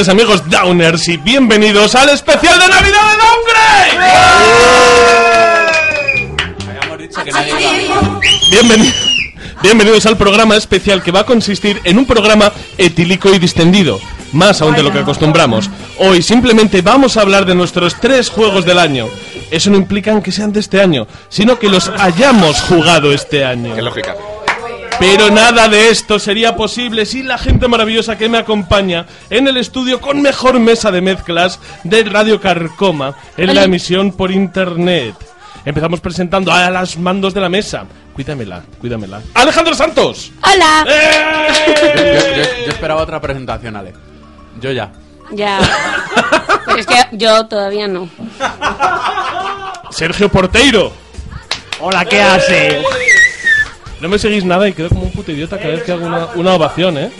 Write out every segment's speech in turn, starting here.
Tardes amigos Downers y bienvenidos al especial de Navidad de Downgrade. Bienvenidos al programa especial que va a consistir en un programa etílico y distendido, más aún de lo que acostumbramos. Hoy simplemente vamos a hablar de nuestros tres juegos del año. Eso no implica que sean de este año, sino que los hayamos jugado este año. Qué lógica. Pero nada de esto sería posible sin la gente maravillosa que me acompaña en el estudio con mejor mesa de mezclas de Radio Carcoma en la emisión por internet. Empezamos presentando a las mandos de la mesa. Cuídamela, cuídamela. Alejandro Santos. Hola. Yo, ¡Eh! yo- yo esperaba otra presentación, Ale. Yo ya. Ya. Pero es que yo todavía no. Sergio Porteiro. Hola, ¿qué hace? No me seguís nada y quedo como un puto idiota cada vez que hago una, una ovación, ¿eh?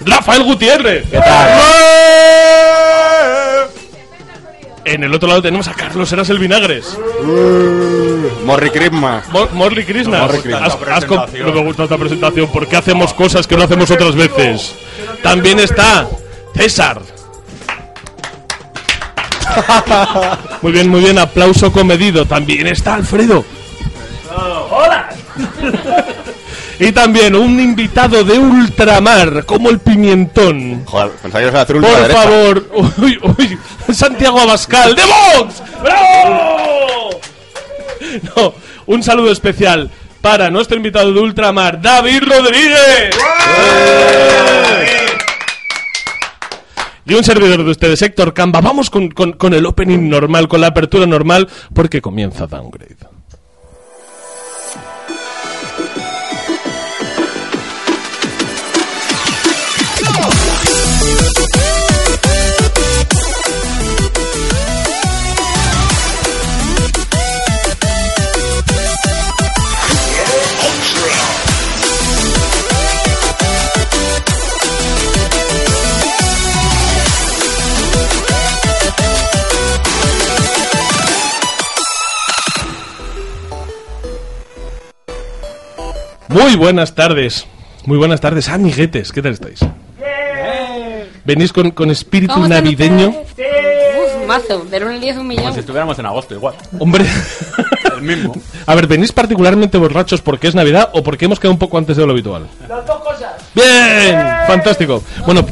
Rafael Gutiérrez. ¿Qué tal? En el otro lado tenemos a Carlos Eras el Vinagres. Morri Christmas. Mor- Morley Krishna. Morley Krishna. No me gusta esta presentación porque hacemos cosas que no hacemos otras veces. También está César. Muy bien, muy bien, aplauso comedido. También está Alfredo. ¡Hola! y también un invitado de ultramar, como el pimentón. Joder, pensaba que ibas a hacer ultra Por derecha. favor, uy, uy, Santiago Abascal de Vox. ¡Bravo! No, un saludo especial para nuestro invitado de Ultramar, David Rodríguez. Y un servidor de ustedes, Héctor Camba. Vamos con, con- con el opening normal, con la apertura normal, porque comienza Downgrade. Muy buenas tardes. Muy buenas tardes, amiguetes. ¿Qué tal estáis? ¿Venís con, con espíritu ¿Cómo están navideño? Uf, mazo. Pero un 10 un Como si millón. estuviéramos en agosto, igual. Hombre. El mismo. A ver, ¿venís particularmente borrachos porque es Navidad o porque hemos quedado un poco antes de lo habitual? Las dos cosas. Bien, fantástico. Bueno,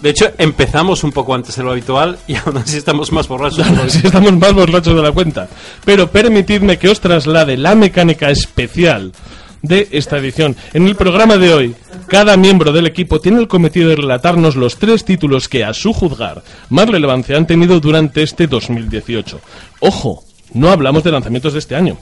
De hecho, empezamos un poco antes de lo habitual y aún así estamos más borrachos. si estamos más borrachos de la cuenta. Pero permitidme que os traslade la mecánica especial de esta edición. En el programa de hoy, cada miembro del equipo tiene el cometido de relatarnos los tres títulos que, a su juzgar, más relevancia han tenido durante este 2018. Ojo, no hablamos de lanzamientos de este año.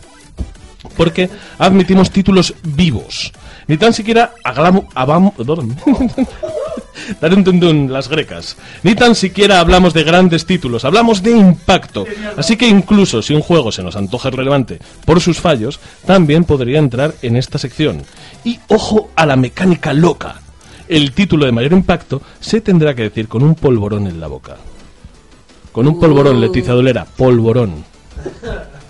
Porque admitimos títulos vivos. Ni tan siquiera hablamos... Darun las grecas. Ni tan siquiera hablamos de grandes títulos, hablamos de impacto. Así que incluso si un juego se nos antoja relevante por sus fallos, también podría entrar en esta sección. Y ojo a la mecánica loca. El título de mayor impacto se tendrá que decir con un polvorón en la boca. Con un polvorón, Leticia Dolera, polvorón.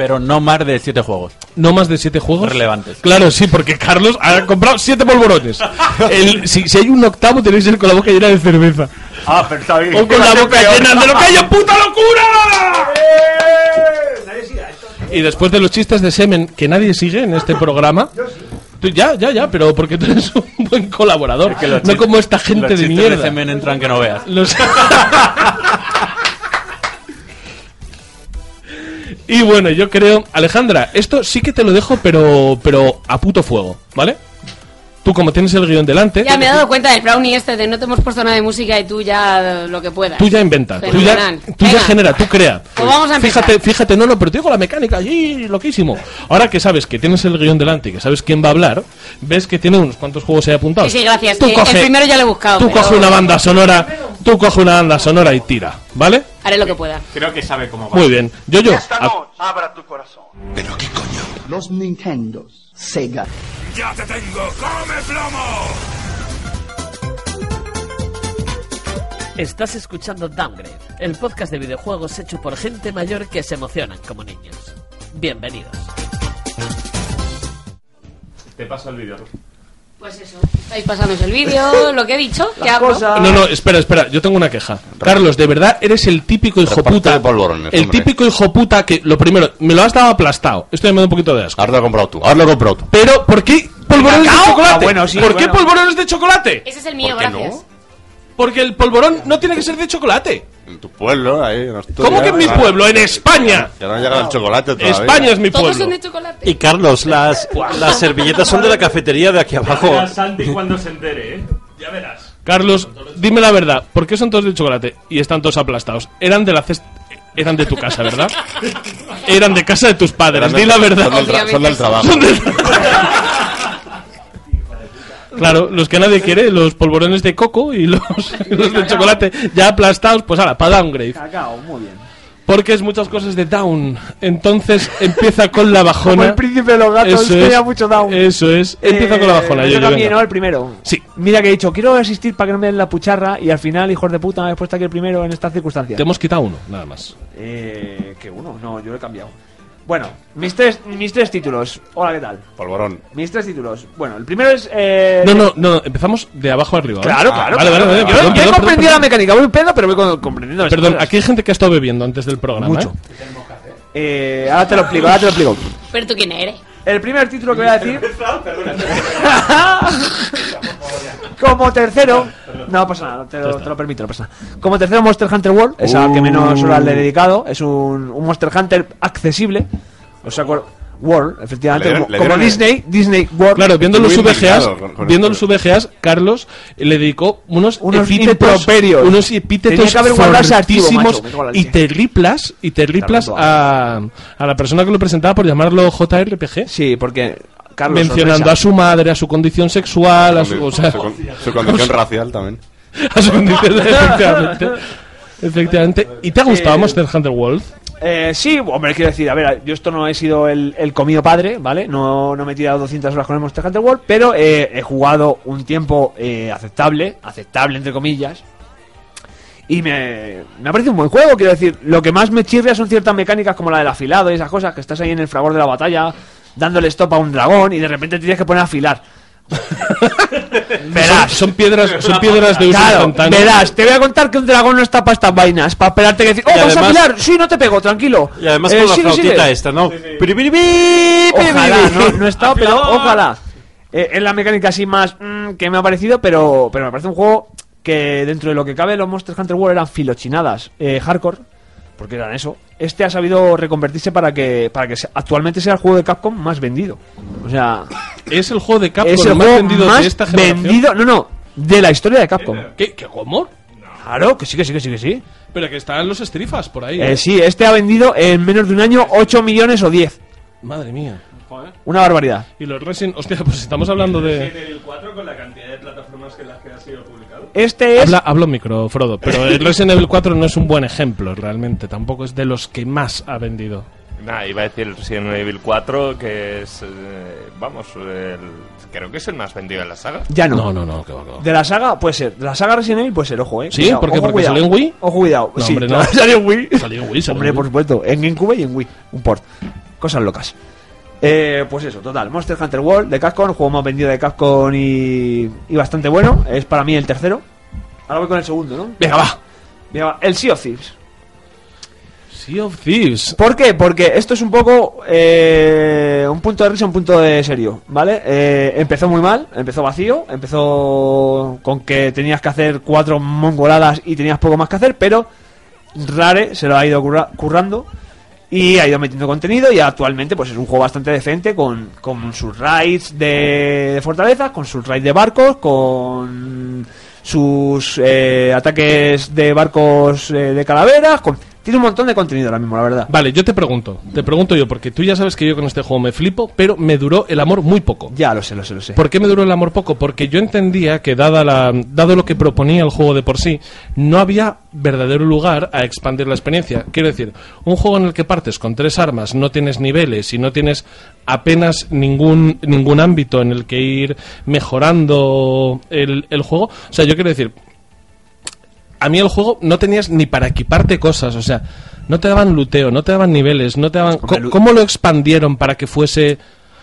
Pero no más de 7 juegos. No más de siete juegos Relevantes. Claro, sí, porque Carlos ha comprado siete polvorones. El- si, si hay un octavo, tenéis que ir con la boca llena de cerveza. Ah, pero está bien. O con la boca llena de lo que haya puta locura. Y después de los chistes de semen que nadie sigue en este programa. tú- ya, ya, ya, pero porque tú eres un buen colaborador. Que los no como esta gente los de chistes mierda. semen entran que no veas. Los- y bueno, yo creo, Alejandra, esto sí que te lo dejo, pero, pero a puto fuego, ¿vale? Tú como tienes el guion delante, Ya me he dado cuenta del brownie este de no te hemos puesto nada de música y tú ya eh, lo que puedas. tú ya inventas, tú ya, tú ya genera, tú crea. Pues vamos a empezar. fíjate, fíjate, no, no, pero te digo la mecánica allí, loquísimo. Ahora que sabes que tienes el guion delante y que sabes quién va a hablar, ves que tiene unos cuantos juegos ahí apuntados. Sí, sí, gracias. Tú coge- el primero ya lo he buscado. Tú pero coge una banda sonora, tú coge una banda sonora y tira, ¿vale? Haré lo que pueda. Creo que sabe cómo va. Muy bien. Yo, yo. Esta noche abra tu corazón. Los Nintendos, Sega, Estás escuchando Downgrade, el podcast de videojuegos hecho por gente mayor que se emocionan como niños. Bienvenidos. Te paso el vídeo. Pues eso, estáis pasándose el vídeo, lo que he dicho, ¿qué hago? No, no, espera, espera, yo tengo una queja. Carlos, de verdad eres el típico hijo puta. el hombre. típico hijo puta que, lo primero, me lo has dado aplastado. Esto ya me da un poquito de asco. Ahora lo he comprado tú. Ahora lo he comprado tú. Pero, ¿por qué polvorones de chocolate? Ah, bueno, sí, ¿Por qué bueno. polvorones de chocolate? Ese es el mío, ¿Por qué gracias. no? Porque el polvorón no tiene que ser de chocolate. En tu pueblo, ahí. en Asturias. ¿Cómo que en mi Ah, pueblo? En España. Que no ha llegado el chocolate todavía. España es mi Todos pueblo. son de chocolate. Y Carlos, las, las servilletas son de la cafetería de aquí abajo. Santi cuando se entere, ¿eh? Ya verás. Carlos, dime la verdad. ¿Por qué son todos de chocolate y están todos aplastados? Eran de la cesta... Eran de tu casa, ¿verdad? Eran de casa de tus padres. Eran Di del- la verdad. Son del, tra- son del trabajo. Claro, los que nadie quiere, los polvorones de coco y los, y los de chocolate ya aplastados, pues ahora, para downgrade. Cacao, muy bien. Porque es muchas cosas de down. Entonces empieza con la bajona. Como el príncipe de los gatos, Eso tenía es. mucho down. Eso es. Empieza con la bajona. Eh, yo, me yo, mí, venga. ¿no? El primero. Sí. Mira que he dicho, quiero asistir para que no me den la pucharra y al final, hijos de puta, me he puesto aquí el primero en estas circunstancias. Te hemos quitado uno, nada más. Eh, que uno, no, yo lo he cambiado. Bueno, mis tres, mis tres títulos. Hola, ¿qué tal? Polvorón. Mis tres títulos. Bueno, el primero es... Eh, No, no, no, empezamos de abajo arriba. ¿eh? Claro, Ah, claro. Vale, vale, claro. vale. Yo, Perdón, yo he comprendido perdón, la mecánica, voy pedo, pero voy comprendiendo las Perdón, cosas. aquí hay gente que ha estado bebiendo antes del programa. Mucho. ¿eh? Eh, ahora te lo explico, ahora te lo explico. Pero tú quién eres. El primer título que voy a decir. Como tercero. No pasa nada, te lo, te lo permito, no pasa nada. Como tercero, Monster Hunter World. Es al que menos horas le he dedicado. Es un, un Monster Hunter accesible. O sea, cu- World, efectivamente. Le dieron- como le como dieron Disney, Disney World. Claro, viendo los VGAs, indignado con- con viendo esto. los VGAs, Carlos le dedicó unos, Unos epítetos, improperios. unos Tenía epítetos que haber guardado ese archivo, fortísimos macho, me cago en la y leche. terriplas, y terriplas Te a, a la persona que lo presentaba por llamarlo JRPG, Sí, porque. Carlos, mencionando a su madre, a su condición sexual, a su, o sea, su, con- su condición racial también. a su condición, efectivamente. Efectivamente. ¿Y te ha gustado Eh, Monster Hunter World? Eh, sí, hombre, quiero decir, a ver, yo esto no he sido el, el comido padre, ¿vale? No, no me he tirado 200 horas con el Monster Hunter World, pero eh, he jugado un tiempo eh, aceptable, aceptable entre comillas, y me, me ha parecido un buen juego, quiero decir, lo que más me chirria son ciertas mecánicas como la del afilado y esas cosas, que estás ahí en el fragor de la batalla dándole stop a un dragón y de repente te tienes que poner a afilar. Verás. Son, son piedras, son piedras de uso Claro, instantáneo. verás, te voy a contar que un dragón no está para estas vainas, para esperarte que decir, oh, Y vas a afilar, sí, no te pego, tranquilo. Y además Eh, con la sigue, flautita sigue. esta, ¿no? Ojalá, piripiripi. no, no he estado, pero ojalá. Eh, es la mecánica así más mm, que me ha parecido, pero, pero me parece un juego que dentro de lo que cabe los Monster Hunter World eran filochinadas eh, hardcore, porque eran eso. Este ha sabido reconvertirse para que para que actualmente sea el juego de Capcom más vendido. O sea, Es el juego de Capcom es el más juego vendido más de esta generación. vendido, no, no, de la historia de Capcom. ¿Qué, qué, ¿Cómo? Claro, que sí, que sí, que sí, que sí. Pero que están los estrifas por ahí. Eh, ¿eh? sí, este ha vendido en menos de un año 8 millones o 10. Madre mía. Una barbaridad. Y los Resident... Hostia, pues estamos hablando de... el 4 con la cantidad de plataformas que las que ha sido publicado. Este es... Habla, hablo micro, Frodo, pero el Resident Evil 4 no es un buen ejemplo, realmente. Tampoco es de los que más ha vendido. Nada, iba a decir el Resident Evil 4, que es, eh, vamos, el- creo que es el más vendido de la saga. Ya no. No, no, no, que va, que va. De la saga, puede ser. De la saga Resident Evil puede ser, ojo, eh. ¿Sí? Cuidado, ¿Por qué? ojo, ¿Porque cuidado. salió en Wii? Ojo, cuidado. No, sí, hombre, no. salió en Wii. Salió en Wii, salió Hombre, en por supuesto. En GameCube y en Wii. Un port. Cosas locas. Eh, pues eso, total. Monster Hunter World de Capcom, juego más vendido de Capcom y, y bastante bueno. Es para mí el tercero. Ahora voy con el segundo, ¿no? Venga, va. Venga, va. El Sea of Thieves. Sea of Thieves. ¿Por qué? Porque esto es un poco eh, un punto de risa, un punto de serio, ¿vale? Eh, empezó muy mal, empezó vacío, empezó con que tenías que hacer cuatro mongoladas y tenías poco más que hacer, pero Rare se lo ha ido curra- currando y ha ido metiendo contenido y actualmente pues es un juego bastante decente con, con sus raids de, fortalezas, con sus raids de barcos, con sus eh, ataques de barcos eh, de calaveras, con... tiene un montón de contenido ahora mismo, la verdad. Vale, yo te pregunto. Te pregunto yo, porque tú ya sabes que yo con este juego me flipo, pero me duró el amor muy poco. Ya lo sé, lo sé, lo sé. ¿Por qué me duró el amor poco? Porque yo entendía que dada la, dado lo que proponía el juego de por sí, no había verdadero lugar a expandir la experiencia. Quiero decir, un juego en el que partes con tres armas, no tienes niveles y no tienes apenas ningún, ningún ámbito en el que ir mejorando el, el juego. O sea, yo quiero decir, a mí el juego no tenías ni para equiparte cosas, o sea, no te daban luteo, no te daban niveles, no te daban... ¿Cómo, lo expandieron para que fuese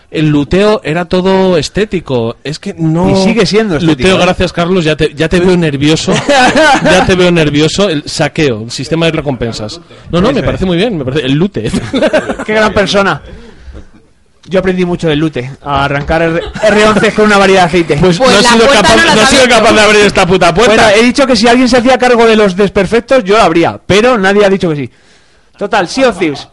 el luteo era todo estético. Es que no. Y sigue siendo estético, Luteo, ¿eh? gracias Carlos, ya te, ya te veo nervioso. ya te veo nervioso. El saqueo, el sistema de recompensas. No, no, me parece muy bien. Me parece, el lute. Qué gran persona. Yo aprendí mucho del lute, a arrancar R- R11 con una variedad de aceite. Pues, Pues no, has sido, capaz, no sido capaz de abrir esta puta puerta. Bueno, he dicho que si alguien se hacía cargo de los desperfectos, yo lo habría, pero nadie ha dicho que sí. Total, Sea of Thieves.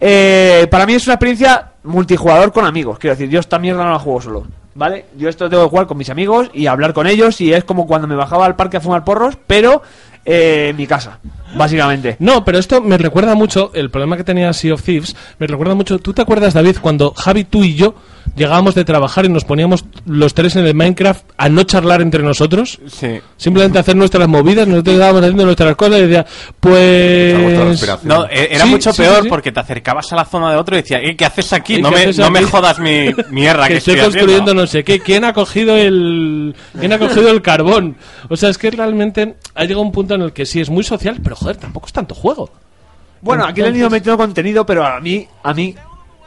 Eh, para mí es una experiencia multijugador con amigos. Quiero decir, yo esta mierda no la juego solo. ¿Vale? Yo esto tengo que jugar con mis amigos y hablar con ellos y es como cuando me bajaba al parque a fumar porros, pero eh, en mi casa, básicamente. No, pero esto me recuerda mucho, el problema que tenía Sea of Thieves, me recuerda mucho, ¿tú te acuerdas, David, cuando Javi, tú y yo llegábamos de trabajar y nos poníamos los tres en el Minecraft a no charlar entre nosotros? Sí. Simplemente hacer nuestras movidas, nosotros estábamos haciendo nuestras cosas y decía, pues... No, era Sí, mucho sí, peor sí, sí. porque te acercabas a la zona de otro y decías, "Eh, ¿qué haces aquí? ¿Y No, qué me, haces no me jodas mi mierda que, que estoy estoy construyendo haciendo". no sé qué. ¿Quién ha cogido el quién ha cogido el carbón? O sea, es que realmente ha llegado un punto en el que sí es muy social, pero joder, tampoco es tanto juego. Bueno, aquí le han ido metiendo contenido, pero a mí, a mí,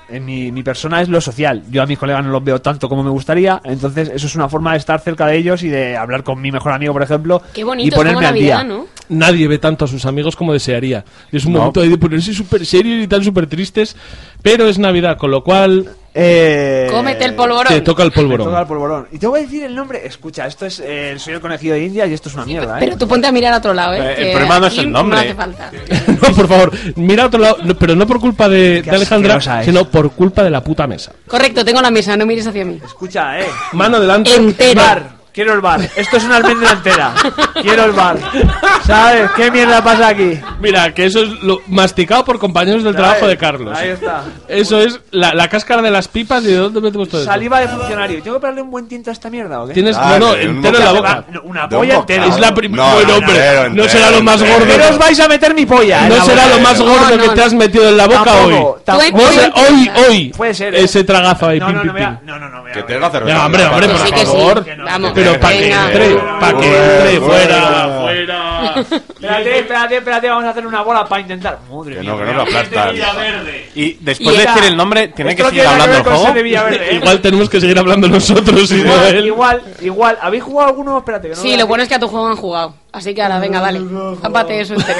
en mi, mi persona es lo social. Yo a mis colegas no los veo tanto como me gustaría, entonces eso es una forma de estar cerca de ellos y de hablar con mi mejor amigo, por ejemplo, Qué y bonito, es ponerme al día. ¿no? Nadie ve tanto a sus amigos como desearía. Y es un No. momento ahí de ponerse súper serios y tan súper tristes, pero es Navidad, con lo cual Eh, Cómete el polvorón. te toca el me toca el polvorón. polvorón. Y te voy a decir el nombre. Escucha, esto es eh, el soy el conejillo de India y esto es una mierda, ¿eh? Pero tú ponte a mirar a otro lado, ¿eh? Eh, el problema no es el nombre. No hace falta. no, por favor, mira a otro lado, no, pero no por culpa de, de Alejandra, sino por culpa de la puta mesa. Correcto, tengo la mesa, no mires hacia mí. Escucha, eh. Mano delante. Entero. Quiero el bar. Esto es una almendra entera. Quiero el bar. ¿Sabes? ¿Qué mierda pasa aquí? Mira, que eso es lo masticado por compañeros del trabajo de Carlos. Ahí está. Eso es la, la cáscara de las pipas y de dónde metemos todo eso. Saliva de funcionario. ¿Tengo que darle un buen tinto a esta mierda o qué? Tienes, Dale, no, no, un entero en la boca. No, Una De un polla bocado. entera. Es la prim- No, bueno, no, hombre, entero, no será lo más entero. gordo. Pero os vais a meter mi polla. en No la será boca. lo más gordo No, no, que te no. has metido en la boca Tampoco, hoy. tampoco. No sé, hoy, hoy. Puede ser, ¿eh? Ese tragazo ahí, No, pim, no, pim, no, no, no, Que te la cerveza. Venga, hombre, hombre, por sí, que sí. favor. Vamos, Pero para que entre, para que entre, fuera, Fuera. Espérate, espérate, espérate, vamos a hacer una bola para intentar. Madre Que mía. no, que no lo aplastan. Y después Y de decir el nombre, tiene que seguir hablando el juego. Villaverde, ¿eh? Igual tenemos que seguir hablando nosotros y no Igual, él. igual, igual. ¿Habéis jugado alguno? Espérate, que no Sí, lo bueno es que a tu juego han jugado. Así que ahora, venga, dale. Zápate eso entero.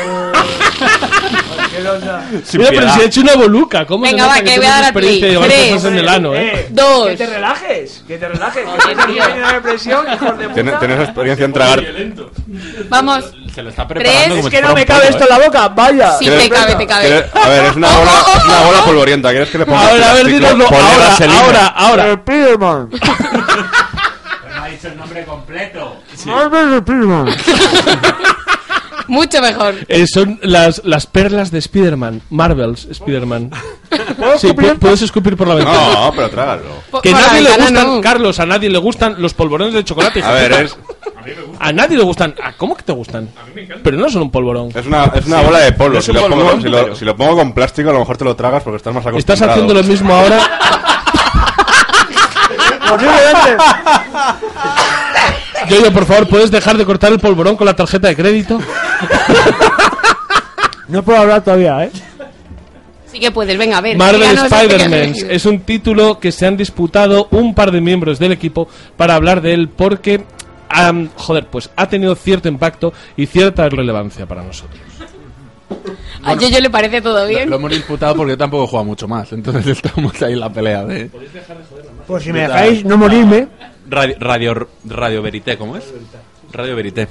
Mira, pero si he hecho una boluca, ¿cómo Venga, va, que voy a dar al experiencia play. Tres. cosas en el ano, eh? Dos. Que te relajes, que te relajes. Que tienes experiencia en tragar. Vamos. Se lo está Tres. preparando Es que si no fuera me un cabe esto en la boca, vaya. Sí, ¿Quieres- te cabe, te cabe. ¿Quieres- A ver, es una bola, es una bola polvorienta. ¿Quieres que le ponga A ver, a ver, plástico? dínoslo Ponle ahora, vaselina. ahora, ahora. El Spiderman. Marvel Spiderman. Mucho mejor. Eh, son las, las perlas de Spider-Man, Marvels Spider-Man. ¿Puedo Sí, escupir? pu- puedes escupir por la ventana. No, pero trágalo. Que por la nadie le ventana, gustan, no. Carlos, a nadie le gustan los polvorones de chocolate. A ver, es, A nadie le gustan. ¿A ¿Cómo que te gustan? Pero no son un polvorón. es una, es una bola de polvo. Es si, un lo pongo, polvorón, si, lo, pero- si lo pongo con plástico, a lo mejor te lo tragas porque estás más acostumbrado. Estás haciendo lo mismo ahora. Posiblemente. Yo, yo, por favor, ¿puedes dejar de cortar el polvorón con la tarjeta de crédito? No puedo hablar todavía, ¿eh? Sí que puedes, venga, a ver. Marvel Spider-Man es un título que se han disputado un par de miembros del equipo para hablar de él porque, am, joder, pues ha tenido cierto impacto y cierta relevancia para nosotros. A Yoyo le parece todo bien. lo hemos disputado porque yo tampoco he jugado mucho más. Entonces estamos ahí en la pelea de. Pues si me dejáis no morirme. Radio, radio, radio Verité, ¿cómo es? Radio Verité.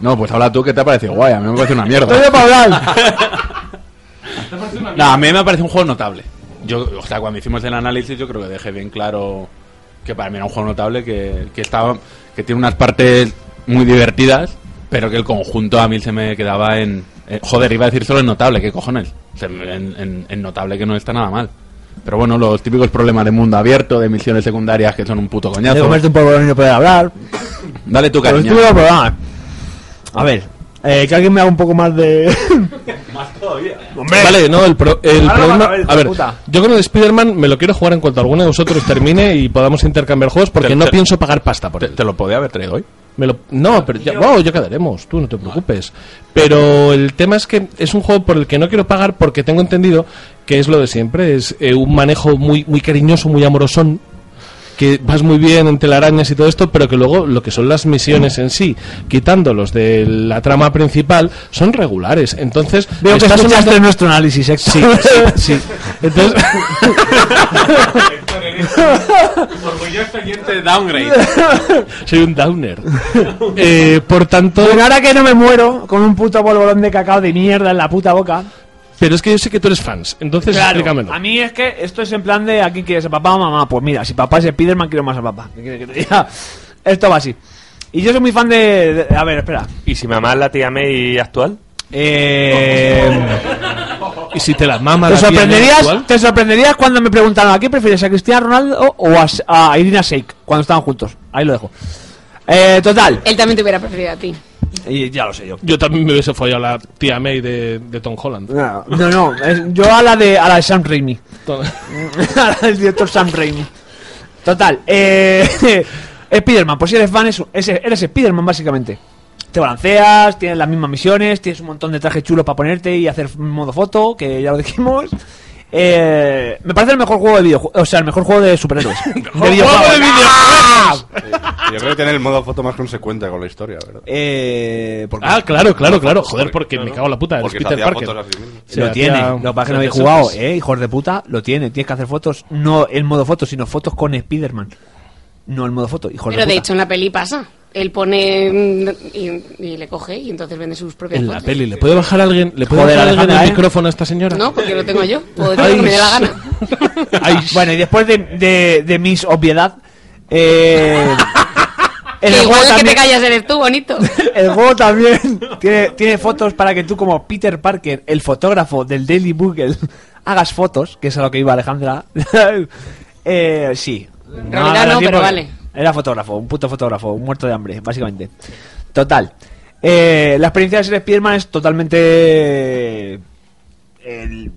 No, pues habla tú, ¿qué te ha parecido? Guay, a mí me parece una mierda. Estoy para hablar. No, a mí me parece un juego notable. Yo, o sea, cuando hicimos el análisis, yo creo que dejé bien claro que para mí era un juego notable, que, que estaba, que tiene unas partes muy divertidas, pero que el conjunto a mí se me quedaba en, eh, joder, iba a decir solo en notable, ¿qué cojones? En notable que no está nada mal. Pero bueno, los típicos problemas de mundo abierto, de misiones secundarias que son un puto De coñazo. comerte un polvorón y no poder hablar. Dale tu Pero cariño. a ver, eh, que alguien me haga un poco más de. Vale, no, el, pro- el Ahora problema... a ver, A ver, puta. yo con el Spider-Man me lo quiero jugar en cuanto alguno de vosotros termine y podamos intercambiar juegos porque Te- no te- pienso pagar pasta por Te, él. te lo podía haber traído hoy. Me lo, no, pero ya, wow, ya quedaremos, tú no te preocupes. Pero el tema es que es un juego por el que no quiero pagar porque tengo entendido que es lo de siempre, es eh, un manejo muy, muy cariñoso, muy amorosón que vas muy bien en telarañas y todo esto, pero que luego lo que son las misiones en sí, quitando los de la trama principal, son regulares. Entonces, Veo que está escuchaste sonando- nuestro análisis, Héctor. Sí, sí, sí. Entonces, Orgulloso oyente de Downgrade. soy un downer. Eh, por tanto, Bueno, ahora que no me muero con un puto polvorón de cacao de mierda en la puta boca. Pero es que yo sé que tú eres fans, entonces explícamelo. a mí es que esto es en plan de aquí quieres a papá o mamá. Pues mira, si papá es Spiderman, quiero más a papá. ¿Qué quieres que te diga? Esto va así. Y yo soy muy fan de. de- a ver, espera. ¿Y si mamá es la tía May actual? Eh, Y si te la mama ¿te, la tía sorprenderías, actual, ¿Te sorprenderías cuando me preguntaron a quién prefieres, a Cristiano Ronaldo o a, a Irina Shayk cuando estaban juntos? Ahí lo dejo. Eh, total. Él también te hubiera preferido a ti. Y ya lo sé yo. Yo también me hubiese follado a la tía May de, de Tom Holland. No, no, no, es- yo a la de a la de Sam Raimi. To- a la del director Sam Raimi. Total, eh, Spiderman, pues si eres fan, es- es- eres Spiderman básicamente. Te balanceas, tienes las mismas misiones, tienes un montón de trajes chulos para ponerte y hacer modo foto, que ya lo dijimos. Eh, me parece el mejor juego de videojuegos, o sea, el mejor juego de superhéroes. de videojuegos. ¡Ah! Yo creo que tiene el modo foto más consecuente con la historia, ¿verdad? Eh, porque Ah, claro, claro, claro. Joder, porque me cago en la puta. Eres Porque se Peter hacía Parker. fotos a sí mismo. Se lo hacía- tiene, lo que pasa es que no habéis hacía jugado, selfies. eh, hijos de puta, lo tiene, tienes que hacer fotos, no el modo foto, sino fotos con Spiderman. No el modo foto, hijos Pero de de puta. hecho en la peli pasa. Él pone mm, y, y le coge y entonces vende sus propias En la fotos. peli, ¿le puede bajar alguien, ¿le puede Joder, bajar alguien el ¿eh? micrófono a esta señora? No, porque lo tengo yo. Puedo decir que me dé la gana. Ay, Bueno, y después de, de, de mis obviedad, eh, Que el igual el que te también, callas eres tú, bonito. el juego también tiene, tiene fotos para que tú como Peter Parker, el fotógrafo del Daily Bugle, hagas fotos, que es a lo que iba Alejandra. eh, sí. En realidad no, tiempo pero vale. Era fotógrafo, un puto fotógrafo, un muerto de hambre, básicamente. Total. Eh, la experiencia de ser Spiderman es totalmente el-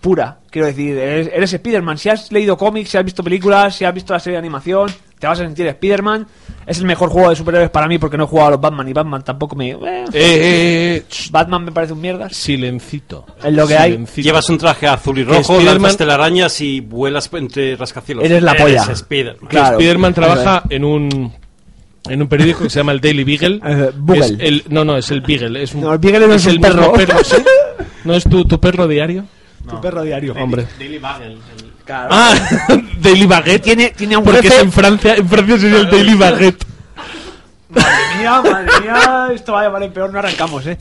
pura, quiero decir, eres, eres Spiderman. Si has leído cómics, si has visto películas, si has visto la serie de animación, te vas a sentir Spiderman. Es el mejor juego de superhéroes para mí porque no he jugado a los Batman y Batman tampoco me... eh, Eh, eh, eh, sh, Batman me parece un mierdas. silencito. Es lo que hay. Llevas un traje azul y rojo, Spiderman- lanzas telarañas y vuelas entre rascacielos. Eres la polla. Spiderman. que Claro. Spiderman trabaja en un en un periódico que se llama el Daily Beagle. Eh, Bugle. Es el, no, no, es el Beagle. Es un, No, el Beagle no es un el perro. ¿sí? ¿No es tu, tu perro diario? Tu perro diario. Hombre. Daily Bugle. Claro. Ah, Daily Baguette. Tiene, tiene un Porque jefe- es en Francia, en Francia sería el Daily Baguette. Madre mía, madre mía, esto vaya vale peor, no arrancamos, eh.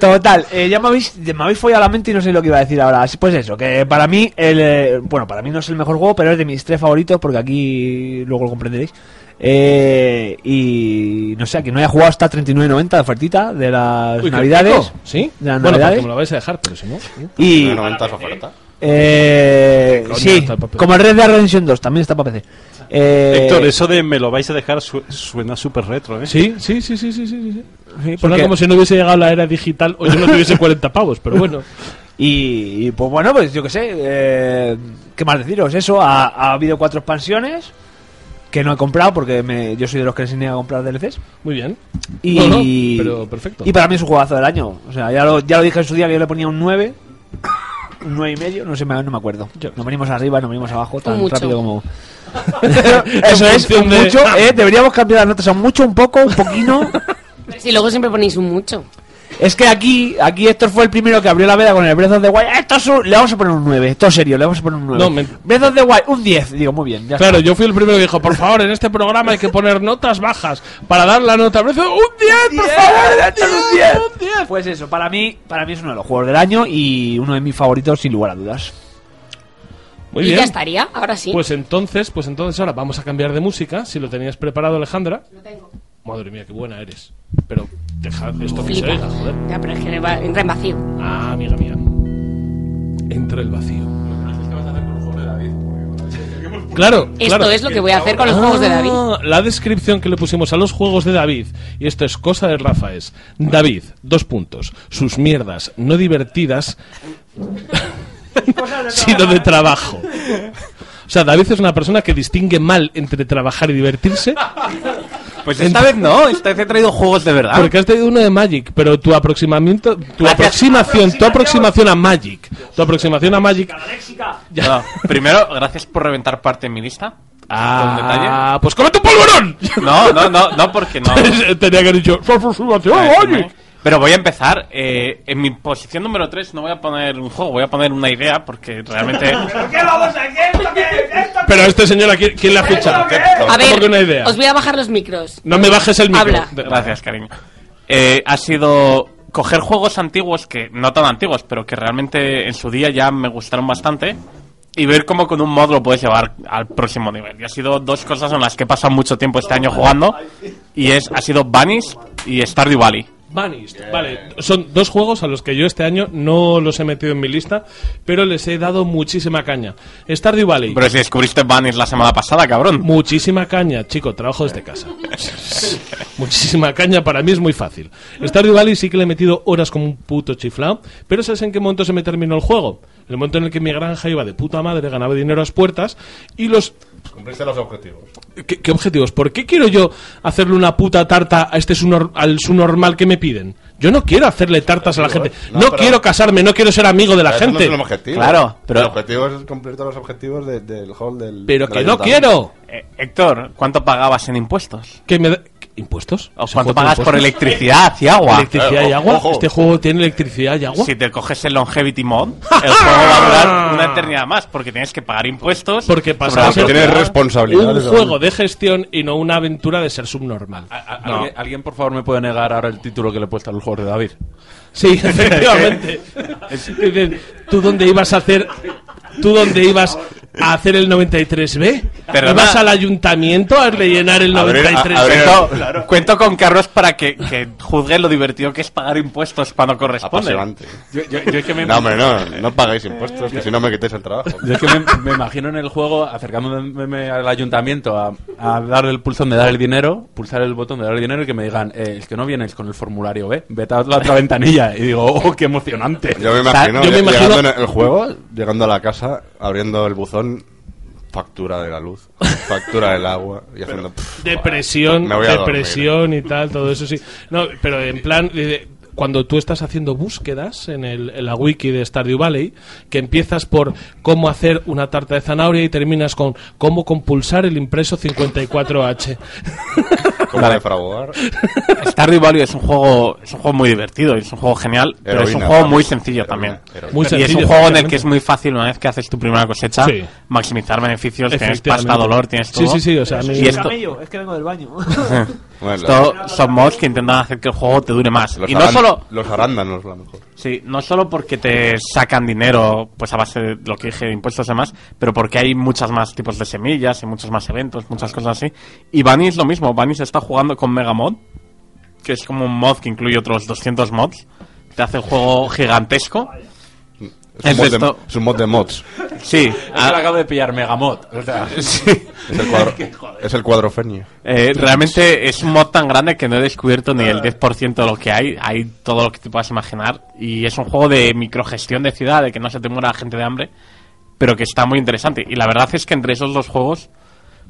Total, eh, ya me habéis, me habéis follado la mente y no sé lo que iba a decir ahora. Así, Pues eso, que para mí, el, eh, bueno, para mí no es el mejor juego, pero es de mis tres favoritos, porque aquí luego lo comprenderéis. Eh, y no sé, a quien no haya jugado hasta 39.90 de ofertita de las Uy, navidades. rico. ¿Sí? De las bueno, navidades. me lo vais a dejar, pero si no... Y, 90 es oferta. eh, Coño, sí, como el Red Dead Redemption 2, también está para PC. Eh, Héctor, eso de me lo vais a dejar su- suena súper retro, ¿eh? Sí, sí, sí, sí, sí, sí, sí. sí, Suena porque- como si no hubiese llegado la era digital o yo no tuviese 40 pavos, pero bueno. Y, y, pues bueno, pues yo qué sé, eh, ¿qué más deciros? Eso, ha, ha habido cuatro expansiones que no he comprado porque me, yo soy de los que se niega a comprar DLCs. Muy bien. Y, No, no, pero perfecto. y para mí es un juegazo del año. O sea, ya lo, ya lo dije en su día que yo le ponía un 9, un 9 y medio, no sé, me- no me acuerdo. Nos venimos arriba, nos venimos abajo, tan mucho. rápido como... Eso es, un de- mucho, eh, deberíamos cambiar las notas a un mucho, un poco, un poquino. Pero si luego siempre ponéis un mucho. Es que aquí, aquí Héctor fue el primero que abrió la veda con el Breath of the Wild. Esto es un- le vamos a poner un 9, todo serio, le vamos a poner un 9. No, me- Breath of the Wild, un 10. Digo, muy bien, ya Claro, yo fui el primero que dijo, por favor, en este programa hay que poner notas bajas para dar la nota. ¡Un 10, por favor! Héctor, un 10. ¡Un 10! Pues eso, para mí, para mí es uno de los juegos del año y uno de mis favoritos sin lugar a dudas. Muy y bien. ya estaría, ahora sí. Pues entonces, pues entonces ahora vamos a cambiar de música, si lo tenías preparado Alejandra. Lo tengo. Madre mía, qué buena eres. Pero deja esto que se oiga, joder. Ya, pero es que va- entra en vacío. Ah, amiga mía. Entra el vacío. Claro, Esto claro. es lo que voy a hacer con los juegos de David. Ah, La descripción que le pusimos a los juegos de David, y esto es cosa de Rafa, es David, dos puntos, sus mierdas no divertidas, sino de trabajo. O sea, David es una persona que distingue mal entre trabajar y divertirse. Pues esta vez no, esta vez he traído juegos de verdad. Porque has traído uno de Magic, pero tu aproximamiento, tu aproximación, tu aproximación a Magic, tu aproximación a Magic. No, primero, gracias por reventar parte de mi lista. Ah, pues come tu polvorón. No, no, no, no, porque no. Tenía que haber dicho su aproximación a Magic. Pero voy a empezar. eh, en mi posición número 3 no voy a poner un juego, voy a poner una idea porque realmente. Pero a este señor, ¿a quién, quién le ha fichado? A ¿Cómo ver, que una idea? os voy a bajar los micros. No me bajes el micro. Habla. Gracias, cariño. Eh, ha sido coger juegos antiguos que no tan antiguos, pero que realmente en su día ya me gustaron bastante y ver cómo con un mod lo puedes llevar al próximo nivel. Y ha sido dos cosas en las que he pasado mucho tiempo este año jugando y es ha sido Vanish y Stardew Valley. Vanished. Vale, son dos juegos a los que yo este año no los he metido en mi lista, pero les he dado muchísima caña. Stardew Valley. Pero si descubriste Vanish la semana pasada, cabrón. Muchísima caña, chico, trabajo desde casa. Muchísima caña, para mí es muy fácil. Stardew Valley sí que le he metido horas como un puto chiflado, pero ¿sabes en qué momento se me terminó el juego? En el momento en el que mi granja iba de puta madre, ganaba dinero a las puertas y los... Cumpliste los objetivos. ¿Qué, qué objetivos? ¿Por qué quiero yo hacerle una puta tarta a este subnor- al subnormal que me piden? Yo no quiero hacerle tartas a la gente. No, quiero casarme, no quiero ser amigo de la no gente. es el objetivo. Claro, pero- El objetivo es cumplir todos los objetivos de- del hall del. Pero del que no quiero. Eh, Héctor, ¿cuánto pagabas en impuestos? Que me da- ¿Impuestos? ¿O ¿Ese cuánto pagas por electricidad y agua? ¿Electricidad y agua? ojo. ¿Este juego tiene electricidad y agua? Si te coges el Longevity Mod, el juego va a durar una eternidad más porque tienes que pagar impuestos. Porque pasa la a ser tienes propiedad. responsabilidades. un juego de gestión y no una aventura de ser subnormal. A- a- ¿alguien, alguien, por favor, me puede negar ahora el título que le he puesto al juego de David? Sí, efectivamente. Dicen, ¿Tú dónde ibas a hacer? ¿Tú dónde ibas a hacer el 93B? Perdona. ¿Ibas al ayuntamiento a rellenar el A ver, a- 93B? a ver, Cuento, cuento con Carlos para que, que juzgue lo divertido que es pagar impuestos cuando corresponde. Apasionante. Yo, yo- yo es que me, No, hombre, no. No pagáis impuestos, que si no me quitéis el trabajo. yo es que me, me imagino en el juego acercándome al ayuntamiento a, a dar el pulsón de dar el dinero, pulsar el botón de dar el dinero y que me digan, eh, es que no vienes con el formulario B, vete a la otra ventanilla. Y digo, oh, qué emocionante. Yo me imagino, yo me imagino- llegando en el juego, llegando a la casa, abriendo el buzón, factura de la luz, factura del agua y haciendo. pff, Depresión, depresión y tal, todo eso sí. No, pero en plan, eh, cuando tú estás haciendo búsquedas en, el, en la wiki de Stardew Valley, que empiezas por cómo hacer una tarta de zanahoria y terminas con cómo compulsar el impreso 54H. ¿Cómo defraudar? Stardew Valley es un juego es un juego muy divertido, es un juego genial, pero es un juego muy sencillo Heroína, también. heroína. Muy y es un juego en el que es muy fácil una vez que haces tu primera cosecha Sí. maximizar beneficios, tienes pasta, dolor, tienes Sí, todo. sí, sí, o sea, y esto, Camello, es que vengo del baño. Bueno, esto son mods que intentan hacer que el juego te dure más. los, y no solo los arándanos, lo mejor. Sí, no solo porque te sacan dinero pues a base de lo que dije de impuestos y demás, pero porque hay muchas más tipos de semillas y muchos más eventos, muchas cosas así. Y Bunny es lo mismo, Bunny se está jugando con Mega Mod, que es como un mod que incluye otros 200 mods, te hace el juego gigantesco. Es un, mod de, esto- es un mod de mods. Sí, le acabo de pillar Megamod. O sea, Es el, cuadro, es el cuadrofenio. eh, realmente es un mod tan grande que no he descubierto ni el 10% de lo que hay, hay todo lo que te puedas imaginar. Y es un juego de microgestión de ciudad, de que no se te muera la gente de hambre. pero que está muy interesante. Y la verdad es que entre esos dos juegos,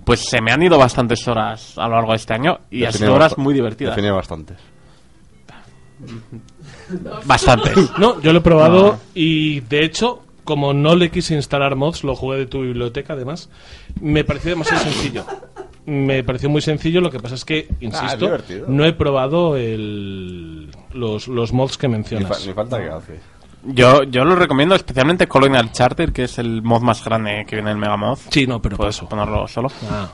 pues se me han ido bastantes horas a lo largo de este año y han sido horas muy divertidas. define bastantes. Bastantes. No, yo lo he probado y de hecho, como no le quise instalar mods, lo jugué de tu biblioteca además, me pareció demasiado sencillo. Me pareció muy sencillo, lo que pasa es que, insisto, divertido. no he probado el, los, los mods que Ni, mencionas. ni falta que hace. Yo, yo lo recomiendo especialmente Colonial Charter, que es el mod más grande que viene en Mega Mod. Sí, no, pero Puedes paso. ponerlo solo. Ah.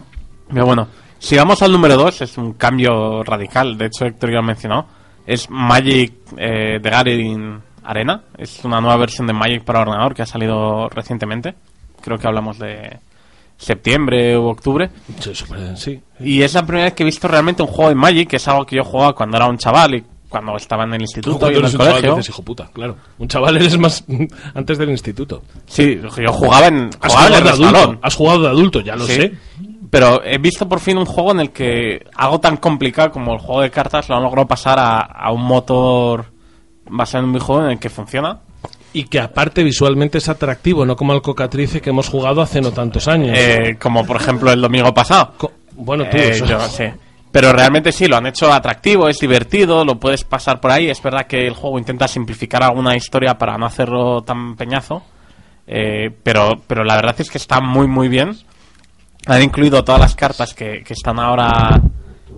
Pero bueno, si vamos al número 2, es un cambio radical. De hecho, Héctor ya lo mencionó. Es Magic eh, The Gathering Arena. Es una nueva versión de Magic para ordenador que ha salido recientemente. Creo que hablamos de septiembre u octubre. Sí. Y es la primera vez que he visto realmente un juego de Magic, que es algo que yo jugaba cuando era un chaval y cuando estaba en el instituto Cuando y en eres el un chaval dices, hijo puta, claro. Un chaval eres más antes del instituto. Sí, yo jugaba en, Has en jugado el de adulto. Has jugado de adulto, ya lo Sí. sé. Pero he visto por fin un juego en el que algo tan complicado como el juego de cartas lo han logrado pasar a, a un motor basado en un videojuego en el que funciona. Y que aparte visualmente es atractivo, no como el cocatrice que hemos jugado hace no tantos años. Eh, como por ejemplo el domingo pasado. Co- bueno, tú, Eh, yo sí. Pero realmente sí, lo han hecho atractivo, es divertido, lo puedes pasar por ahí. Es verdad que el juego intenta simplificar alguna historia para no hacerlo tan peñazo. eh, pero, pero la verdad es que está muy, muy bien. Han incluido todas las cartas que, que están ahora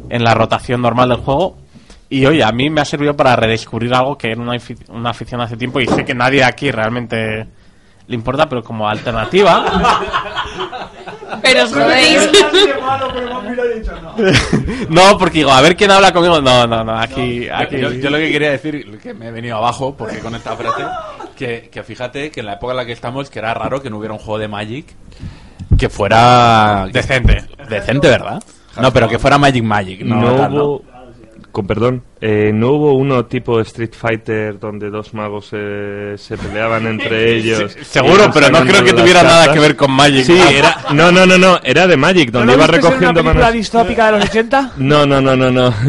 en la rotación normal del juego. Y oye, a mí me ha servido para redescubrir algo que era una, una afición hace tiempo y sé que nadie aquí realmente le importa, pero como alternativa. Pero os jodéis. no, porque digo, a ver quién habla conmigo. No, no, no, aquí. aquí... Yo, yo lo que quería decir, que me he venido abajo, porque con esta frase, que, que fíjate que en la época en la que estamos, que era raro que no hubiera un juego de Magic que fuera... Decente. Decente, ¿verdad? No, pero que fuera Magic Magic, no, No tal, ¿no? hubo, con perdón, eh, no hubo uno tipo Street Fighter donde dos magos eh, se peleaban entre ellos. Sí, seguro, pero no creo que tuviera nada que ver con Magic. Sí, Ah. era, no, no, no, no, era de Magic, ¿No donde iba una recogiendo película manos. distópica de los 80? No, no, no, no, no.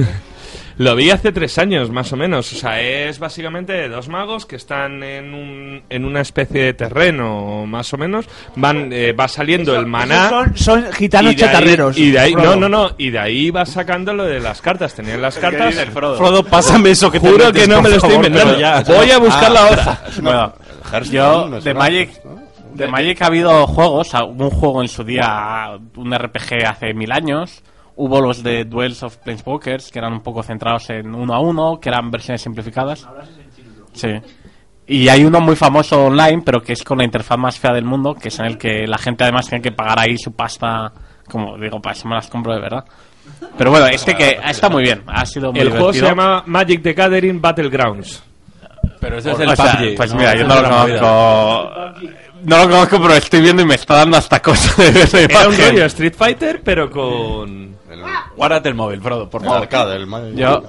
Lo vi hace tres años, más o menos. O sea, es básicamente dos magos que están en, un, en una especie de terreno, más o menos. Van, eh, va saliendo el maná. Son, son gitanos y de ahí- chatarreros. Y de ahí, no, Frodo. no, no. Y de ahí va sacando lo de las cartas. Tenían las cartas. Frodo, pásame eso que te Juro metes, que no me lo estoy favor, inventando. ya. Voy a buscarla Ah, ahora. Bueno, yo de Magic, de Magic ha habido juegos, a- un juego en su día, un RPG hace mil años, hubo los de Duels of Planeswalkers, que eran un poco centrados en uno a uno, que eran versiones simplificadas. Sí. Y hay uno muy famoso online, pero que es con la interfaz más fea del mundo, que es en el que la gente además tiene que pagar ahí su pasta, como digo, para eso me las compro de verdad. Pero bueno, este que está muy bien, ha sido muy El juego se llama Magic the Gathering Battlegrounds. Pero ese es O el sea, PUBG. pues no, mira, yo no lo conozco. No lo conozco, pero estoy viendo y me está dando hasta cosas de ver la Era un imagen. rollo Street Fighter, pero con. El, Guárdate el móvil, Frodo, por favor. arcade, el. Yo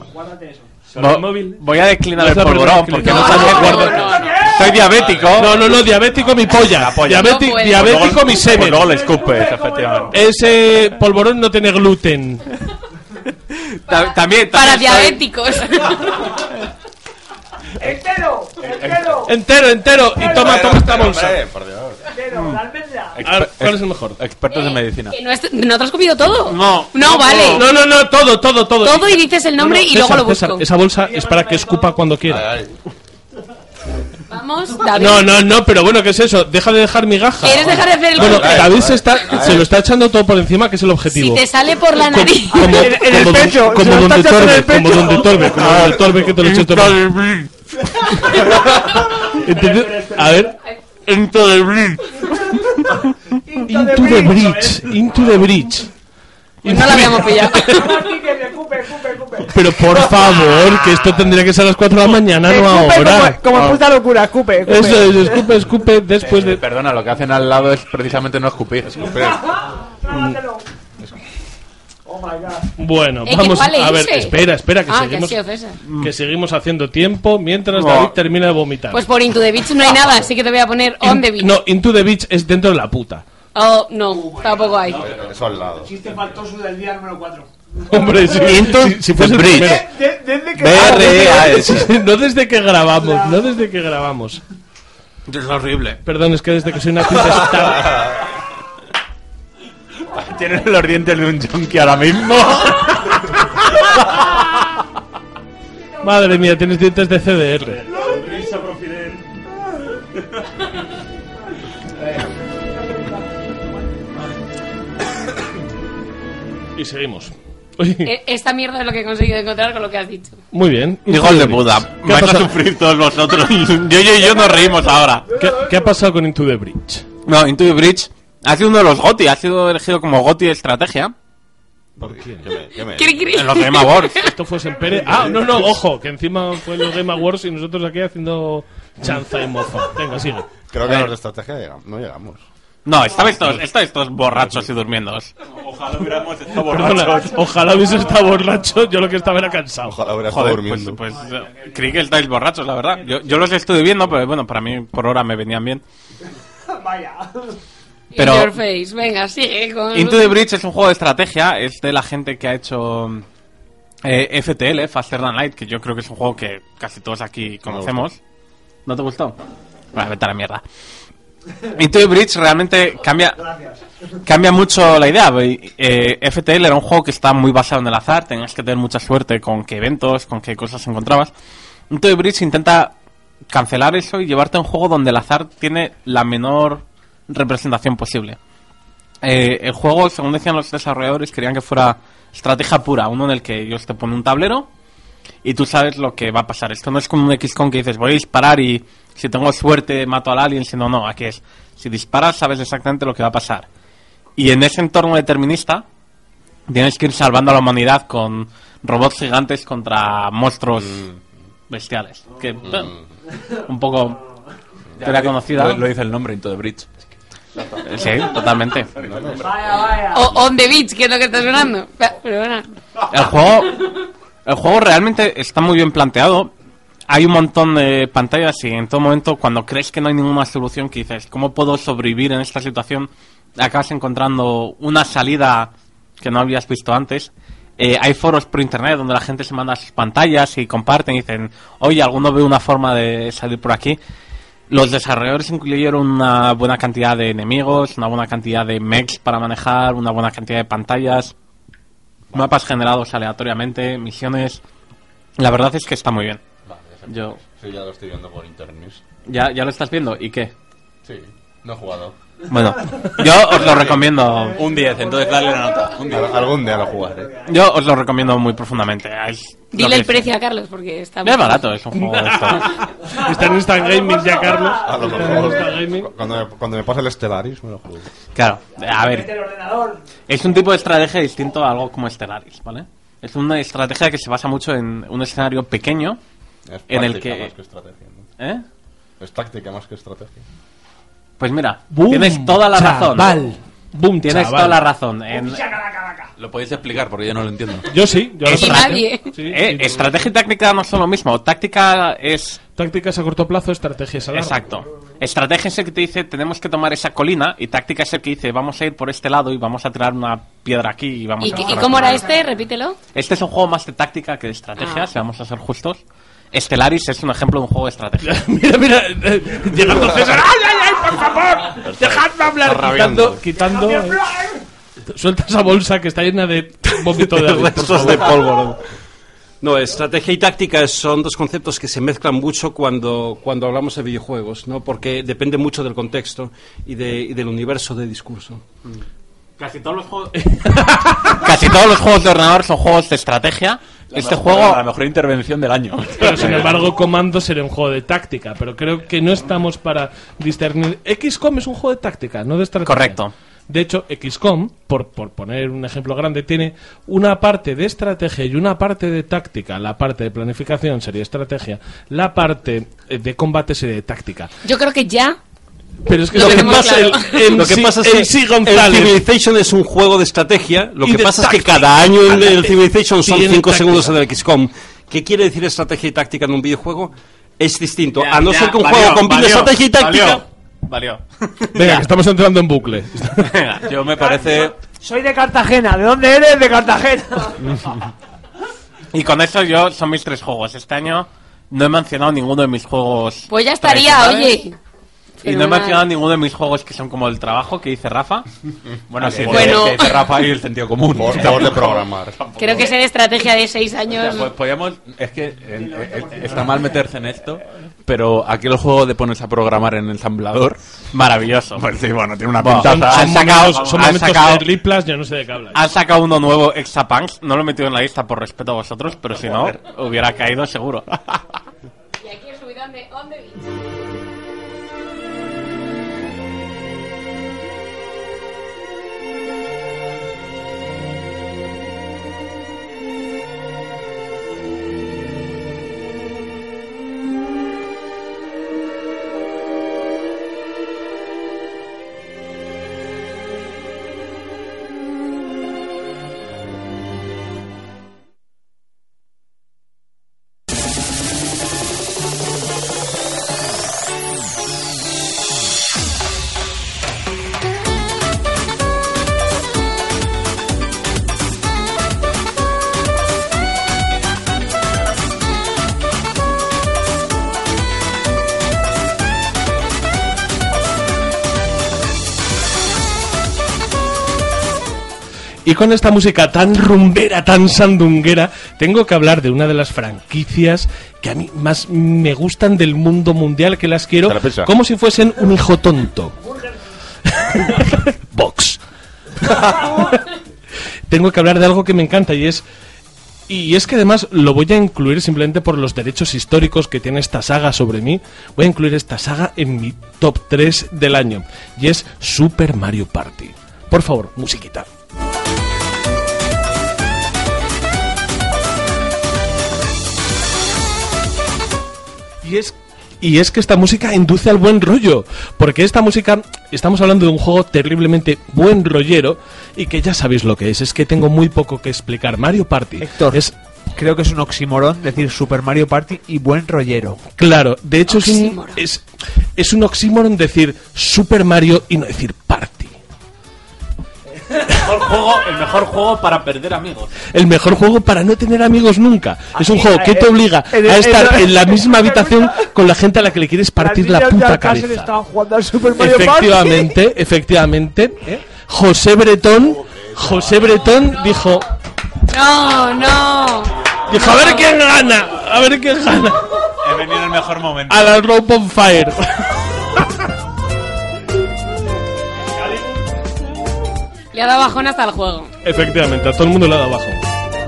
Solo vo- el móvil. voy a declinar No el polvorón porque que no, No, no, guardo. no, Soy diabético. No, no, no, diabético mi polla. Diabético, No puede. diabético mi semen. luego le escupes, efectivamente. Ese polvorón no tiene gluten. Ta- también, Para también soy- diabéticos. ¡Entero! ¡Entero! Entero, entero. Y toma, toma esta bolsa. Hombre, por Dios. ¡Entero! ¡La almendra! A ver, ¿Cuál es el mejor? Expertos en medicina. Que no, es- ¿No te has comido todo? No. No, vale. No, no, no, todo, todo, todo. Todo y dices el nombre No, no, y luego César, lo busco. César, esa bolsa es para que escupa cuando quiera. Ay, ay. Vamos, David. No, no, no, pero bueno, ¿qué es eso? Deja de dejar migaja. ¿Quieres dejar de hacer el Bueno, corte? David se, está, se lo está echando todo por encima, que es el objetivo. Si te sale por la nariz. Como, En- en el como don- pecho, como se lo está donde echando en Torbe, como pecho. donde Torbe, como donde Torbe que te lo eché todo. A ver. Into the Blitz. Into the bridge, into the bridge. No la habíamos pillado. Pero por favor, que esto tendría que ser a las 4 de la mañana, no ahora. Como, como puta locura, escupe, escupe. Eso es, escupe, escupe después de... Perdona, lo que hacen al lado es precisamente no escupir. Trágatelo. Oh my god. Bueno, Eh, que vamos cuál a ver, espera, espera, que Ah, que seguimos que seguimos haciendo tiempo mientras. David termina de vomitar. Pues por Into the Beach no hay nada, así que te voy a poner On the Beach. No, Into the Beach es dentro de la puta. Oh, no, tampoco hay. Eso al lado. Chiste faltoso del día número 4. Hombre, si, si, si fuese el Bridge. primero. desde que. Ah, sí, no desde que grabamos, no desde que grabamos. Es horrible. Perdón, es que desde que soy una tempestad. Tienes los dientes de un junkie ahora mismo. Madre mía, tienes dientes de CDR. Y seguimos. Oye, E- Esta mierda es lo que he conseguido encontrar con lo que has dicho. muy bien. Hijos de puta. ¿Qué ha, Vais a pasado, sufrir todos vosotros. yo, yo y yo nos reímos ahora. qué- qué ha pasado con Into the Bridge? No, Into the Bridge ha sido uno de los GOTI. Ha sido elegido como GOTI de estrategia. ¿Qué me- qué me- Cri, cri. En los Game Awards. Esto fue en Pérez. Ah, no, no, ojo, que encima fue los Game Awards y nosotros aquí haciendo chanza y mofa. Venga, sigue. Creo que a los de estrategia no llegamos. No, estabais todos, estabais todos borrachos y durmiendo. Ojalá hubiéramos estado Perdona, ojalá hubiese estado borracho, yo lo que estaba era cansado. Ojalá hubiera estado Joder, pues, durmiendo. pues eh, creí que estáis borrachos, la verdad. Yo, yo los estuve viendo, pero bueno, para mí por hora me venían bien. Vaya. Pero- In your face. Venga, sigue con. Into the Bridge es un juego de estrategia, es de la gente que ha hecho eh, FTL, Faster Than Light, que yo creo que es un juego que casi todos aquí conocemos. ¿No te gustó? Bueno, vete a la mierda. Into the Bridge realmente cambia cambia mucho la idea. Eh, FTL era un juego que está muy basado en el azar, tenías que tener mucha suerte con qué eventos, con qué cosas encontrabas. Into the Bridge intenta cancelar eso y llevarte a un juego donde el azar tiene la menor representación posible. Eh, el juego, según decían los desarrolladores, querían que fuera estrategia pura, uno en el que ellos te ponen un tablero y tú sabes lo que va a pasar. Esto no es como un XCOM que dices, voy a disparar y si tengo suerte mato al alien, si no, aquí es, si disparas sabes exactamente lo que va a pasar. Y en ese entorno determinista tienes que ir salvando a la humanidad con robots gigantes contra monstruos bestiales. Que, bueno, un poco era conocida. Lo, lo dice el nombre, Into the Bridge. Sí, totalmente. O On the Beach, que es lo que está sonando. Pero bueno. El juego, el juego realmente está muy bien planteado. Hay un montón de pantallas y en todo momento cuando crees que no hay ninguna solución que dices, ¿cómo puedo sobrevivir en esta situación? Acabas encontrando una salida que no habías visto antes. Eh, hay foros por internet donde la gente se manda sus pantallas y comparten y dicen, oye, alguno ve una forma de salir por aquí. Los desarrolladores incluyeron una buena cantidad de enemigos, una buena cantidad de mechs para manejar, una buena cantidad de pantallas, mapas generados aleatoriamente, misiones. La verdad es que está muy bien. Yo Sí, ya lo estoy viendo por internet. ya, ya lo estás viendo y qué. Sí, no he jugado. Bueno, yo os lo recomiendo. Un 10, entonces dale la nota. Un 10. Al- algún día lo jugaré. Yo os lo recomiendo muy profundamente. Es lo Dile que el es- precio a Carlos, porque está Es barato, es un juego de. Está en Instant Gaming ya, Carlos. A lo Está en mejor. Instant Gaming. Cuando me, cuando me pase el Stellaris me lo juego. Claro, a ver. Es un tipo de estrategia distinto a algo como Stellaris, ¿vale? Es una estrategia que se basa mucho en un escenario pequeño Es en el práctica que... más que estrategia. ¿no? ¿Eh? Es táctica más que estrategia. Pues mira, Boom, tienes toda la razón. chaval. Boom, Tienes chaval. toda la razón. En, Lo podéis explicar porque yo no lo entiendo. Yo sí, yo lo nadie. Sí, eh, sí, estrategia y táctica no son lo mismo. Táctica es Tácticas a corto plazo, estrategias a largo. Exacto. Estrategia es el que te dice tenemos que tomar esa colina y táctica es el que dice vamos a ir por este lado y vamos a tirar una piedra aquí y vamos ¿Y, a... qué- y cómo era este? Repítelo. Este es un juego más de táctica que de estrategia, Ah. si vamos a ser justos. Stellaris es un ejemplo de un juego de estrategia. mira, mira, eh, llegando César. ¡Ay, ay, ay, por favor! ¡Dejadme hablar! Quitando, quitando. eh, Suelta esa bolsa que está llena de vómito de Restos de pólvora. No, estrategia y táctica son dos conceptos que se mezclan mucho cuando, cuando hablamos de videojuegos, ¿no? Porque depende mucho del contexto y, de, y del universo de discurso. Casi todos los juegos... Casi todos los juegos de ordenador son juegos de estrategia. este juego... La mejor intervención del año. Pero sin embargo, Comando sería un juego de táctica. Pero creo que no estamos para discernir. XCOM es un juego de táctica, no de estrategia. Correcto. De hecho, XCOM, por, por poner un ejemplo grande, tiene una parte de estrategia y una parte de táctica. La parte de planificación sería estrategia, la parte eh, de combate sería de táctica. Yo creo que ya. Pero es que Lo lo que pasa, claro. el, Lo que pasa es que sí, el. Civilization es un juego de estrategia. Lo que pasa es que táctica. cada año en el Civilization son Tiene 5 táctica. segundos en el XCOM. ¿Qué quiere decir estrategia y táctica en un videojuego? Es distinto. Ya, a no ya, ser que un valió, juego combine estrategia y táctica. Valió. Venga, que estamos entrando en bucle. Venga, Yo me parece. Soy de Cartagena. ¿De dónde eres? De Cartagena. Y con eso yo son mis tres juegos. Este año no he mencionado ninguno de mis juegos. Pues ya estaría, oye. Y no he mencionado ninguno de mis juegos que son como el trabajo que dice Rafa. Bueno, sí, Bueno. que dice Rafa y el sentido común. Por favor de programar. Creo que ser estrategia de seis años. Pues podríamos, es que eh, eh, está mal meterse en esto, pero aquí el juego de ponerse a programar en ensamblador, Maravilloso. pues sí, bueno, tiene una Bueno, pintaza. han Son sacado- son han momentos sacado- de Plus, yo no sé de qué hablas. Han sacado uno nuevo, Exapunks. No lo he metido en la lista por respeto a vosotros, pero si no, hubiera caído seguro. Y con esta música tan rumbera, tan sandunguera, tengo que hablar de una de las franquicias que a mí más me gustan del mundo mundial, que las quiero la como si fuesen un hijo tonto. Box. tengo que hablar de algo que me encanta y es y es que además lo voy a incluir simplemente por los derechos históricos que tiene esta saga sobre mí. Voy a incluir esta saga en mi top 3 del año. Y es Super Mario Party. Por favor, musiquita. Y es, y es que esta música induce al buen rollo. Porque esta música, estamos hablando de un juego terriblemente buen rollero y que ya sabéis lo que es. Es que tengo muy poco que explicar. Mario Party Héctor, es creo que es un oxímoron decir Super Mario Party y buen rollero. Claro, de hecho es un, es, es un oxímoron decir Super Mario y no decir Party. El mejor juego, el mejor juego para perder amigos. El mejor juego para no tener amigos nunca. Es un juego que eh, te obliga en el- a estar en- en la misma habitación con la gente a la que le quieres partir la puta cabeza. estaban jugando al Super Mario Party. Efectivamente, efectivamente. José Bretón, José Bretón dijo, No, no. dijo, a ver quién gana, a ver quién gana. He venido en el mejor momento. A la Rope on Fire. Le ha dado bajón hasta el juego. Efectivamente, a todo el mundo le ha dado abajo.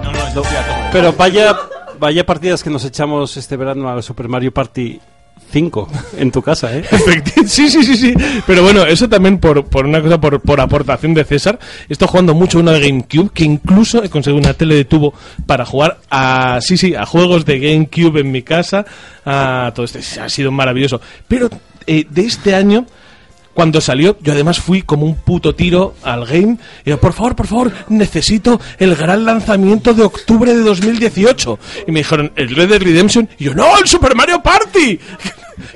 No, no, yo fui a tope. Pero vaya, vaya partidas que nos echamos este verano al Super Mario Party 5 en tu casa, ¿eh? Sí, sí, sí, sí. Pero bueno, eso también por, por una cosa, por, por aportación de César. Estoy jugando mucho una de GameCube, que incluso he conseguido una tele de tubo para jugar a, sí, sí, a juegos de GameCube en mi casa. A todo esto. Ha sido maravilloso. Pero eh, de este año, cuando salió, yo además fui como un puto tiro al game. Y yo, por favor, por favor, necesito el gran lanzamiento de octubre de 2018. Y me dijeron, el Red Dead Redemption. Y yo, no, el Super Mario Party.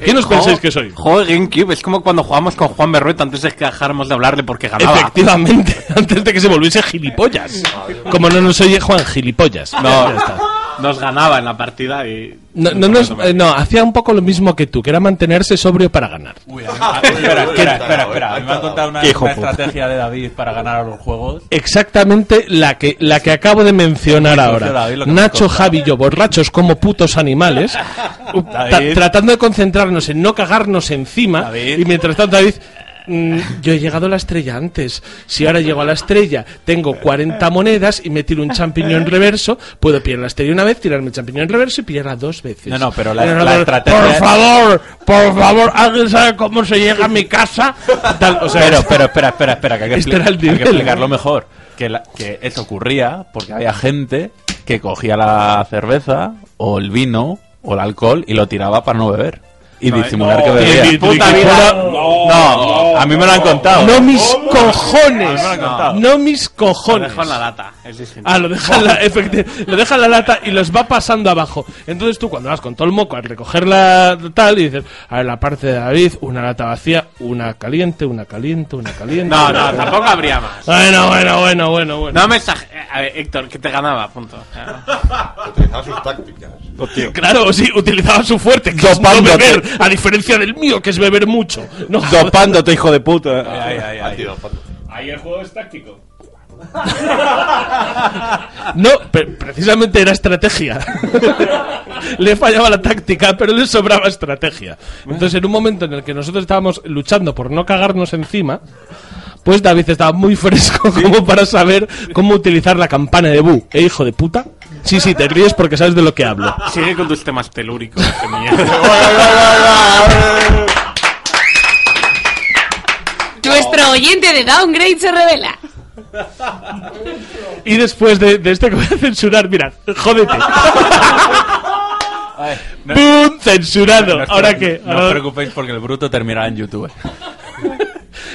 ¿Qué nos pensáis que soy? De GameCube, es como cuando jugamos con Juan Berrueta antes de que dejáramos de hablarle porque ganaba. Efectivamente, antes de que se volviese gilipollas. Como no nos oye Juan, gilipollas. No, Ya está. Nos ganaba en la partida y. No, no, nos- eh, no, hacía un poco lo mismo que tú, que era mantenerse sobrio para ganar. Uy, a mí- a- espera, espera, espera, espera. A mí me han contado una, estrategia de David para ganar a los juegos. Exactamente la que, la que acabo de mencionar ahora. David, Nacho. Javi y yo, borrachos como putos animales, David. tratando de concentrarnos en no cagarnos encima. David. Y mientras tanto, David, mm, yo he llegado a la estrella antes. Si ahora llego a la estrella, tengo 40 monedas y me tiro un champiñón reverso, puedo pillar la estrella una vez, tirarme el champiñón reverso y pillarla dos veces. No, no, pero la- la por- estrategia- Por favor, por favor, ¿alguien sabe cómo se llega a mi casa? Tal, o sea, pero, pero, espera, espera, espera, que hay que, Este expli- era el hay que nivel. explicarlo mejor. Que, la- que eso ocurría porque había gente que cogía la cerveza o el vino o el alcohol y lo tiraba para no beber. Y disimular que bebía. Puta vida. no, No, a mí me lo han contado. No mis cojones. lo. No mis Lo cojones. dejo en la lata. Ah, lo deja, en la, lo deja en la lata y los va pasando abajo. Entonces tú cuando vas con todo el moco a recoger la tal y dices, a ver, la parte de David, una lata vacía, una caliente, una caliente, una caliente. No, no, tampoco habría más. Bueno, bueno, bueno, bueno, bueno. No me exag- A ver, Héctor, que te ganaba, punto. Utilizaba sus tácticas. Claro, sí, utilizaba su fuerte, que es no beber, a diferencia del mío, que es beber mucho. No, Dopándote, hijo de puta. Ay, ay, ay. Ahí el juego es táctico. No, precisamente era estrategia. le fallaba la táctica, pero le sobraba estrategia. Entonces, en un momento en el que nosotros estábamos luchando por no cagarnos encima, pues David estaba muy fresco como para saber cómo utilizar la campana de Bu. ¿Eh, hijo de puta? Sí, sí, te ríes porque sabes de lo que hablo. Sigue con tus temas telúricos. Nuestro oyente de Downgrade se revela. Y después de, de esto que voy a censurar, mira, jódete. Ay, no- ¡Bum! Censurado. no ¿Ahora qué? No os preocupéis porque el bruto terminará en YouTube.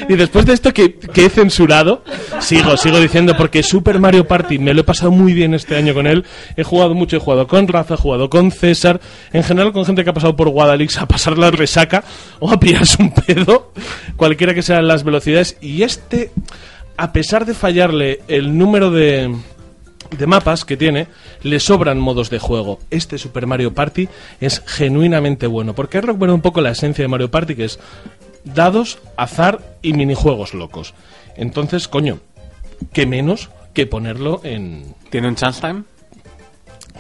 Y después de esto que, que he censurado, sigo, sigo diciendo, porque Super Mario Party me lo he pasado muy bien este año con él. He jugado mucho, he jugado con Rafa, he jugado con César, en general con gente que ha pasado por Guadalix a pasar la resaca o a pillarse un pedo, cualquiera que sean las velocidades. Y este, a pesar de fallarle el número de, de mapas que tiene, le sobran modos de juego. Este Super Mario Party es genuinamente bueno, porque recuerda un poco la esencia de Mario Party, que es dados, azar y minijuegos locos. Entonces, coño, qué menos que ponerlo en... ¿Tiene un chance time?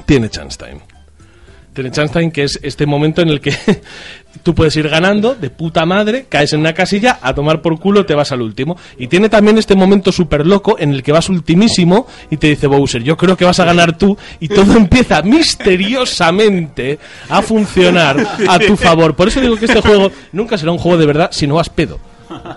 Tiene chance time. Tiene chance time, que es este momento en el que tú puedes ir ganando de puta madre, caes en una casilla, a tomar por culo te vas al último. Y tiene también este momento súper loco en el que vas ultimísimo y te dice Bowser, yo creo que vas a ganar tú y todo empieza misteriosamente a funcionar a tu favor. Por eso digo que este juego nunca será un juego de verdad si no vas pedo.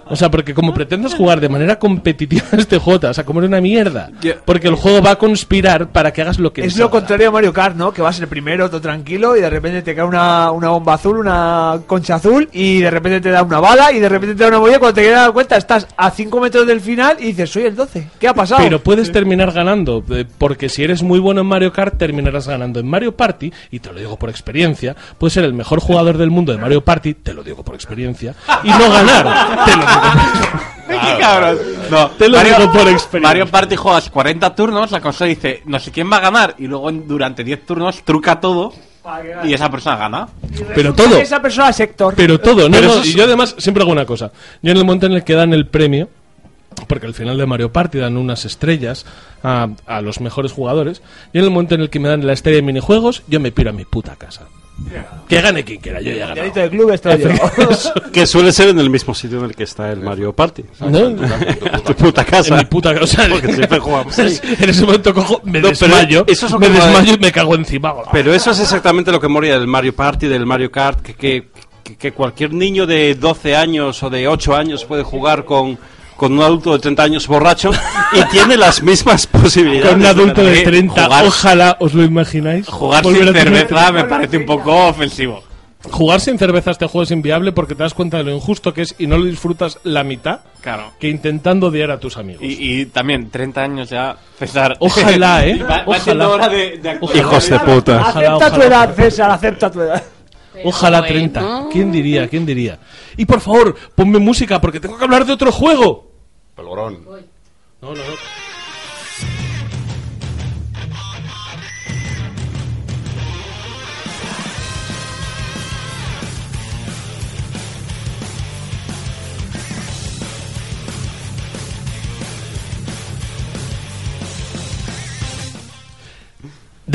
O sea, porque como pretendas jugar de manera competitiva este juego, te vas a comer una mierda. Porque el juego va a conspirar para que hagas lo que Es lo contrario a Mario Kart, ¿no? Que vas el primero, todo tranquilo, y de repente te cae una, una bomba azul, una concha azul, y de repente te da una bala, y de repente te da una boya. Cuando te quieres dar cuenta, estás a 5 metros del final y dices, soy el 12. ¿Qué ha pasado? Pero puedes terminar ganando, eh, porque si eres muy bueno en Mario Kart, terminarás ganando. En Mario Party, y te lo digo por experiencia, puedes ser el mejor jugador del mundo de Mario Party, te lo digo por experiencia, y no ganar. Te lo digo. ¡Qué cabrón! No, Te lo digo por experiencia. Mario Party juegas 40 turnos, la consola dice, no sé quién va a ganar, y luego durante 10 turnos truca todo y esa persona gana. Pero todo. Esa persona es Héctor. Pero todo, ¿no? Pero no, eso es- Y yo además siempre hago una cosa. Yo en el momento en el que dan el premio, porque al final de Mario Party dan unas estrellas a, a los mejores jugadores, y en el momento en el que me dan la estrella de minijuegos, yo me piro a mi puta casa. Que gane quien quiera, yo ya he ganado. Delito de club estoy yo. Que suele ser en el mismo sitio en el que está el Mario Party. ¿No? En tu puta casa. En mi puta casa. Porque siempre jugamos ahí. En ese momento cojo, me No, pero desmayo, eso es lo me que desmayo y me cago encima. Pero eso es exactamente lo que moría del Mario Party, del Mario Kart, que, que, que- que cualquier niño de 12 años o de 8 años puede jugar con, con un adulto de 30 años borracho y tiene las mismas posibilidades. Con un adulto de ganar. 30, jugar- ojalá, ¿os lo imagináis? Jugar sin cerveza me parece un poco ofensivo. Jugar sin cerveza a este juego es inviable porque te das cuenta de lo injusto que es y no lo disfrutas la mitad Claro. que intentando odiar a tus amigos. Y, y también, 30 años ya, César. Ojalá, ¿eh? Va, va Ojalá. siendo hora de, de. Hijos de puta. Ojalá, Acepta ojalá, tu edad, ojalá. César, acepta tu edad. Ojalá Bueno. 30. ¿Quién diría? ¿Quién diría? Y por favor, ponme música porque tengo que hablar de otro juego. Pelgrón. No, no, no.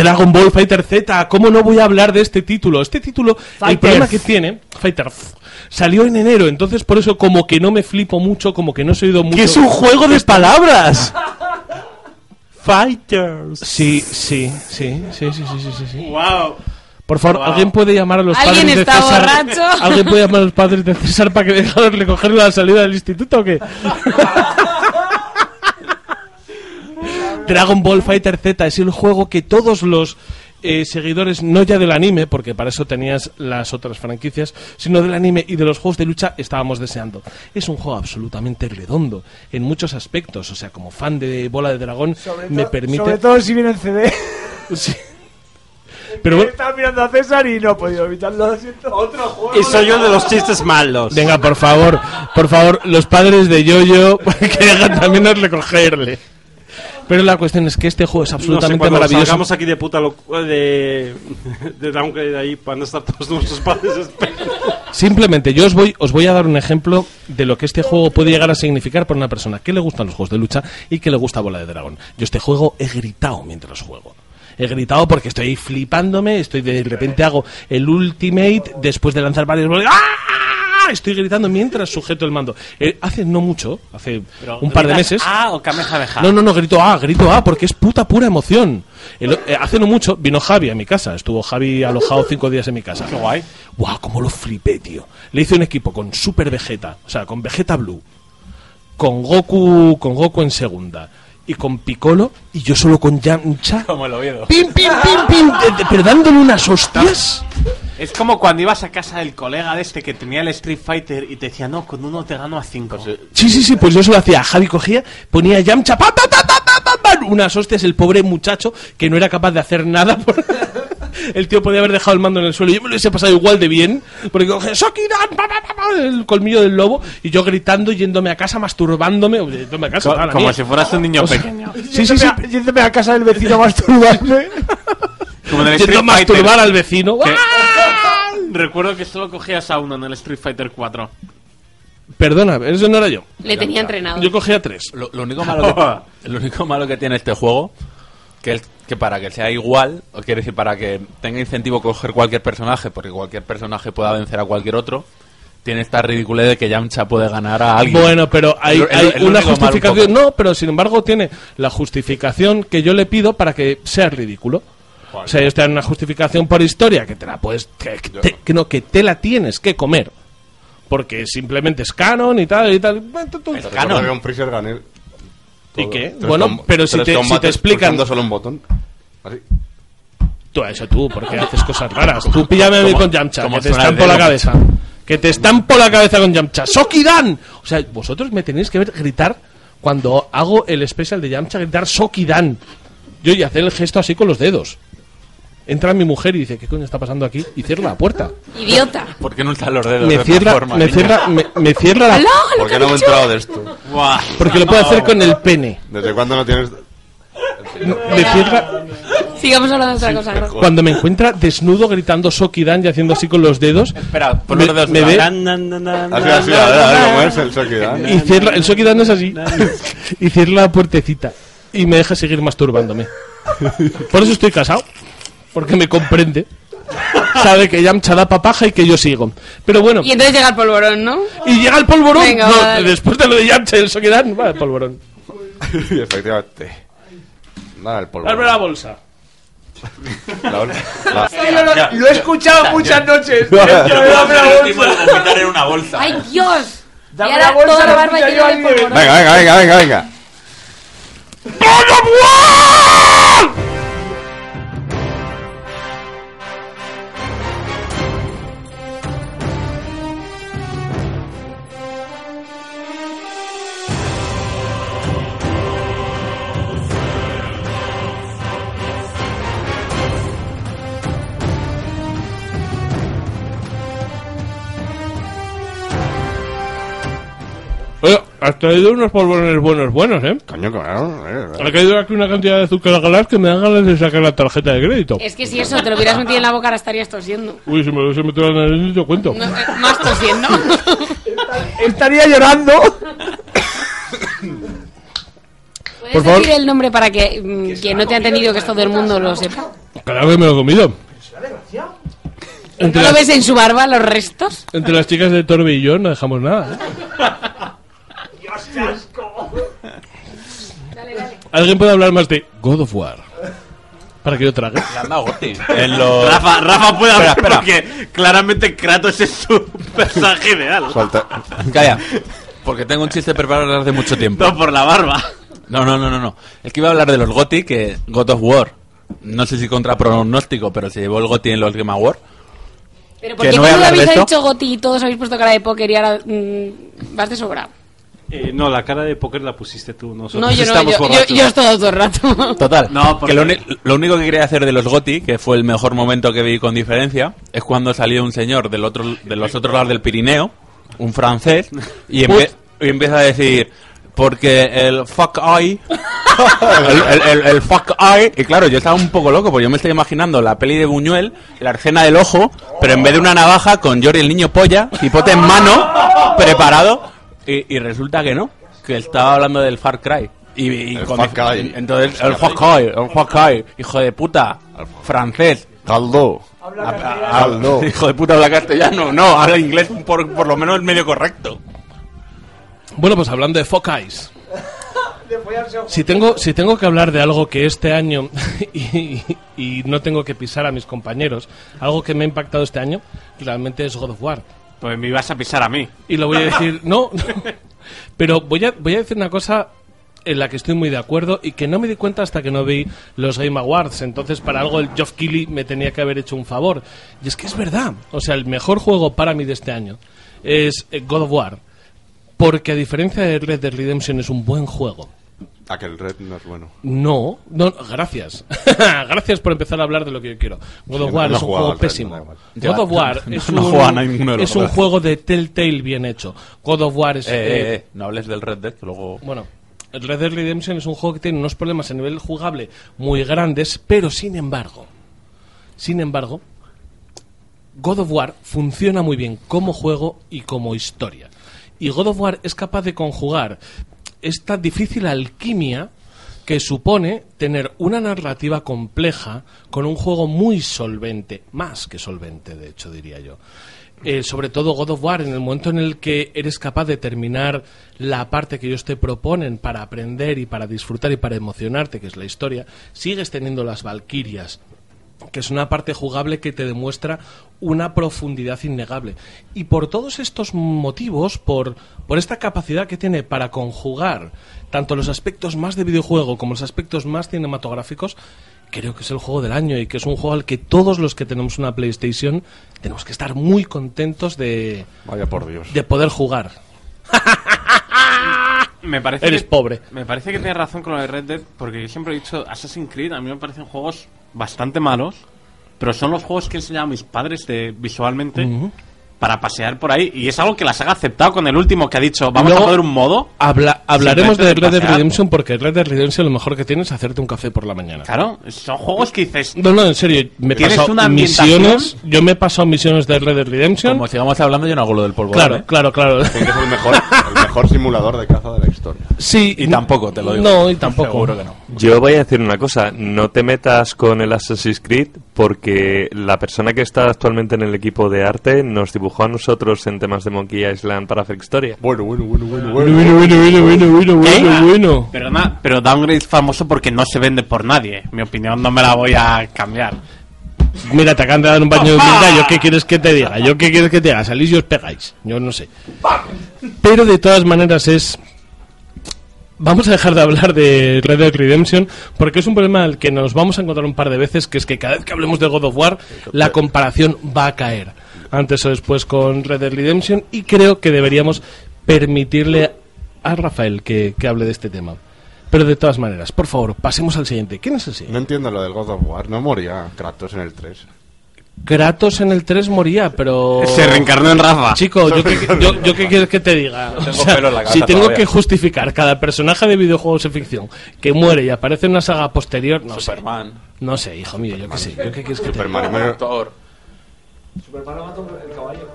Dragon Ball Fighter Z, ¿cómo no voy a hablar de este título? Este título, el problema que tiene, Fighter, salió en enero, entonces por eso como que no me flipo mucho, como que no he oído mucho. ¡Que es un juego de palabras! Fighters. Sí, sí, sí, sí, sí, sí, sí, sí. sí. Wow. Por favor, alguien puede llamar a los padres de César. Alguien puede llamar a los padres de César para que dejarle cogerlo a la salida del instituto o qué? Dragon Ball Fighter Z es el juego que todos los eh, seguidores, no ya del anime, porque para eso tenías las otras franquicias, sino del anime y de los juegos de lucha estábamos deseando. Es un juego absolutamente redondo en muchos aspectos, o sea, como fan de Bola de Dragón, me permite... Sobre todo si viene en CD. Sí. Pero bueno, Estaba mirando a César y no he podido evitarlo. Lo siento. Otro juego. Y soy yo de los chistes malos. Venga, por favor, por favor, los padres de Yoyo que dejan también a recogerle. Pero la cuestión es que este juego es No sé, absolutamente maravilloso. salgamos aquí de puta de, de downgrade ahí van a estar todos nuestros padres. Simplemente yo os voy, os voy a dar un ejemplo de lo que este juego puede llegar a significar para una persona que le gustan los juegos de lucha y que le gusta Bola de Dragón. Yo este juego he gritado mientras juego. He gritado porque estoy flipándome, estoy de repente hago el ultimate después de lanzar varios. ¡Ah! Estoy gritando mientras sujeto el mando. Eh, hace no mucho, hace un par de meses. Ah, o Kamehameha. No, no, no, grito A, grito A, porque es puta pura emoción. El- eh, hace no mucho vino Javi a mi casa. Estuvo Javi alojado cinco días en mi casa. Qué guay. Guau, cómo lo flipé, tío. Le hice un equipo con Super Vegeta, o sea, con Vegeta Blue, con Goku, con Goku en segunda y con Piccolo y yo solo con Yamcha. Como el Oviedo. Pim, pim, pim, pim, de- de- pero dándole unas hostias. Es como cuando ibas a casa del colega de este que tenía el Street Fighter y te decía, no, con uno te gano a cinco. Sí, sí, sí, pues yo se lo hacía. Javi cogía, ponía Yamcha, pa, pa, pa, pa, unas hostias, el pobre muchacho que no era capaz de hacer nada. por- El tío podía haber dejado el mando en el suelo. Yo me lo hubiese pasado igual de bien. Porque coge Sokidan, pa, pa, pa, pa, el colmillo del lobo. Y yo gritando, yéndome a casa, masturbándome. o Yéndome a casa, Co- a la como mía. si fueras un niño O sea, pequeño. Sí, sí, sí. Yéndome a casa del vecino masturbarme. Como en el a masturbar Fighter. al vecino. ¡Ah! Recuerdo que solo cogías a uno en el Street Fighter 4. Perdona, eso no era yo. Le tenía entrenado. Yo cogía tres. Lo, lo único malo que, lo único malo que tiene este juego, que, es, que para que sea igual, o quiere decir, para que tenga incentivo coger cualquier personaje, porque cualquier personaje pueda vencer a cualquier otro, tiene esta ridiculez de que Yamcha puede ganar a alguien. Bueno, pero hay, El- el- hay el una justificación. No, pero sin embargo tiene la justificación que yo le pido para que sea ridículo. O sea, ellos te dan una justificación por historia que te la puedes. Que, que te, que no, que te la tienes que comer. Porque simplemente es canon y tal y tal. Es canon. un ¿Y qué? Tres Bueno, pero si te, si te explican. solo un botón. Así. Tú, eso tú, porque haces cosas raras. Tú píllame a mí ¿Cómo- con Yamcha, que te estampo la cabeza. Que te estampo la cabeza con Yamcha. ¡Sokidan! O sea, vosotros me tenéis que ver gritar cuando hago el especial de Yamcha, gritar Sokidan. Yo y hacer el gesto así con los dedos. Entra mi mujer y dice, ¿qué coño está pasando aquí? Y cierra la puerta. Idiota. ¿Por qué no están los dedos? de Me cierra, forma, me niña? cierra, me, me cierra la... ¿Por qué no me he enterado de esto? Porque lo puedo hacer con el pene. ¿Desde cuándo no tienes.? Me cierra... Sigamos hablando de otra cosa. ¿no? Cuando me encuentra desnudo gritando Sokidan y haciendo así con los dedos... Espera, pon me, los dedos. me ve- Así, así, nan, a ver, a ver nan, cómo es el Sokidan. Y cierra, el Sokidan es así. y cierra la puertecita. Y me deja seguir masturbándome. Por eso estoy casado. Porque me comprende. Sabe que Yamcha da papaja y que yo sigo. Pero bueno, Y entonces llega el polvorón, ¿no? y llega el polvorón. Venga, No, vale. después de lo de Yamcha y el Sokidan, va el polvorón. Efectivamente. Nada, el polvo. Dame la bolsa. La ol- la- Lo he escuchado muchas noches. Dame vomitar en una bolsa. ¡Ay, Dios! Dame y la bolsa, la barba llena yo alguien. polvorón. Venga, venga, venga, venga, venga. Oye, has traído unos polvorones buenos, buenos, ¿eh? Coño, claro. eh, Ha caído aquí una cantidad de azúcar galas que me dan ganas de sacar la tarjeta de crédito. Es que si eso te lo hubieras metido en la boca ahora estarías tosiendo. Uy, si me lo hubiese metido en la nariz, ni te cuento. No, eh, más tosiendo. Estaría llorando. ¿Puedes Por favor. decir el nombre para que mm, quien no te ha entendido que es todo el mundo lo sepa? Cada vez me lo he comido. ¿No Entre lo las, ves en su barba, los restos? entre las chicas de Torbe y yo no dejamos nada. ¿eh? ¿Alguien puede hablar más de God of War? Para que yo trague. Le han dado Gotti. En los... Rafa, Rafa puede hablar espera. porque claramente Kratos es su personaje ideal. Suelta. Calla. Porque tengo un chiste preparado desde hace mucho tiempo. No por la barba. No, no, no, no, no. Es que iba a hablar de los GOTI, que God of War. No sé si contra pronóstico, pero se llevó el GOTI en los Game Awards. Pero Que porque no voy a cuando hablar de habéis esto. hecho Goti y todos habéis puesto cara de póker y ahora mm, vas de sobrado? Eh, no, la cara de póker la pusiste tú. Nosotros No, yo no, estamos yo, yo, yo estoy todo el rato. Total. No, porque- que lo, único que quería hacer de los GOTI, que fue el mejor momento que vi con diferencia, es cuando salió un señor del otro, de los otros lados del Pirineo, un francés, y, empe- y empieza a decir, porque el fuck eye, el, el- el- el fuck eye, y claro, yo estaba un poco loco, porque yo me estoy imaginando la peli de Buñuel, la escena del ojo, pero en vez de una navaja, con Jory el niño polla, hipote en mano, preparado, y, y resulta que no, que estaba hablando del Far Cry. Y, y El con- fuck eye. entonces, el fuck eye, el fuck eye, hijo de puta, francés. Caldo. Hijo de puta, habla castellano. No, habla inglés por, por lo menos medio correcto. Bueno, pues hablando de Foceyes. Si tengo, si tengo que hablar de algo que este año, y, y no tengo que pisar a mis compañeros, algo que me ha impactado este año, realmente es God of War. Pues me ibas a pisar a mí. Y lo voy a decir, no, pero voy a, voy a decir una cosa en la que estoy muy de acuerdo y que no me di cuenta hasta que no vi los Game Awards. Entonces, para algo el Geoff Keighley me tenía que haber hecho un favor. Y es que es verdad. O sea, el mejor juego para mí de este año es eh, God of War. Porque a diferencia de Red Dead Redemption es un buen juego. Aquel red no es bueno. No, no, gracias. gracias por empezar a hablar de lo que yo quiero. God of Sí, War no es un juego Red, pésimo. no. God of War no- es, no un, juega es un juego de Telltale bien hecho. God of War es... Eh, eh, eh, eh, no hables del Red Dead, que luego... bueno, el Red Dead Redemption es un juego que tiene unos problemas a nivel jugable muy grandes, pero sin embargo, sin embargo, God of War funciona muy bien como juego y como historia. Y God of War es capaz de conjugar esta difícil alquimia que supone tener una narrativa compleja con un juego muy solvente, más que solvente, de hecho, diría yo. Eh, sobre todo God of War, en el momento en el que eres capaz de terminar la parte que ellos te proponen para aprender y para disfrutar y para emocionarte, que es la historia, sigues teniendo las Valquirias, que es una parte jugable que te demuestra una profundidad innegable. Y por todos estos motivos, por, por esta capacidad que tiene para conjugar tanto los aspectos más de videojuego como los aspectos más cinematográficos, creo que es el juego del año y que es un juego al que todos los que tenemos una PlayStation tenemos que estar muy contentos de, Vaya por Dios. de poder jugar. Me parece Eres que- pobre. Me parece que tienes razón con lo de Red Dead, porque yo siempre he dicho Assassin's Creed, a mí me parecen juegos bastante malos, pero son los juegos que he enseñado a mis padres de, visualmente para pasear por ahí, y es algo que la saga ha aceptado con el último que ha dicho, vamos Luego- a poner un modo. Habla- hablaremos de Red Dead. Redemption porque Red Dead Redemption lo mejor que tiene es hacerte un café por la mañana. Claro, son juegos que dices, No, no, en serio, me ¿Tienes una misiones, yo me he pasado misiones de Red Dead Redemption. Como sigamos hablando, yo no hago lo del polvo. Claro, claro, claro. Que el mejor, el mejor simulador de caza de la historia. Sí, Y tampoco, te lo digo. No, y tampoco. Seguro que no. Yo voy a decir una cosa, no te metas con el Assassin's Creed porque la persona que está actualmente en el equipo de arte nos dibujó a nosotros en temas de Monkey Island para hacer historia. Bueno, bueno, bueno, bueno, Bueno, bueno, bueno, bueno, bueno, bueno, bueno, bueno. Perdona, pero Downgrade es famoso porque no se vende por nadie. Mi opinión no me la voy a cambiar. Mira, te acaban de dar un baño de humildad. ¿Yo qué quieres que te diga? ¿Yo qué quieres que te diga? Salís y os pegáis. Yo no sé. Pero de todas maneras es... Vamos a dejar de hablar de Red Dead Redemption porque es un problema al que nos vamos a encontrar un par de veces, que es que cada vez que hablemos de God of War, la comparación va a caer. Antes o después con Red Dead Redemption y creo que deberíamos permitirle a Rafael que, que hable de este tema. Pero de todas maneras, por favor, pasemos al siguiente. ¿Quién es el siguiente? No entiendo lo del God of War. No moría Kratos en el 3. Kratos en el 3 moría, pero... Se reencarnó en Rafa. Chico, ¿yo qué, yo, yo qué quieres que te diga? O tengo sea, pelo en la cabeza si tengo todavía. que justificar cada personaje de videojuegos de ficción que muere y aparece en una saga posterior, no Superman. sé. No sé, hijo mío, yo qué sé. ¿Yo qué quieres que te Superman diga? y Meryl- Thor. Superman lo mató el caballo.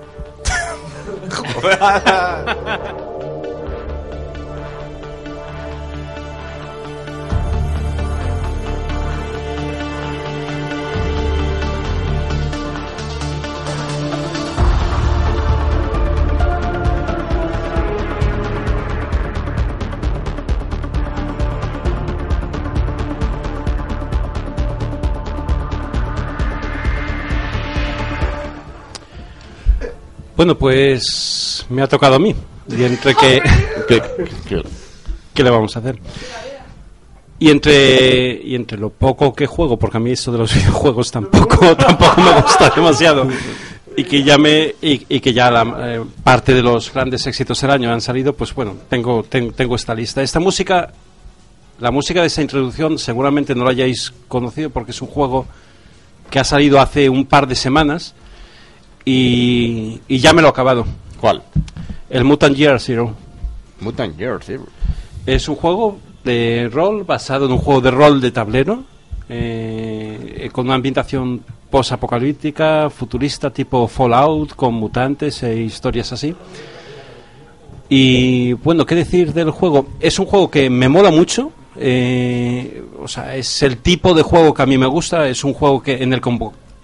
Bueno, pues me ha tocado a mí. Y entre que... ¿Qué, qué- ¿Qué le vamos a hacer? Y entre, y entre lo poco que juego, porque a mí eso de los videojuegos tampoco, tampoco me gusta demasiado, y que ya, me, y, que ya la eh, parte de los grandes éxitos del año han salido, pues bueno, tengo, ten- tengo esta lista. Esta música, la música de esta introducción seguramente no la hayáis conocido porque es un juego que ha salido hace un par de semanas y, y ya me lo he acabado. ¿Cuál? El Mutant Year Zero. Mutant Year Zero. Es un juego de rol basado en un juego de rol de tablero eh, eh, con una ambientación post-apocalíptica, futurista, tipo Fallout, con mutantes e historias así. Y bueno, ¿qué decir del juego? Es un juego que me mola mucho. eh, o sea, es el tipo de juego que a mí me gusta. Es un juego que en el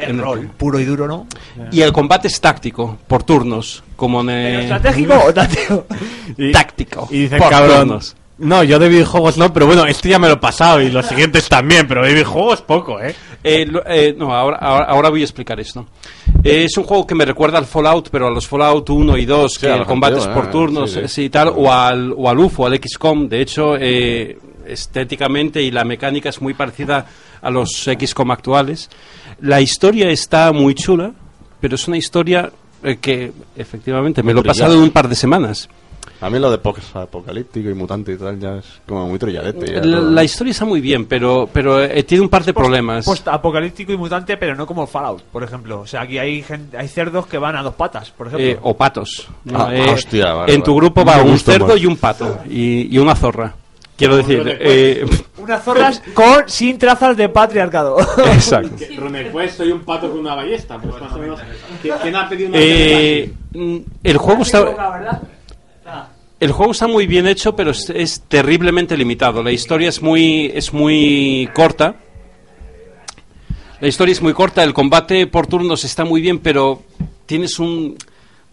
El el- rol, puro y duro, ¿no? y el combate es táctico, por turnos, como en ¿Pero eh, ¿Estratégico o táctico? táctico. Y dice por cabrón. turnos. No, yo de videojuegos no, pero bueno, este ya me lo he pasado y los siguientes también, pero de videojuegos poco, ¿eh? Eh, lo- eh, no, ahora, ahora, ahora voy a explicar esto. Eh, es un juego que me recuerda al Fallout, pero a los Fallout 1 y 2, que al el combate es anterior, por turnos sí, sí. eh, sí, y tal, o al, o al UFO, al XCOM. De hecho, eh, estéticamente y la mecánica es muy parecida a los XCOM actuales. La historia está muy chula, pero es una historia eh, que efectivamente me Muy lo he pasado en un par de semanas. A mí lo de post-apocalíptico y mutante y tal ya es como muy trilladete. La, la historia está muy bien, pero, pero eh, tiene un par de problemas. Post-apocalíptico y mutante, pero no como Fallout, por ejemplo. O sea, aquí hay, gente, hay cerdos que van a dos patas, por ejemplo. Eh, o patos. Ah, Eh, hostia, vale, en tu vale. grupo Me va un cerdo más. y un pato y, y una zorra. Quiero decir, eh, Unas zorras con, sin trazas de patriarcado. exacto. Runequest soy un pato con una ballesta, pues más o menos. ¿Quién ha pedido Eh, mm, el juego está el juego está muy bien hecho, pero es, es terriblemente limitado. La historia es muy, es muy corta. La historia es muy corta, el combate por turnos está muy bien, pero tienes un...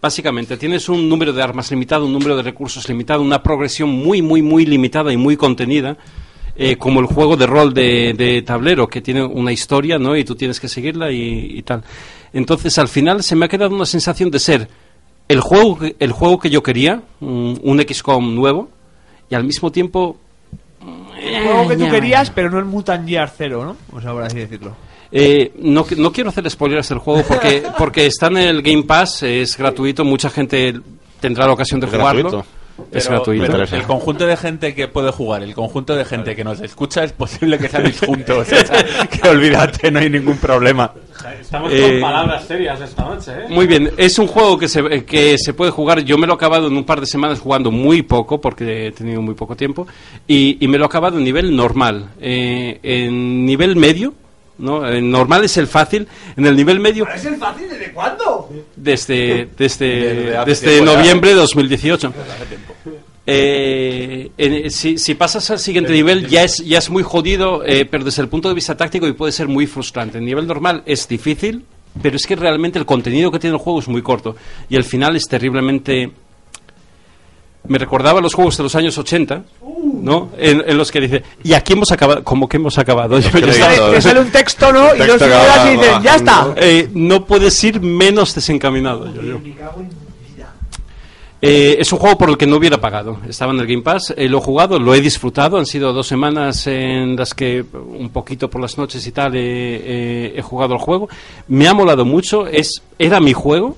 Básicamente, tienes un número de armas limitado, un número de recursos limitado, una progresión muy, muy, muy limitada y muy contenida, eh, como el juego de rol de, de tablero, que tiene una historia, ¿no? Y tú tienes que seguirla y, y tal. Entonces, al final se me ha quedado una sensación de ser el juego, que- el juego que yo quería, un, un XCOM nuevo, y al mismo tiempo El juego que tú ya. querías, pero no el Mutant Year 0, ¿no? O sea, por así decirlo. Eh, no, no quiero hacer spoilers del juego porque, porque está en el Game Pass, es gratuito, mucha gente tendrá la ocasión de ¿Es jugarlo. gratuito? Es Pero- gratuito. pero el conjunto de gente que puede jugar, el conjunto de gente que nos escucha, es posible que sean juntos. o sea, que olvídate, no hay ningún problema. Estamos Eh, con palabras serias esta noche, ¿eh? Muy bien, es un juego que se, que se puede jugar. Yo me lo he acabado en un par de semanas jugando muy poco, porque he tenido muy poco tiempo, y, y me lo he acabado en nivel normal. Eh, en nivel medio, ¿no? En normal es el fácil, en el nivel medio ¿Es el fácil desde cuándo? desde, desde, Desde noviembre de 2018. Eh, en- si, si pasas al siguiente nivel ya es, ya es muy jodido, eh, pero desde el punto de vista táctico y puede ser muy frustrante. En nivel normal es difícil, pero es que realmente el contenido que tiene el juego es muy corto y el final es terriblemente... Me recordaba los juegos de los años 80, ¿no? En, en los que dice, y aquí hemos acabado, como que hemos acabado. Yo- Te sale un texto, ¿no? Y Texto señoras va y dicen, ¡ya está! Eh, no puedes ir menos desencaminado. yo- yo. Eh, es un juego por el que no hubiera pagado. Estaba en el Game Pass, eh, lo he jugado, lo he disfrutado. Han sido dos semanas en las que un poquito por las noches y tal he jugado el juego. Me ha molado mucho. Es era mi juego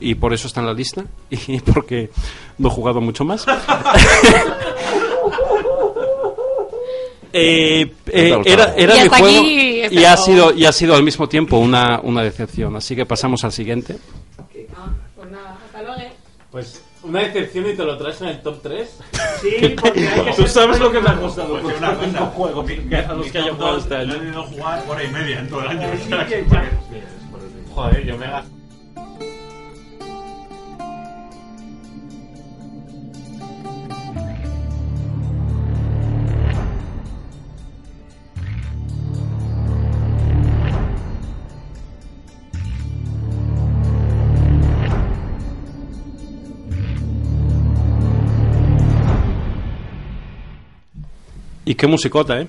y por eso está en la lista y porque no he jugado mucho más. Eh, eh, era era Y mi juego aquí y ha juego. sido y ha sido al mismo tiempo una, una decepción. Así que pasamos al siguiente. Pues nada, hasta luego. Pues una decepción y te lo traes en el top 3. Sí, porque hay que Tú sabes lo que me ha costado. Pues una cosa, juegos mi- a los mi que haya jugado este lo he año. tenido que jugar hora y media en todo el año. Joder, yo me gasto. Y qué musicota, ¿eh?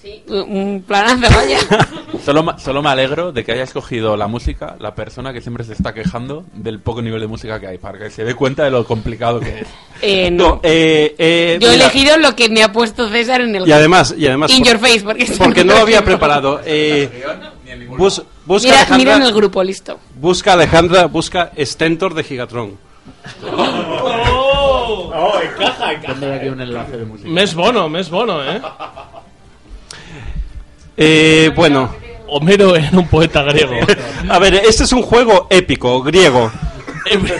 Sí, un planazo, vaya. Solo, ma- solo me alegro de que haya escogido la música la persona que siempre se está quejando del poco nivel de música que hay, para que se dé cuenta de lo complicado que es. Eh, no. eh, eh, Yo he mira, elegido lo que me ha puesto César en el y además, y además In por- your face, porque, porque no lo había preparado. Eh, bus- busca Mira, Alejandra, mira en el grupo, listo. busca Alejandra, busca Stentor de Gigatron. Pondré aquí un enlace de música. Mes bono, mes bono, ¿eh? Eh, bueno, Homero era un poeta griego. a ver, este es un juego épico, griego. Ebrio.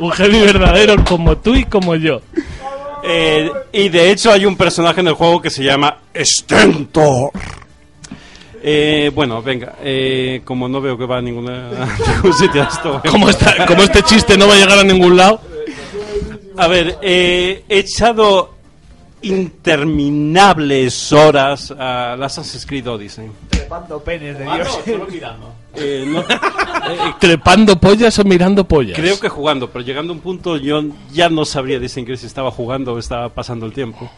un heavy verdadero como tú y como yo. Eh, y de hecho hay un personaje en el juego que se llama Stentor. Eh, bueno, venga, eh, como no veo que va a ninguna, a ningún sitio esto. Como este chiste no va a llegar a ningún lado. A ver, eh, he echado interminables horas a Assassin's Creed Odyssey. Trepando penes de Ah, Dios. solo mirando. Eh, no- eh, Trepando pollas o mirando pollas. creo que jugando, pero llegando a un punto yo ya no sabría distinguir si estaba jugando o estaba pasando el tiempo.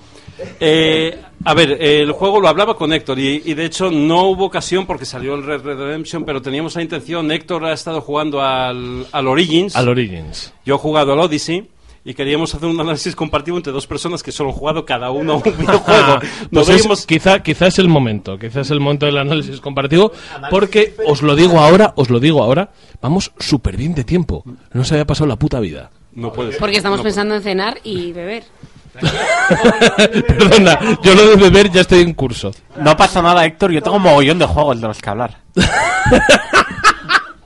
Eh, a ver, eh, el juego lo hablaba con Héctor y, y de hecho no hubo ocasión porque salió el Red Red Redemption, pero teníamos la intención. Héctor ha estado jugando al, al Origins. Al Origins. Yo he jugado al Odyssey y queríamos hacer un análisis compartido entre dos personas que solo han jugado cada uno un videojuego. No Pues es- quizá, quizá es el momento, quizá es el momento del análisis compartido, porque os lo digo ahora, os lo digo ahora, vamos súper bien de tiempo. No se había pasado la puta vida. No puede ser. Porque estamos No pensando en cenar y beber. Perdona, yo lo de beber ya estoy en curso. No pasa nada, Héctor. Yo tengo un mogollón de juegos de los que hablar.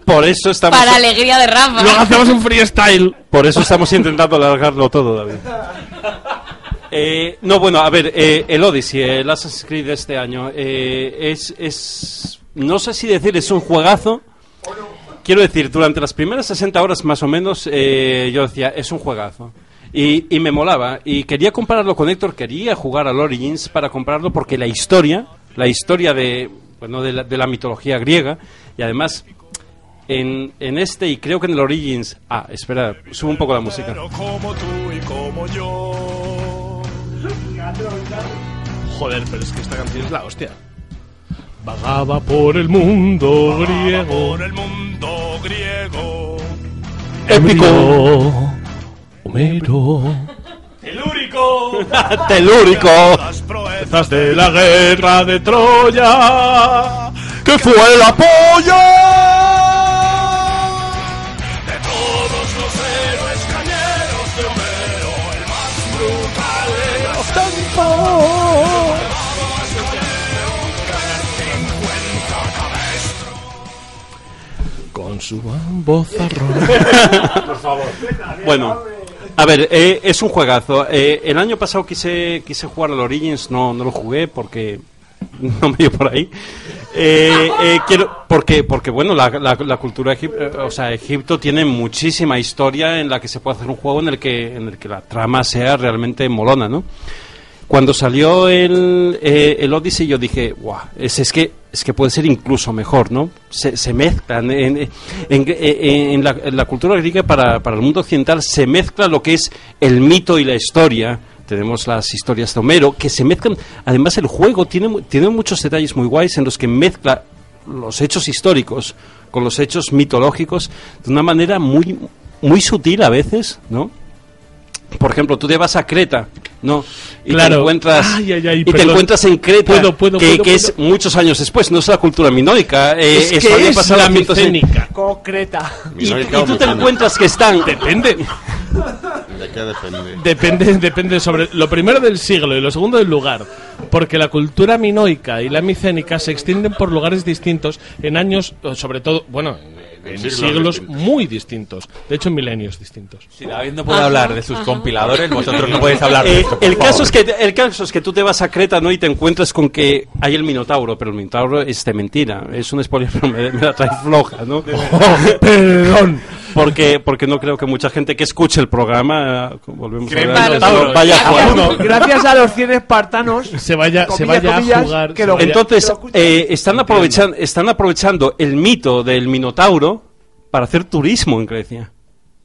Por eso estamos. Para alegría de Rafa. Luego hacemos un freestyle. Por eso estamos intentando alargarlo todo, David. Eh, no, bueno, a ver, eh, el Odyssey, el Assassin's Creed de este año, eh, es, es. No sé si decir es un juegazo, quiero decir, durante las primeras 60 horas más o menos, eh, yo decía, es un juegazo. Y, y me molaba. Y quería compararlo con Héctor, quería jugar al Origins para compararlo porque la historia, la historia de, bueno, de, la, de la mitología griega, y además en, en este y creo que en el Origins... Ah, espera, subo un poco la música. Como tú y como yo. Joder, pero es que esta canción es la hostia. Vagaba por el mundo griego. Por el mundo griego. Épico. Homero. Telúrico. Telúrico. Estás de la guerra de Troya. ¡Que fue la polla! Con su bozarrón. Por favor. Bueno, a ver, eh, es un juegazo. Eh, el año pasado quise, quise jugar al Origins, no, no lo jugué porque no me dio por ahí. Eh, eh, quiero, porque, porque bueno, la, la, la cultura egip- eh, o sea, Egipto tiene muchísima historia en la que se puede hacer un juego en el que, en el que la trama sea realmente molona, ¿no? Cuando salió el, eh, el Odyssey yo dije, guau, es, es que es que puede ser incluso mejor, ¿no? Se, se mezclan en, en, la, en la cultura griega para, para el mundo occidental se mezcla lo que es el mito y la historia. Tenemos las historias de Homero que se mezclan. Además el juego tiene tiene muchos detalles muy guays en los que mezcla los hechos históricos con los hechos mitológicos de una manera muy muy sutil a veces, ¿no? Por ejemplo, tú te vas a Creta, ¿no? Y Claro. te encuentras Ay, ay, ay, y te encuentras en Creta Puedo, puedo, que, puedo, que es muchos años después, no es la cultura minóica, eh, Es que es la micénica. Concreta. Y, y tú te encuentras que están Depende. ¿De qué depende? Depende, depende sobre lo primero del siglo y lo segundo del lugar, porque la cultura minoica y la micénica se extienden por lugares distintos en años, sobre todo, bueno, en, siglos muy distintos, de hecho en milenios distintos. Si David no puede hablar de sus compiladores, vosotros no podéis hablar de Eh, esto. el caso favor. es que el caso es que tú te vas a Creta no y te encuentras con que hay el minotauro pero el minotauro es de mentira es un spoiler pero me, me la trae floja no perdón porque porque no creo que mucha gente que escuche el programa eh, volvemos a no, vaya a jugar. Gracias- Gracias a los 100 espartanos. se vaya, se comillas, vaya a jugar. que se lo- vaya- entonces eh, están aprovechando están aprovechando el mito del minotauro para hacer turismo en Grecia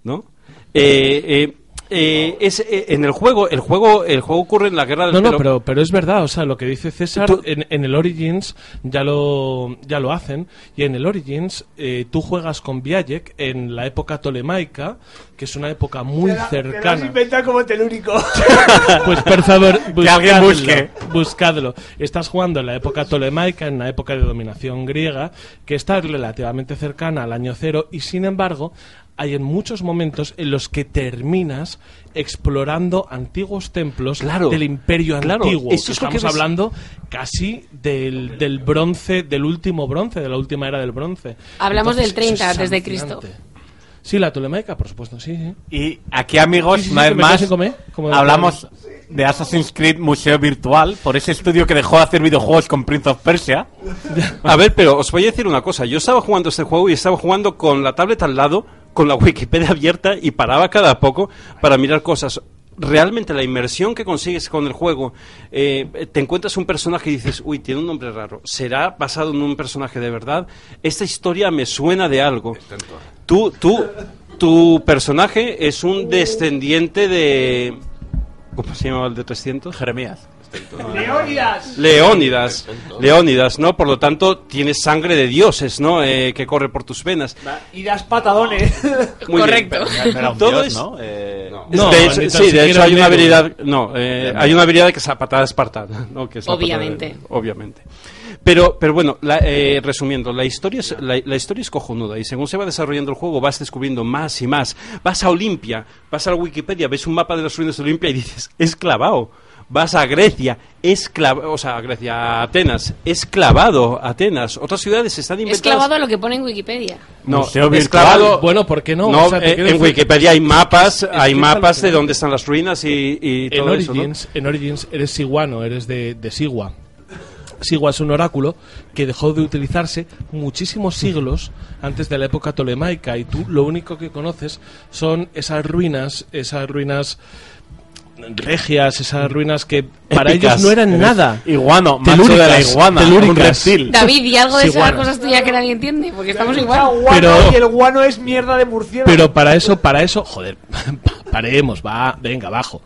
no eh, eh, es eh, en el juego el juego el juego ocurre en la guerra del No, no, pero, pero es verdad, o sea, lo que dice César, en, en el Origins ya lo, ya lo hacen, y en el Origins eh, tú juegas con Viajek en la época tolemaica, que es una época muy Te has cercana. inventado como telúrico. Pues por favor, Que alguien buscadlo, busque. buscadlo. Estás jugando en la época tolemaica, en la época de dominación griega, que está relativamente cercana al año cero, y sin embargo, hay en muchos momentos en los que terminas explorando antiguos templos del imperio claro, antiguo. eso es lo que Estamos ves- hablando casi del, del bronce, del último bronce, de la última era del bronce. Hablamos Entonces, del 30 eso es antes de. Cristo. Sí, la tolemaica, por supuesto, sí. sí. Y aquí, amigos, Sí, sí, una vez más, comer, de- hablamos de Assassin's Creed Museo Virtual, por ese estudio que dejó de hacer videojuegos con Prince of Persia. A ver, pero os voy a decir una cosa. Yo estaba jugando este juego y estaba jugando con la tablet al lado, con la Wikipedia abierta y paraba cada poco para mirar cosas. Realmente la inmersión que consigues con el juego, eh, te encuentras un personaje y dices, uy, tiene un nombre raro. ¿Será basado en un personaje de verdad? Esta historia me suena de algo. Tú, tú, tu personaje es un descendiente de... ¿Cómo se llamaba el de 300? Jeremías. Leónidas. Leónidas, Leónidas, ¿no? Por lo tanto, tienes sangre de dioses, ¿no? Eh, que corre por tus venas. Y das patadones. Muy. Correcto. Un Todo dios, es- ¿no? Eh, No, de hecho, sí, de siquiera hecho hay una habilidad, no, eh, hay una habilidad que es patada espartana, ¿no? Que es la patada- Obviamente. obviamente. Pero, pero bueno, la- eh, resumiendo, la historia, es, la, la historia es cojonuda y según se va desarrollando el juego vas descubriendo más y más. Vas a Olimpia, vas a la Wikipedia, ves un mapa de las ruinas de Olimpia y dices, es clavado. Vas a Grecia, es clavado, o sea, a Grecia, a Atenas, es clavado Atenas. Otras ciudades están Es inventadas. clavado a lo que pone en Wikipedia. No, Museo es clavado. Bueno, ¿por qué no? No, O sea, te eh, en decir- Wikipedia hay mapas, Es hay es mapas de dónde están las ruinas y, y En todo eso, ¿no? Origins, en Origins eres siguano, eres de, de Sigua. Sigua es un oráculo que dejó de utilizarse muchísimos siglos antes de la época tolemaica y tú lo único que conoces son esas ruinas, esas ruinas regias, esas ruinas que para Épicas. ellos no eran Eres nada. iguano, macho de la iguana, un telúricas. reptil. David, y algo de Sí, esas guano. cosas tuyas que nadie entiende, porque estamos igual. Pero- y el guano es mierda de murciélago. Pero para eso, para eso, joder, paremos, va, venga, abajo.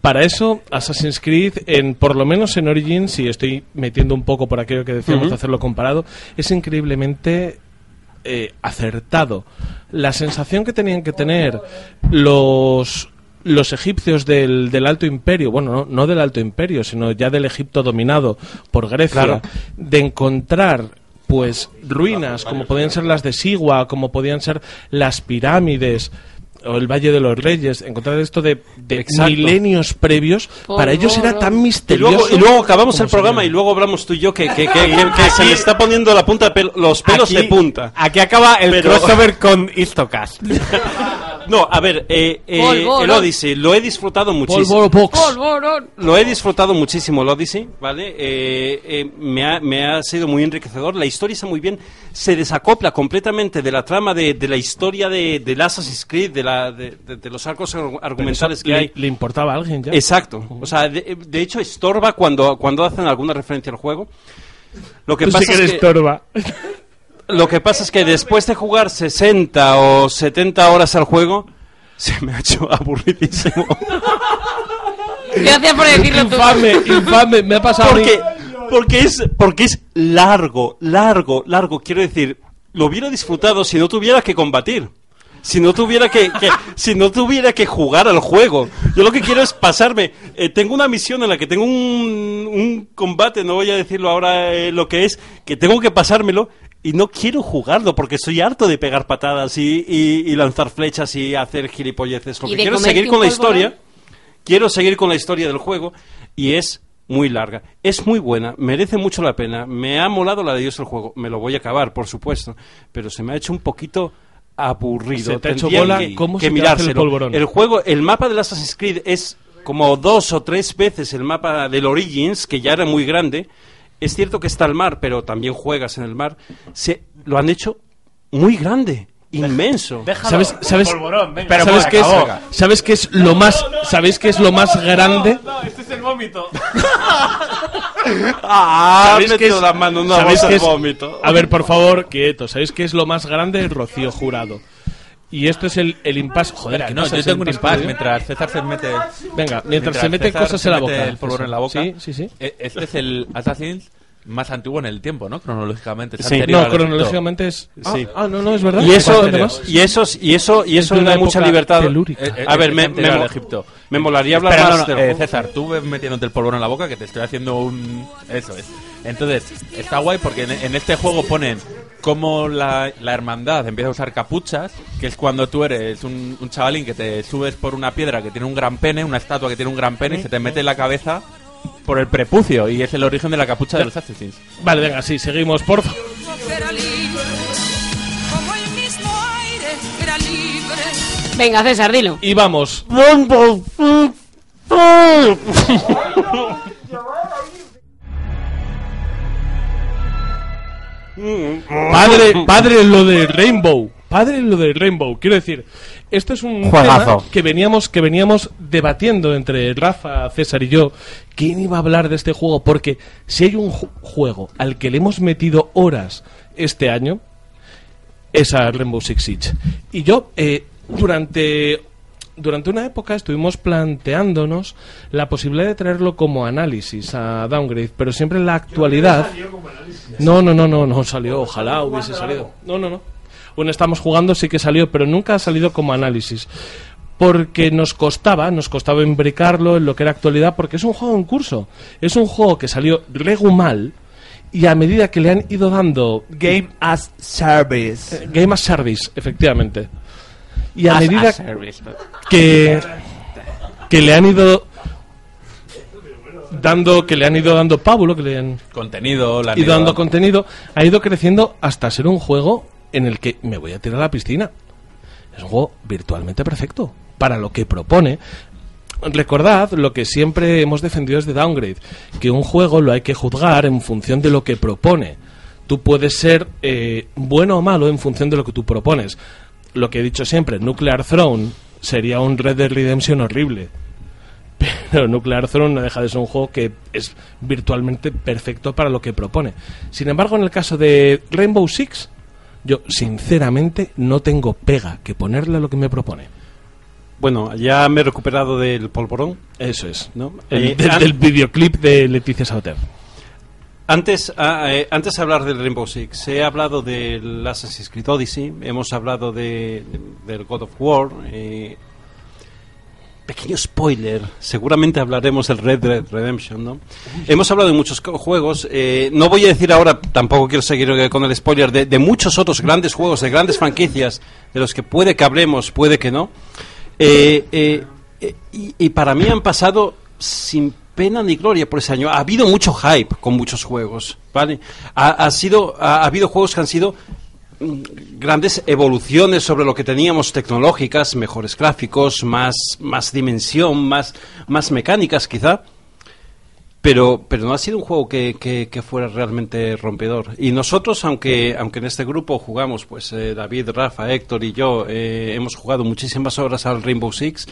Para eso, Assassin's Creed, en, por lo menos en Origins, y estoy metiendo un poco por aquello que decíamos de hacerlo comparado, es increíblemente eh, acertado. La sensación que tenían que tener los los egipcios del, del Alto Imperio, bueno, no, no del Alto Imperio, sino ya del Egipto dominado por Grecia, Claro. de encontrar pues ruinas como podían ser las de Sigua, como podían ser las pirámides o el Valle de los Reyes, encontrar esto de, milenios previos, para ellos era tan Y misterioso. luego, y luego acabamos el programa sería. y luego hablamos tú y yo que, que, que, que- que se me está poniendo la punta de pel- los pelos Aquí- de punta. Aquí acaba el Pero- crossover con Istocast. No, a ver, eh, eh, Polvorón. el Odyssey lo he disfrutado muchísimo. Polvorón. Lo he disfrutado muchísimo el Odyssey, ¿vale? Eh, eh, me, ha, me ha sido muy enriquecedor. La historia está muy bien. Se desacopla completamente de la trama de, de la historia de, del Assassin's Creed, de, la, de, de- de los arcos argumentales que le, hay. le importaba a alguien ya. Exacto. O sea, de, de hecho estorba cuando, cuando hacen alguna referencia al juego. Lo que Tú sí pasa que es que, torba. lo que pasa es que después de jugar 60 o 70 horas al juego, se me ha hecho aburridísimo. Gracias por decirlo tú. infame, infame, me ha pasado. Porque, porque, es, porque es largo, largo, largo. Quiero decir, lo hubiera disfrutado si no tuviera que combatir. Si no tuviera que, que- si no tuviera que jugar al juego. Yo lo que quiero es pasarme. eh, tengo una misión en la que tengo un, un combate, no voy a decirlo ahora eh, lo que es, que tengo que pasármelo y no quiero jugarlo porque estoy harto de pegar patadas y, y- y lanzar flechas y hacer gilipolleces. Lo que quiero seguir con la historia quiero seguir con la historia del juego y es muy larga. Es muy buena, merece mucho la pena. Me ha molado la de Dios el juego. Me lo voy a acabar, por supuesto, pero se me ha hecho un poquito aburrido. Se te ha hecho bola, que, ¿cómo que se te hace el mirárselo. polvorón? El juego, el mapa del Assassin's Creed es como dos o tres veces el mapa del Origins, que ya era muy grande. Es cierto que está el mar, pero también juegas en el mar. Se lo han hecho muy grande, inmenso. ¿Sabes, sabes, Pero ¿sabes por qué es, favor. ¿sabes qué es lo más, sabéis qué es lo más grande? No, este es el vómito. Ah, ¿Sabéis ha qué es- la mano en una ¿sabéis bolsa qué es- vómito. A ver, por favor, quieto. ¿Sabéis qué es lo más grande? Rocío Jurado. Y esto es el, el impasse. Joder, Espera, ¿qué no, yo ¿Es tengo un impasse estudio? mientras César se mete. Venga, mientras se mete César cosas se en la mete boca. El polvorón en la boca. Sí, sí, sí. E- Este es el Assassin's más antiguo en el tiempo, ¿no? Cronológicamente. es Sí. No, cronológicamente es. Ah, Sí. ah, no, no, es verdad. Y eso, y eso, y eso, y eso Es una mucha libertad. telúrica. Eh, eh, A ver, me, me, Egipto. me molaría hablar Espera, más no, eh. César, tú ves metiéndote el polvorón en la boca que te estoy haciendo un... Eso es. Entonces, está guay porque en, en este juego ponen cómo la, la hermandad empieza a usar capuchas, que es cuando tú eres un, un chavalín que te subes por una piedra que tiene un gran pene, una estatua que tiene un gran pene, y se te mete en la cabeza por el prepucio, y es el origen de la capucha de los Assassins. Vale, venga, sí, seguimos, por. Venga, César, dilo. Y vamos. Padre, padre lo de Rainbow. Padre lo de Rainbow. Quiero decir, esto es un Juegazo. tema que veníamos, que veníamos debatiendo entre Rafa, César y yo. ¿Quién iba a hablar de este juego? Porque si hay un ju- juego al que le hemos metido horas este año, es a Rainbow Six Siege. Y yo, eh, durante, durante una época estuvimos planteándonos la posibilidad de traerlo como análisis a Downgrade, pero siempre en la actualidad... No, no, no, no, no salió, ojalá hubiese salido. No, no, no. Bueno, estamos jugando, sí que salió, pero nunca ha salido como análisis. Porque nos costaba, nos costaba imbricarlo en lo que era actualidad, porque es un juego en curso. Es un juego que salió regu mal, y a medida que le han ido dando Game as Service. eh, Game as Service, efectivamente. Y a As- medida as service. que que le han ido dando que le han ido dando pábulo, que le han Contenido, ido dando contenido, ha ido creciendo hasta ser un juego en el que me voy a tirar a la piscina. Es un juego virtualmente perfecto para lo que propone. Recordad lo que siempre hemos defendido desde Downgrade, que un juego lo hay que juzgar en función de lo que propone. Tú puedes ser eh, bueno o malo en función de lo que tú propones. Lo que he dicho siempre, Nuclear Throne sería un Red Dead Redemption horrible. Pero Nuclear Throne no deja de ser un juego que es virtualmente perfecto para lo que propone. Sin embargo, en el caso de Rainbow Six, yo sinceramente no tengo pega que ponerle a lo que me propone. Bueno, ya me he recuperado del polvorón. Eso es. ¿no? El- Eh, del, del videoclip de Leticia Sauter. Antes, ah, eh, antes de hablar del Rainbow Six, he hablado del Assassin's Creed Odyssey, hemos hablado de, del God of War. eh, pequeño spoiler, seguramente hablaremos del Red Dead Redemption, ¿no? Hemos hablado de muchos juegos, eh, no voy a decir ahora, tampoco quiero seguir con el spoiler, de, de muchos otros grandes juegos, de grandes franquicias, de los que puede que hablemos, puede que no. Eh, eh, eh, y, y para mí han pasado sin pena ni gloria por ese año. Ha habido mucho hype con muchos juegos, ¿vale? Ha, ha sido, ha, ha habido juegos que han sido mm, grandes evoluciones sobre lo que teníamos tecnológicas, mejores gráficos, más, más dimensión, más, más mecánicas quizá. Pero, pero no ha sido un juego que, que- que fuera realmente rompedor. Y nosotros, aunque, aunque en este grupo jugamos, pues eh, David, Rafa, Héctor y yo, eh, hemos jugado muchísimas horas al Rainbow Six,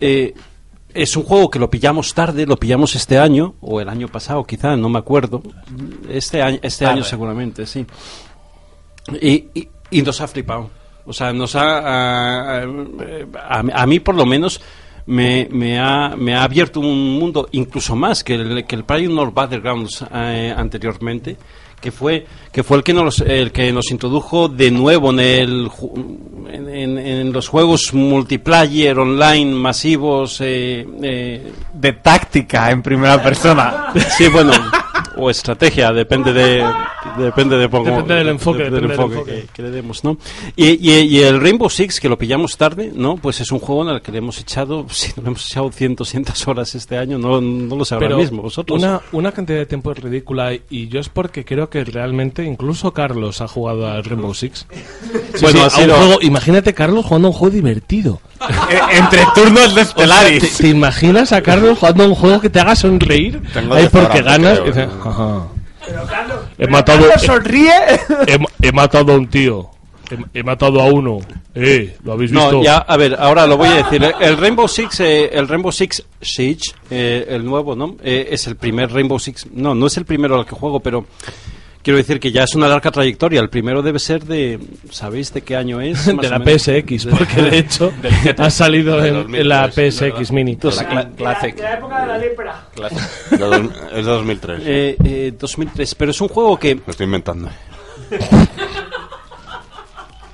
eh, es un juego que lo pillamos tarde, lo pillamos este año, o el año pasado quizá, no me acuerdo. Este año, este año seguramente, sí. Y, y, y nos ha flipado. O sea, nos ha... a, a mí por lo menos me, me, ha, me ha abierto un mundo incluso más que el, que el Prior Battlegrounds eh, anteriormente que fue que fue el que nos el que nos introdujo de nuevo en el en- en los juegos multiplayer online masivos eh, eh, de táctica en primera persona. sí bueno o estrategia depende de depende de poco- Depende del enfoque, del depende del enfoque enfoque. Que, que le demos no y, y- y el Rainbow Six que lo pillamos tarde no pues es un juego en el que le hemos echado si no le hemos echado cientos cientos horas este año no, no lo sé ahora mismo vosotros Una, una cantidad de tiempo ridícula y yo es porque creo que realmente incluso Carlos ha jugado al Rainbow Six. Sí, Bueno, sí, a un juego- imagínate Carlos jugando a un juego divertido. entre turnos de O sea, ¿te, Stellaris. te imaginas a Carlos jugando a un juego que te haga sonreír? Tengo Ahí porque ganas. creo, y dices, ¿no? "Ajá, Pero Carlos, he pero matado, Carlos sonríe. he, he matado a un tío. He, he matado a uno. Eh, ¿lo habéis visto? No, ya, a ver, ahora lo voy a decir. El- El Rainbow Six, eh, el Rainbow Six Siege, eh, el nuevo, ¿no? Eh, es el primer Rainbow Six. No, no es el primero al que juego, pero quiero decir que ya es una larga trayectoria. El primero debe ser de, ¿sabéis de qué año es? De la. PSX, porque de hecho ha salido De en, 2003, en la. PSX Mini. De la Classic. De la época de la lepra. Es de 2003. eh, eh, 2003, pero es un juego que Lo estoy inventando.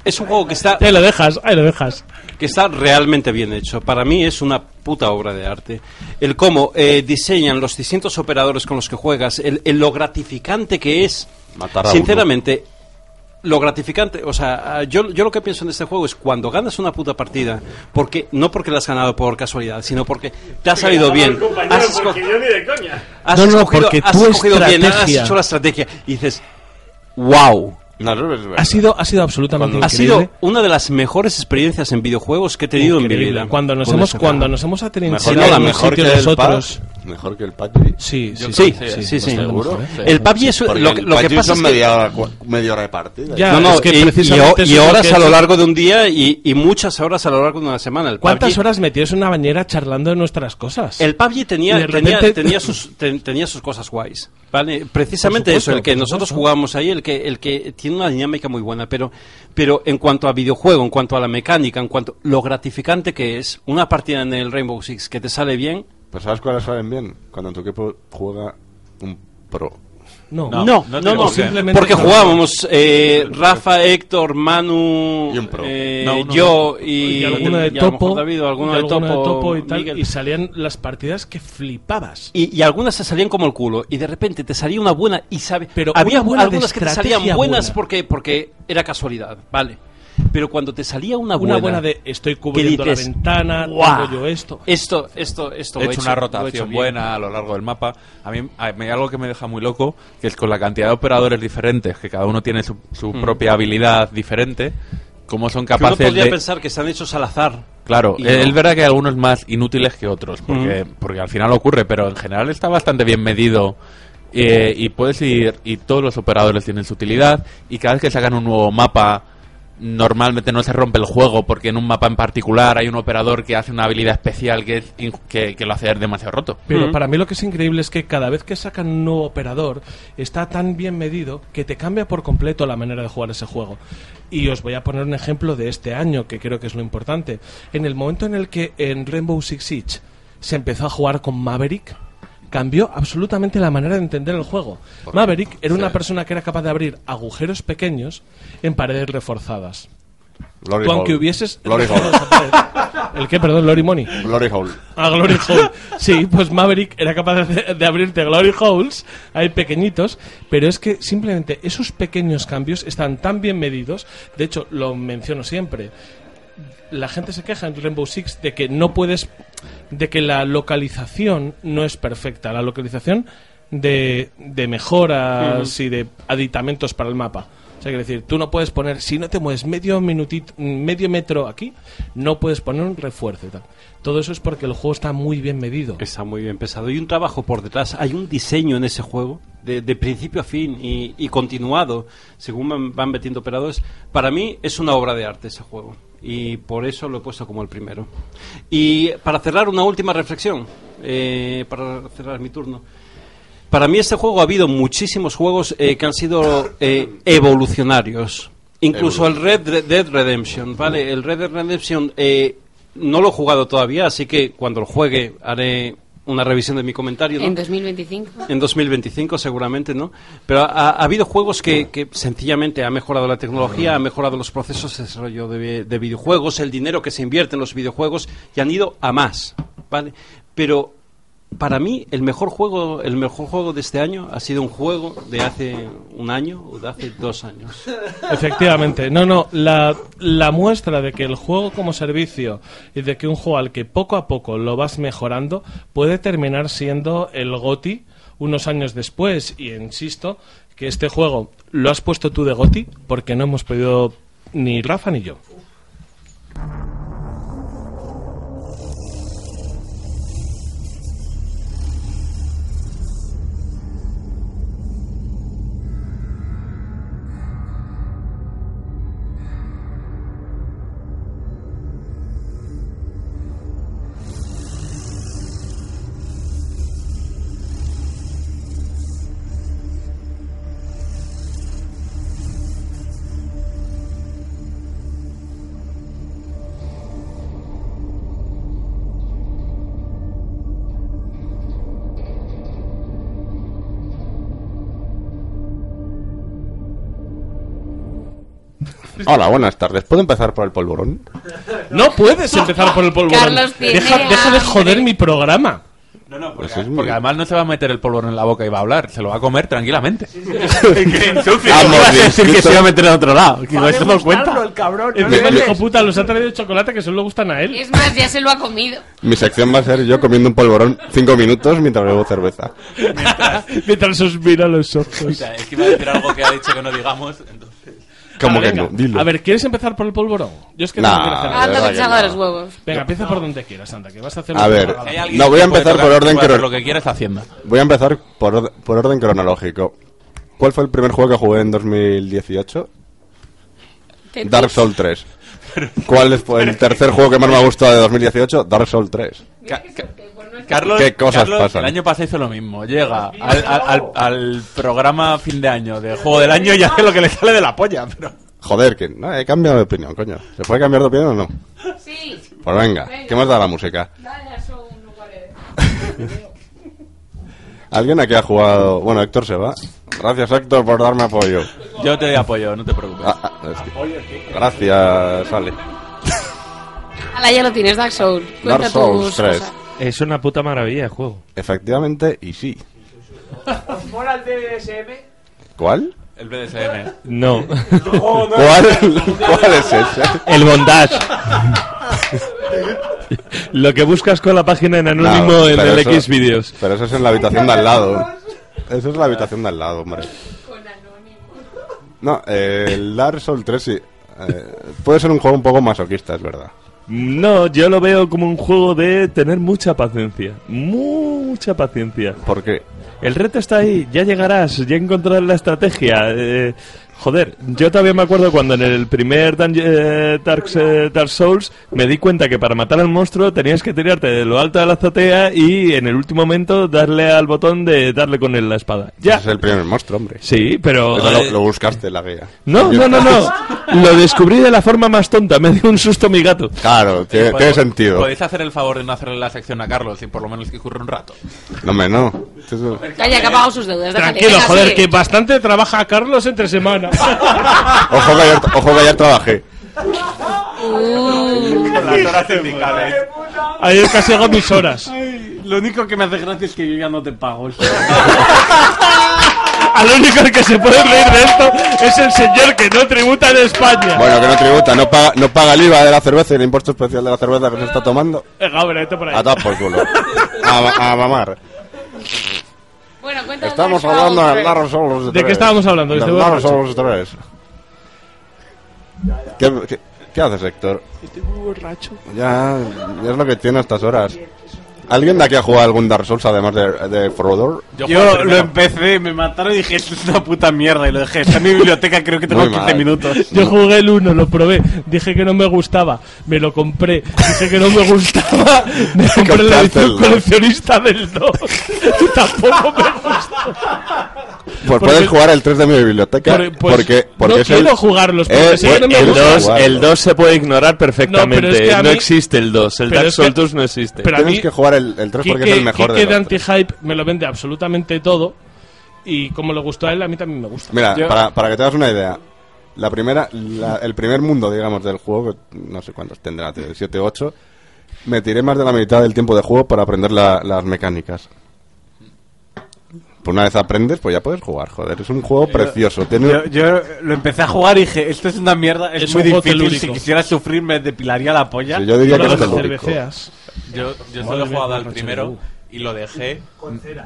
es un juego que está Ahí lo dejas, ahí lo dejas. que está realmente bien hecho. Para mí es una puta obra de arte. El cómo eh, diseñan los distintos operadores con los que juegas, el, el lo gratificante que es. Matar a Sinceramente, lo gratificante, o sea, yo, yo lo que pienso en este juego es cuando ganas una puta partida, porque no porque la has ganado por casualidad, sino porque te ha salido bien. Has, No, no, escogido, porque has escogido bien, has hecho la estrategia y dices, wow. No. Ha sido, ha sido absolutamente Ha sido una de las mejores experiencias en videojuegos que he tenido en mi vida. Cuando nos hemos, este cuando juego. nos hemos no, en la mejor sitio que el nosotros. Mejor que el PUBG. Sí, sí, Sí, sí, sí, sí, sí. seguro. El PUBG es lo, lo que pasa son es media, media hora de partida. Ya, no, no, es que y- horas que a lo largo de un día y, y muchas horas a lo largo de una semana. El ¿Cuántas PUBG, horas metidos en una bañera charlando de nuestras cosas? El PUBG tenía, tenía, repente- tenía, sus, ten- tenía sus cosas guays. ¿vale? Precisamente eso, el que nosotros jugamos ahí, el que, el que tiene una dinámica muy buena, pero, pero en cuanto a videojuego, en cuanto a la mecánica, en cuanto lo gratificante que es una partida en el Rainbow Six que te sale bien, Pues ¿sabes cuáles salen bien? Cuando en tu equipo juega un pro. No, No, no, no simplemente porque jugábamos eh, Rafa, Héctor, Manu, Y un pro. eh, yo y y, alguno de topo, David, alguno y de topo, y tal, y salían las partidas que flipabas. Y, y algunas se salían como el culo y de repente te salía una buena y sabe Pero había algunas que te salían buenas buena. porque porque era casualidad vale pero cuando te salía una Una buena de estoy cubriendo dices, la ventana, "Guau, tengo yo esto. esto esto esto He hecho he una he rotación hecho bien". buena a lo largo del mapa. A mí a mí algo que me deja muy loco, que es con la cantidad de operadores diferentes, que cada uno tiene su, su Mm. propia habilidad diferente, cómo son Que uno capaces podría de... pensar que están hechos al azar. Claro, es no. verdad que hay algunos más inútiles que otros, porque, porque al final ocurre, pero en general está bastante bien medido eh, y puedes ir, y todos los operadores tienen su utilidad, y cada vez que sacan un nuevo mapa, normalmente no se rompe el juego, porque en un mapa en particular hay un operador que hace una habilidad especial que, es in- que, que lo hace demasiado roto. Pero para mí lo que es increíble es que cada vez que sacan un nuevo operador está tan bien medido que te cambia por completo la manera de jugar ese juego. Y os voy a poner un ejemplo de este año que creo que es lo importante. En el momento en el que en Rainbow Six Siege se empezó a jugar con Maverick, cambió absolutamente la manera de entender el juego. Maverick era una persona que era capaz de abrir agujeros pequeños en paredes reforzadas. Glory Tú, aunque hole. hubieses Glory pared- ¿El qué? Perdón, Glory Money. Glory Hole. Ah, Glory Hole. Sí, pues Maverick era capaz de, de abrirte Glory Holes, hay pequeñitos, pero es que simplemente esos pequeños cambios están tan bien medidos, de hecho lo menciono siempre, la gente se queja en Rainbow Six de que no puedes, de que la localización no es perfecta, la localización de, de mejoras y de aditamentos para el mapa. O sea, quiere decir, tú no puedes poner, si no te mueves medio minutito, medio metro aquí, no puedes poner un refuerzo y tal. Todo eso es porque el juego está muy bien medido. Está muy bien pensado. Hay un trabajo por detrás, hay un diseño en ese juego, de, de principio a fin y, y continuado, según van metiendo operadores. Para mí es una obra de arte ese juego. Y por eso lo he puesto como el primero. Y para cerrar, una última reflexión. eh, para cerrar mi turno. Para mí este juego ha habido muchísimos juegos eh, que han sido eh, evolucionarios. Incluso el Red Dead Redemption, ¿vale? El Red Dead Redemption eh, no lo he jugado todavía, así que cuando lo juegue haré una revisión de mi comentario, ¿no? En 2025. En 2025 seguramente, ¿no? Pero ha, ha habido juegos que, que sencillamente ha mejorado la tecnología, ha mejorado los procesos de desarrollo de, de videojuegos, el dinero que se invierte en los videojuegos y han ido a más, ¿vale? Pero para mí el mejor juego, el mejor juego de este año ha sido un juego de hace un año o de hace dos años. Efectivamente, no, no, la, la muestra de que el juego como servicio y de que un juego al que poco a poco lo vas mejorando puede terminar siendo el GOTI unos años después. Y insisto que este juego lo has puesto tú de GOTI porque no hemos podido ni Rafa ni yo. Hola, buenas tardes. ¿Puedo empezar por el polvorón? No puedes empezar por el polvorón. Carlos tiene deja, deja de hambre. joder mi programa. No, no, Pues porque, es muy- porque además no se va a meter el polvorón en la boca y va a hablar, se lo va a comer tranquilamente. Vamos, Iba a decir que se iba a meter en otro lado. Que no Vale se lo cuenta. el cabrón. No que le el hijo puta los ha traído chocolate que solo le gustan a él. Es más, ya se lo ha comido. Mi sección va a ser yo comiendo un polvorón cinco minutos mientras bebo cerveza. Mientras suspira los ojos. O sea, es que iba a decir algo que ha dicho que no digamos, entonces... ¿Cómo que no? Dilo. A ver, ¿quieres empezar por el polvorón? Yo es que Nah, no quiero hacer de nada. Anda, de no. los huevos. Venga, empieza por donde quieras, anda, que vas a hacer A ver, No, voy a empezar por orden puede hacer cron- lo que quieras Hacienda. Voy a empezar por, por orden cronológico. ¿Cuál fue el primer juego que jugué en 2018? Tetris. Dark Souls 3. ¿Cuál fue el tercer juego que más me ha gustado de 2018? Dark Souls 3. Ca- ca- Carlos, ¿Qué cosas Carlos pasan? el año pasado hizo lo mismo. Llega al, al- al- al programa fin de año de juego del año y hace lo que le sale de la polla. Pero... Joder, que no, he cambiado de opinión, coño. ¿Se puede cambiar de opinión o no? Sí. Pues venga, ¿qué más da la música? ¿Alguien aquí ha jugado? Bueno, Héctor se va. Gracias, Héctor, por darme apoyo. Yo te apoyo, no te preocupes. Ah, ah, es que- Gracias, Ale. Ala, ya lo tienes, Dark Souls. Cuenta Dark Souls tus 3. cosas. Es una puta maravilla de juego. Efectivamente, y sí. ¿Os mola el DSM? ¿Cuál? El BDSM. No. ¿Cuál, ¿Cuál es ese? El bondage. Lo que buscas con la página en anónimo No, en pero el eso- X vídeos. Pero eso es en la habitación de al lado. Eso es la habitación de al lado, hombre. No, eh, el Dark Souls 3 sí. Eh, puede ser un juego un poco masoquista, es verdad. No, yo lo veo como un juego de tener mucha paciencia. Mucha paciencia. ¿Por qué? El reto está ahí, ya llegarás, ya encontrarás la estrategia. eh, joder, yo todavía me acuerdo cuando en el primer eh, Dark, eh, Dark Souls me di cuenta que para matar al monstruo tenías que tirarte de lo alto de la azotea y en el último momento darle al botón de darle con él la espada. Ya. Es el primer monstruo, hombre. Sí, pero... Eso eh, lo, lo buscaste en la guía. No, no, no, no. Lo descubrí de la forma más tonta. Me dio un susto mi gato. Claro, tiene, tiene sentido. ¿Podéis hacer el favor de no hacerle la sección a Carlos y por lo menos que ocurra un rato? No, hombre, no. Calla, que ha pagado sus deudas. Tranquilo, joder, que bastante trabaja Carlos entre semana. Ojo que ayer, ojo que ayer trabajé. Las horas sindicales. Ayer casi hago mis horas. Ay, lo único que me hace gracia es que yo ya no te pago. Al único que se puede reír de esto es el señor que no tributa en España. Bueno, que no tributa, no paga, no paga el IVA de la cerveza y el impuesto especial de la cerveza que se está tomando. Hombre, vete por ahí. A dar por culo. A, a mamar. Bueno, cuéntanos Estamos hablando del Dark Souls 3. ¿De qué estábamos hablando? Del Dark. Souls 3. ¿Qué, qué, qué haces, Héctor? Estoy muy borracho. Ya, ya es lo que tiene a estas horas. ¿Alguien de aquí ha jugado algún Dark Souls además de, de Frodor? Yo, lo empecé, me mataron y dije, esto es una puta mierda. Y lo dejé. Está en mi biblioteca, creo que tengo Muy 15 mal. minutos. Yo jugué el 1, lo probé, dije que no me gustaba, me lo compré, dije que no me gustaba, me compré la edición el coleccionista del 2. Tampoco me gustó. Pues Porque- puedes jugar el 3 de mi biblioteca Por- pues, porque, porque no es el... quiero jugarlos, porque sé que no me el gusta 2 jugarlo. el 2 se puede ignorar perfectamente. No, No, es que a mí- existe el 2. El Dark Souls 2 no existe. pero a Tienes mí- que jugar el, el 3 porque es el mejor Quique de de los tres. Anti-Hype me lo vende absolutamente todo y como le gustó a él, a mí también me gusta. Mira, Yo- para, para que te hagas una idea, la primera, la- el primer mundo, digamos, del juego, que no sé cuántos tendrá, 7 o 8, me tiré más de la mitad del tiempo de juego para aprender la- las mecánicas. Pues una vez aprendes, pues ya puedes jugar, joder. Es un juego precioso. Tiene, Yo, yo lo empecé a jugar y dije, esto es una mierda, es, Es muy difícil. Si quisiera sufrir, me depilaría la polla. Sí, yo diría que Solo es telúrico. Yo, yo solo he jugado al primero y lo dejé,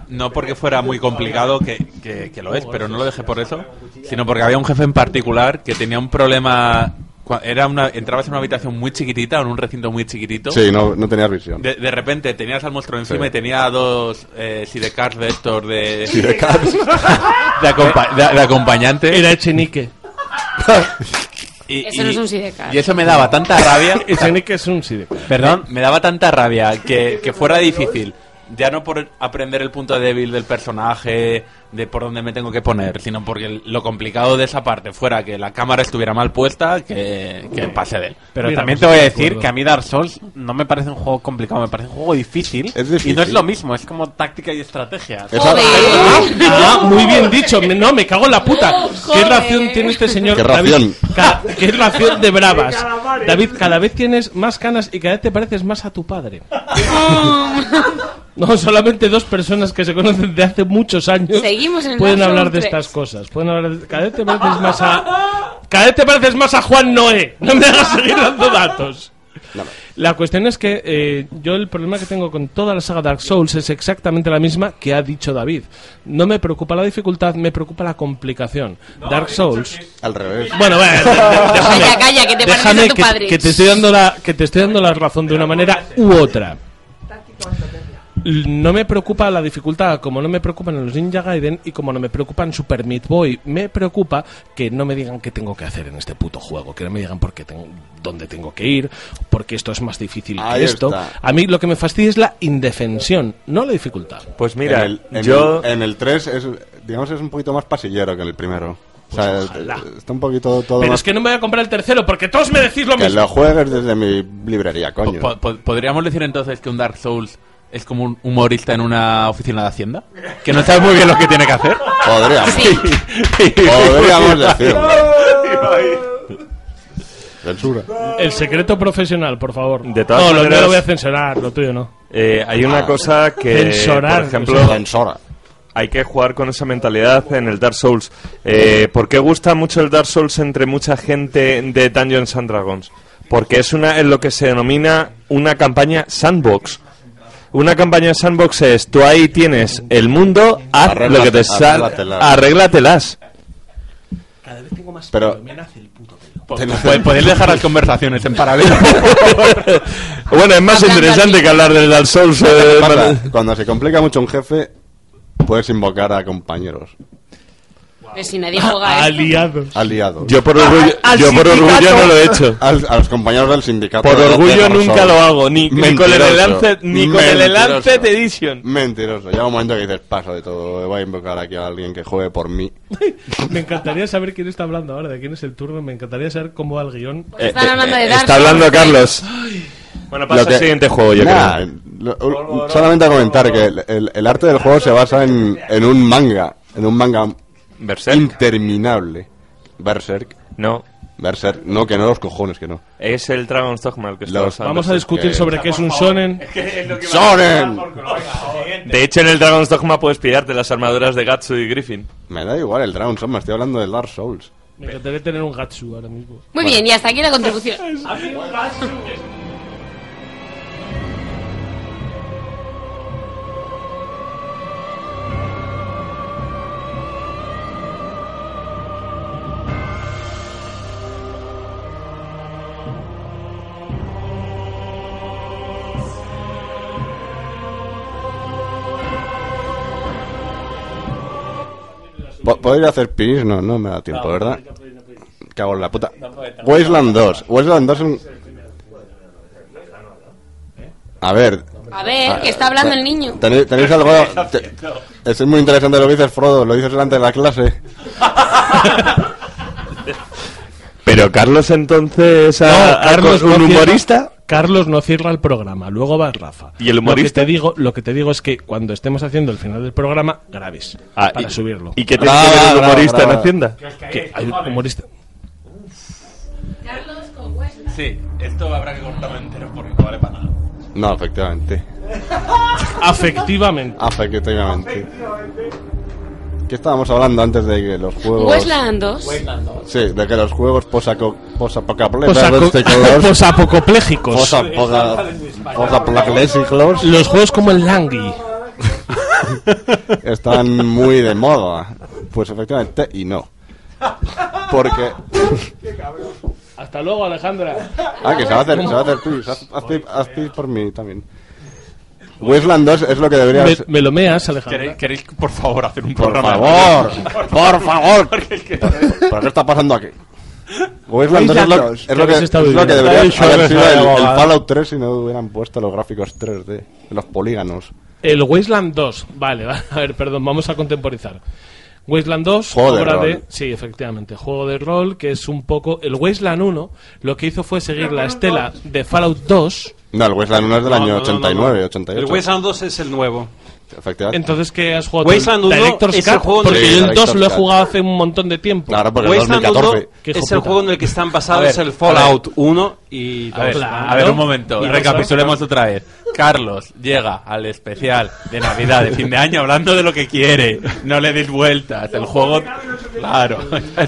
no porque fuera muy complicado, que, que- que lo es, pero no lo dejé por eso, sino porque había un jefe en particular que tenía un problema... Era una, entrabas en una habitación muy chiquitita, en un recinto muy chiquitito. Sí, no, no tenías visión. De, de repente tenías al monstruo encima Sí. y tenía dos eh, sidecars de estos de... Sidecars. de, acompa- de- de acompañante. Era Echenique. Y, Eso no es un sidecar. y eso me daba tanta rabia. Echenique es un sidecar. Perdón, me daba tanta rabia que, que fuera difícil. Ya no por aprender el punto débil del personaje, de por dónde me tengo que poner, sino porque lo complicado de esa parte fuera que la cámara estuviera mal puesta, que, que pase de él. Pero Mira, también te voy a de decir que a mí Dark Souls no me parece un juego complicado, me parece un juego difícil. Es difícil. Y no es lo mismo, es como táctica y estrategia. Joder. Ah, muy bien dicho. Me- No, me cago en la puta. ¿Qué Joder. ración tiene este señor? ¿Qué David? ración? Ca- ¿Qué ración de bravas? David, cada vez tienes más canas y cada vez te pareces más a tu padre. No, solamente dos personas que se conocen de hace muchos años Seguimos en el pueden hablar de 3. estas cosas. Pueden hablar de- cada vez te pareces más a cada vez te pareces más a Juan Noé. No me hagas seguir dando datos. La cuestión es que eh, yo el problema que tengo con toda la saga Dark Souls es exactamente la misma que ha dicho David. No me preocupa la dificultad, me preocupa la complicación. Dark Souls. Al revés. Bueno, bueno, déjame, Calla, calla, que te déjame a tu que, padre. que te estoy dando la que te estoy dando la razón de una manera u otra. No me preocupa la dificultad, como no me preocupan los Ninja Gaiden y como no me preocupan Super Meat Boy. Me preocupa que no me digan qué tengo que hacer en este puto juego, que no me digan por qué tengo, dónde tengo que ir, porque esto es más difícil Ahí que esto. está. A mí lo que me fastidia es la indefensión, no la dificultad. Pues mira, en el, en yo... el, en el 3 es, digamos, es un poquito más pasillero que en el primero. O sea, Pues ojalá. está un poquito todo Pero más... es que no me voy a comprar el tercero porque todos me decís lo que mismo. lo juegues desde mi librería, coño. Po- po- ¿Podríamos decir entonces que un Dark Souls es como un humorista en una oficina de Hacienda? Que no sabe muy bien lo que tiene que hacer. Podríamos. Sí. Podríamos decirlo. Censura. El secreto profesional, por favor. De todas no, lo mío lo voy a censurar, lo tuyo no. Eh, hay una cosa que, Censorar, por ejemplo, Censura. hay que jugar con esa mentalidad en el Dark Souls. Eh, ¿Por qué gusta mucho el Dark Souls entre mucha gente de Dungeons and Dragons? Porque es una en lo que se denomina una campaña sandbox. Una campaña sandbox es, tú ahí tienes el mundo, haz Arregla- lo que te sale, arréglatelas. arréglatelas. Cada vez tengo más Pero- pelo, me nace el puto pelo. Pod- Podéis dejar las conversaciones en paralelo. bueno, es más interesante que hablar del Dark Souls. eh, Cuando se complica mucho un jefe, puedes invocar a compañeros. Si nadie juega a esto. Aliados. Aliados. Yo por orgullo, Al yo por orgullo no lo he hecho. Al- a los compañeros del sindicato. Por de- orgullo nunca lo hago, ni, ni con el Mentiroso. Lancet, ni con el Mentiroso. Lancet Edition. Mentiroso. Llega un momento que dices, paso de todo. Voy a invocar aquí a alguien que juegue por mí. Me encantaría saber quién está hablando ahora, de quién es el turno. Me encantaría saber cómo va el guion. Pues están hablando de Dark Está hablando. Carlos. Bueno, pasa Lo que- al siguiente juego, yo Nah, creo. lo- solamente a comentar que el, el- el arte del juego se basa en, en un manga. En un manga interminable. Berserk. No. Berserk. No, que no los cojones, que no. Es el Dragon's Dogma el que está Los-. Vamos a discutir que- sobre qué es un shonen. ¡Sonen! De hecho, en el Dragon's Dogma puedes pillarte las armaduras de Gatsu y Griffin. Me da igual el Dragon Souls, me estoy hablando del Dark Souls. Me encantaría tener un Gatsu ahora mismo. Muy bien, y hasta aquí la contribución. Po- ¿Podría hacer pis? No, no me da tiempo, ¿verdad? Cago en la puta. Wasteland 2. Wasteland 2 es un... A ver, A ver, que está hablando el niño. ¿tenéis, tenéis algo...? te- es muy interesante lo que dices, Frodo. Lo dices delante de la clase. Pero Carlos entonces a, a- Carlos un humorista. Carlos no cierra el programa, luego va Rafa. ¿Y el Lo que humorista? te digo, lo que te digo es que cuando estemos haciendo el final del programa, grabes Ah, para y- subirlo. ¿Y qué tiene que ver el humorista en Hacienda? Que hay un humorista. Sí, esto habrá que cortarlo entero porque no vale para nada. No, efectivamente. Afectivamente. Afectivamente. ¿Qué estábamos hablando antes de que los juegos... Westland 2. Sí, de que los juegos posaco- Posaco- posapocalípticos... Posapocopléjicos. Posapoca- Posapocalípticos... Los juegos como el Langui. están muy de moda. Pues efectivamente, y no. Porque... Hasta luego, Alejandra. Ah, que se va a hacer, se va a hacer pis. Haz, haz pis- haz pis por mí también. Wasteland 2 es lo que debería Me, ser... me lo meas, Alejandra. ¿Queréis, queréis, por favor, hacer un Por programa? favor, por favor. Es que- ¿Pero qué está pasando aquí? Wasteland 2 es lo, es lo ¿Qué que, es lo que debería haber sido el, el. Fallout 3 si no hubieran puesto los gráficos 3D, los polígonos. El Wasteland 2. Vale, va- a ver, perdón, vamos a contemporizar. Wasteland 2, Juego de obra rol. de. Sí, efectivamente, juego de rol que es un poco. El Wasteland 1 lo que hizo fue seguir la estela de Fallout 2. No, el Wasteland 1 es del No, año no, no, no, 89, no. 88. El Wasteland 2 es el nuevo. Efectivamente. Entonces, ¿qué has jugado? Wasteland tú? 1 Director's es el juego en Porque el- yo el Sí, 2 lo he jugado hace un montón de tiempo. Claro, porque Wasteland 2014. 1 Qué hijo es el juego en el que están basados ver, el Fallout 1 y 2. A ver, a ver, un momento, Y recapitulemos otra vez. Carlos llega al especial de Navidad, de fin de año, hablando de lo que quiere. No le des vueltas. El juego. Claro.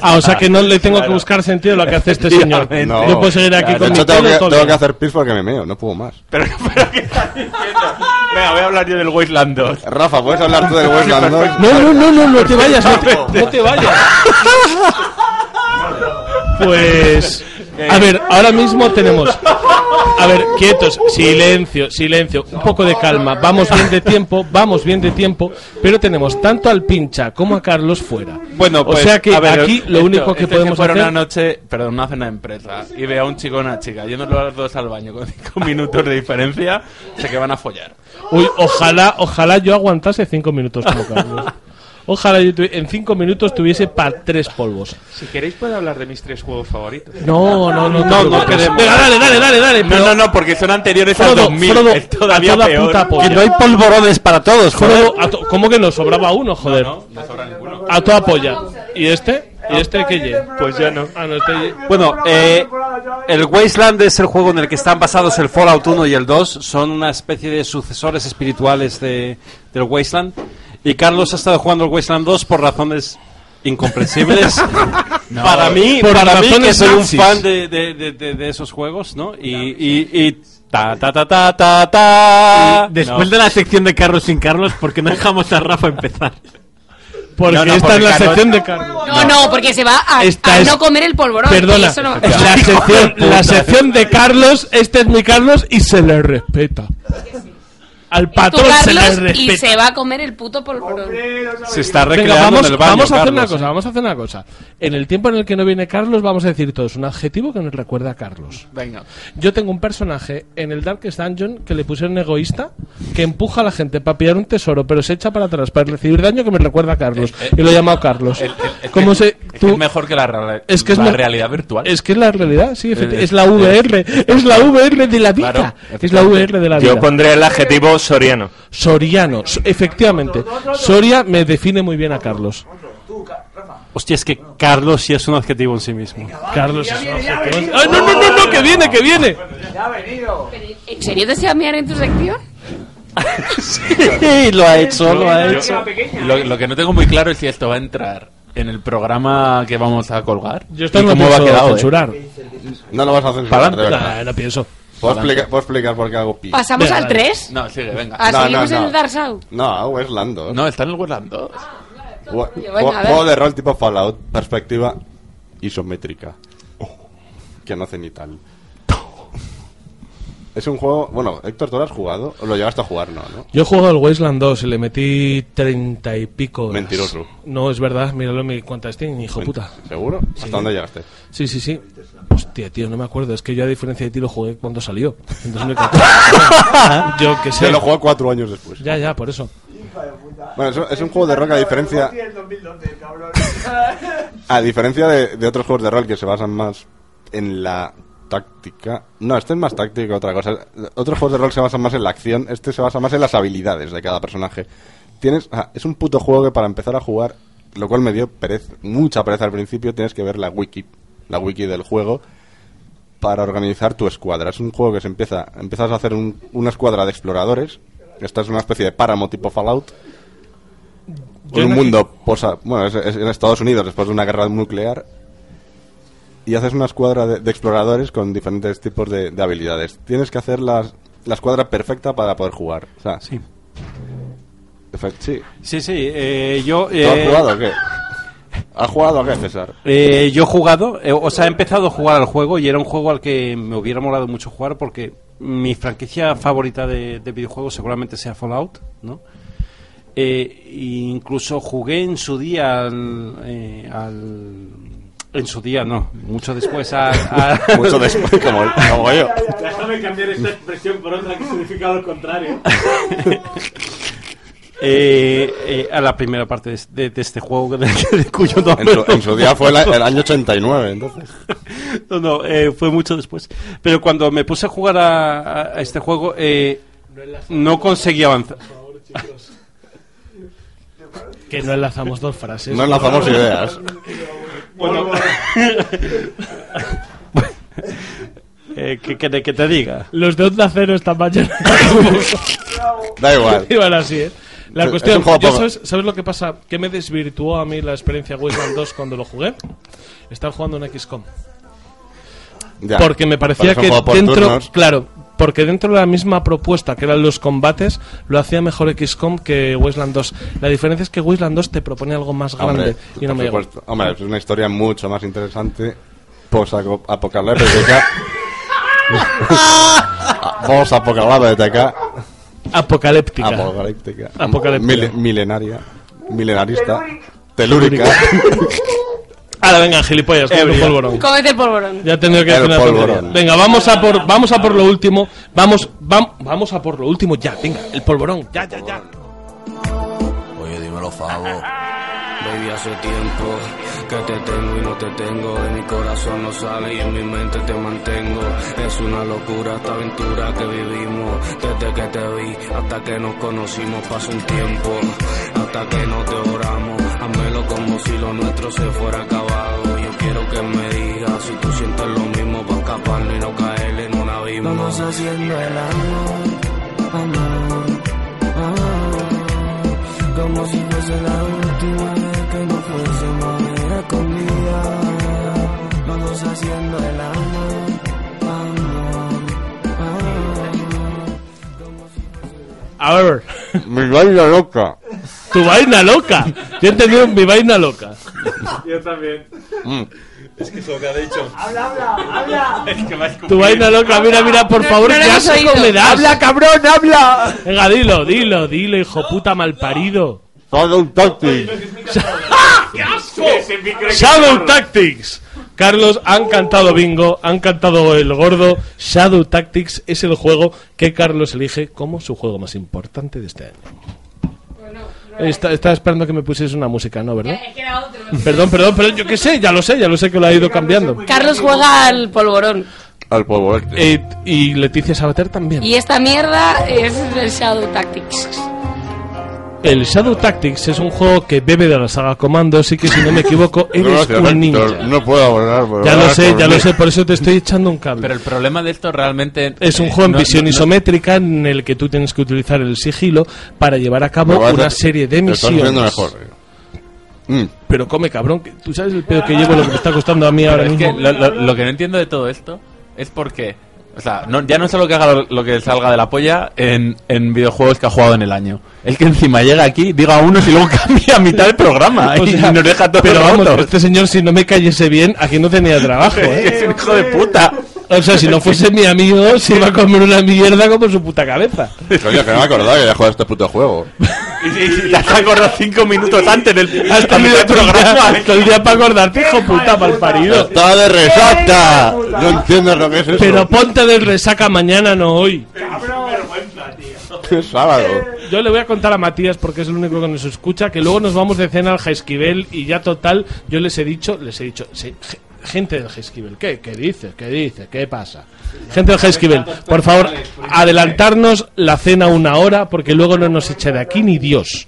Ah, o sea que no le tengo que buscar sentido a lo que hace este señor. No. Yo puedo seguir aquí con mi hecho, tengo que, todo tengo que hacer pis porque me meo, no puedo más. Pero, pero ¿qué estás diciendo? Venga, voy a hablar yo del Wasteland 2. Rafa, ¿puedes hablar tú del Wasteland 2? No, no, no, no, no te vayas, no te, no te vayas. Pues. A ver, ahora mismo tenemos. A ver, quietos, silencio, silencio, un poco de calma. Vamos bien de tiempo, vamos bien de tiempo, pero tenemos tanto al pincha como a Carlos fuera. Bueno, pues, o sea que a ver, aquí lo esto- único que esto podemos fuera hacer. una noche, perdón, una cena de empresa, y ve a un chico o una chica yendo los dos al baño con cinco minutos de diferencia, sé que van a follar. Uy, ojalá, ojalá yo aguantase cinco minutos como Carlos. Ojalá yo en cinco minutos tuviese para tres polvos. Si queréis puedo hablar de mis tres juegos favoritos. No, no, no, No, no, no queremos. Venga, dale, dale, dale, dale. No, no, no, porque son anteriores al Frodo, 2000. Frodo, es todavía peor. puta polla. Que no hay polvorones para todos, joder. Frodo, a to- ¿Cómo que no? Sobraba uno, joder. A toda polla. ¿Y este? ¿Y este qué? Pues ya no. Ah, no, este Bueno, eh, el Wasteland es el juego en el que están basados el Fallout 1 y el 2. Son una especie de sucesores espirituales de, del Wasteland. Y Carlos ha estado jugando el Wasteland 2 por razones incomprensibles. para mí, por para mí que soy un nazis. fan de, de- de- de- de esos juegos, ¿no? Y, y, y ta ta ta ta ta ta. Después No. de la sección de Carlos sin Carlos, ¿por qué no dejamos a Rafa empezar? Porque No, no, esta porque es la Carlos- sección de Carlos. No, no, porque se va a, Esta a es- no comer el polvorón. Perdona, eso no- la sección, la sección de Carlos, este es mi Carlos y se le respeta. Al patrón se le respeta. y se va a comer el puto polvorón. Se está Venga, recreando vamos, en el baño, vamos a hacer una Carlos, cosa, ¿eh? vamos a hacer una cosa. En el tiempo en el que no viene Carlos, vamos a decir todos un adjetivo que nos recuerda a Carlos. Venga. Yo tengo un personaje en el Darkest Dungeon que le pusieron egoísta, que empuja a la gente para pillar un tesoro, pero se echa para atrás para recibir daño que me recuerda a Carlos. y lo he llamado Carlos. Es ¿Cómo se, tú- es mejor que la, Es que es la realidad virtual. Es que es la realidad, sí, efecti- Eh, es la VR, es la VR de la vida. Claro, es la VR de la vida. Yo pondré el adjetivo soriano. Soriano, so- efectivamente. Soria me define muy bien a Carlos. Hostia, es que Carlos sí es un adjetivo en sí mismo. Carlos es un adjetivo. ¡Ay, no, no, no, no! ¡Que viene, que viene! ¿En serio deseas mirar en tu sección? Sí, lo ha hecho, lo ha hecho. Lo, lo que no tengo muy claro es si esto va a entrar en el programa que vamos a colgar. Yo esto y no cómo lo va a quedar. censurar. No lo vas a censurar, verdad. Nah, no pienso. ¿Puedo explicar, puedo explicar por qué hago pi? ¿Pasamos Venga, al dale. 3? No, sigue, venga. ¿Ah, No, seguimos no, en no. el Dark Souls? No, Westland 2. No, está en el Westland 2. Ju- venga, ju- a ver. Juego de rol tipo Fallout, perspectiva isométrica. Que no hace ni tal. Es un juego. Bueno, Héctor, ¿tú lo has jugado? ¿O lo llegaste a jugar? No, ¿no? Yo he jugado al Wasteland 2 y le metí treinta y pico. horas. Mentiroso. No, es verdad, míralo en mi cuenta de Steam, hijo puta. ¿Seguro? ¿Hasta Sí. dónde llegaste? Sí, sí, sí. Hostia, tío, no me acuerdo. Es que yo, a diferencia de ti, lo jugué cuando salió. En 2014. yo que sé. Se lo jugó cuatro años después. Ya, ya, por eso. Bueno, es, es un juego de rol que a diferencia. A diferencia de, de otros juegos de rol que se basan más en la táctica. No, este es más táctico que otra cosa. Otros juegos de rol se basan más en la acción. Este se basa más en las habilidades de cada personaje. Tienes, ah, es un puto juego que para empezar a jugar, lo cual me dio pereza, mucha pereza al principio, tienes que ver la wiki, la wiki del juego para organizar tu escuadra. Es un juego que se empieza, empiezas a hacer un- una escuadra de exploradores. Esta es una especie de páramo tipo Fallout. En un mundo posa, bueno, es, es en Estados Unidos después de una guerra nuclear. Y haces una escuadra de, de exploradores con diferentes tipos de, de habilidades. Tienes que hacer las, la escuadra perfecta para poder jugar. O sea, Sí. Sí. Sí, sí, eh, yo... ¿Tú eh, has jugado o qué? ¿Has jugado o qué, César? Eh, yo he jugado, eh, o sea, he empezado a jugar al juego y era un juego al que me hubiera molado mucho jugar porque mi franquicia favorita de, de videojuegos seguramente sea Fallout, ¿no? Eh, e incluso jugué en su día al, eh, al- en su día no, mucho después a, a- Mucho después, como, como yo. Déjame cambiar esta expresión por otra que significa lo contrario. Eh, eh, a la primera parte de, de- de este juego de, de cuyo En nombre su, en su día fue la- el año 89, entonces. No, no, eh, fue mucho después. Pero cuando me puse a jugar a, a- a este juego, eh, no conseguí avanzar. Que no enlazamos dos frases. No enlazamos ideas. Bueno, eh, que, que, te- que te diga. Los de Onda Cero esta mañana. Da igual. Iban así, ¿eh? La Es- cuestión, yo sabes, ¿sabes lo que pasa? ¿Qué me desvirtuó a mí la experiencia Wasteland 2 cuando lo jugué? Estaba jugando un XCOM. Ya. Porque me parecía que dentro, turnos. claro, porque dentro de la misma propuesta que eran los combates, lo hacía mejor XCOM que Wasteland 2. La diferencia es que Wasteland 2 te propone algo más grande Hombre, y no por me supuesto. Hombre, es una historia mucho más interesante. Post-apocalíptica. Post-apocalíptica. Apocalíptica. Apocalíptica. Apocalíptica. Mil- milenaria. Milenarista. Telúrica. Ahora venga, gilipollas, con el polvorón. Cómete el polvorón. Ya he tenido que El hacer una polvorón. Venga, vamos a por vamos a por lo último. Vamos vam- vamos a por lo último ya. Venga, el polvorón. Ya, ya, ya. Oye, dímelo, Favo. Baby, hace tiempo que te tengo y no te tengo. De mi corazón no sale y en mi mente te mantengo. Es una locura esta aventura que vivimos. Desde que te vi hasta que nos conocimos pasó un tiempo. Hasta que nos devoramos. Házmelo como si lo nuestro se fuera acabado. Yo quiero que me digas si tú sientes lo mismo para escaparnos y no caer en un abismo. Vamos haciendo el amor, amor, amor. Como si fuese la última vez que no fuésemos a ver escondida. Vamos haciendo el amor, A ver. Mi vaina loca. Tu vaina loca. Yo he entendido mi vaina loca. Yo también. Mm. Es que es lo que ha dicho. Habla, habla, habla. Es que me ha Tu vaina loca, mira, mira, por No, favor, no asco oído. me das. Habla, cabrón, habla. Venga, dilo, dilo, dilo, hijo puta malparido. Shadow Tactics. Shadow Tactics. Carlos, han cantado bingo, han cantado el gordo. Shadow Tactics es el juego que Carlos elige como su juego más importante de este año. Está, estaba esperando que me pusiese una música, ¿no? ¿Verdad? Perdón, perdón, pero yo qué sé, ya lo sé, ya lo sé que lo ha ido cambiando. Carlos juega al polvorón. Al polvo este. Eh, y Leticia Sabater también. Y esta mierda es el Shadow Tactics. El Shadow Tactics es un juego que bebe de la saga Commandos y que si no me equivoco eres un ninja. No puedo hablar. pero Ya lo sé, ya mí. lo sé, por eso te estoy echando un cable. Pero el problema de esto realmente... Es un eh, juego en no- visión no- no- isométrica en el que tú tienes que utilizar el sigilo para llevar a cabo a- una serie de misiones. mejor. Mm. Pero come cabrón, que tú sabes el pedo que llevo lo que me está costando a mí ahora es mismo. que lo, lo- lo que no entiendo de todo esto es porque... O sea, no- ya no solo que haga lo, lo que salga de la polla en, en videojuegos que ha jugado en el año. El que encima llega aquí, diga unos y luego cambia a mitad del programa O y nos deja todos pero vamos, este señor si no me cayese bien, aquí no tenía trabajo, ¿eh? Es un hijo de puta. O sea, si no fuese mi amigo, se iba a comer una mierda como su puta cabeza. Coño, que no me acordaba que ya jugado este puto juego. Y, y- y te has acordado cinco minutos antes del Has tenido el programa. día, todo el día para acordarte, hijo puta, mal parido. ¡Está de resaca! No entiendes lo que es eso. Pero ponte del resaca mañana, no hoy. Es sábado. Yo le voy a contar a Matías, porque es el único que nos escucha, que luego nos vamos de cena al Jaesquivel y ya total, yo les he dicho, les he dicho, gente del Jaesquivel, ¿qué? ¿Qué dices? ¿Qué dices? ¿Qué pasa? Gente del Jaesquivel, por favor, adelantarnos la cena una hora, porque luego no nos echa de aquí ni Dios.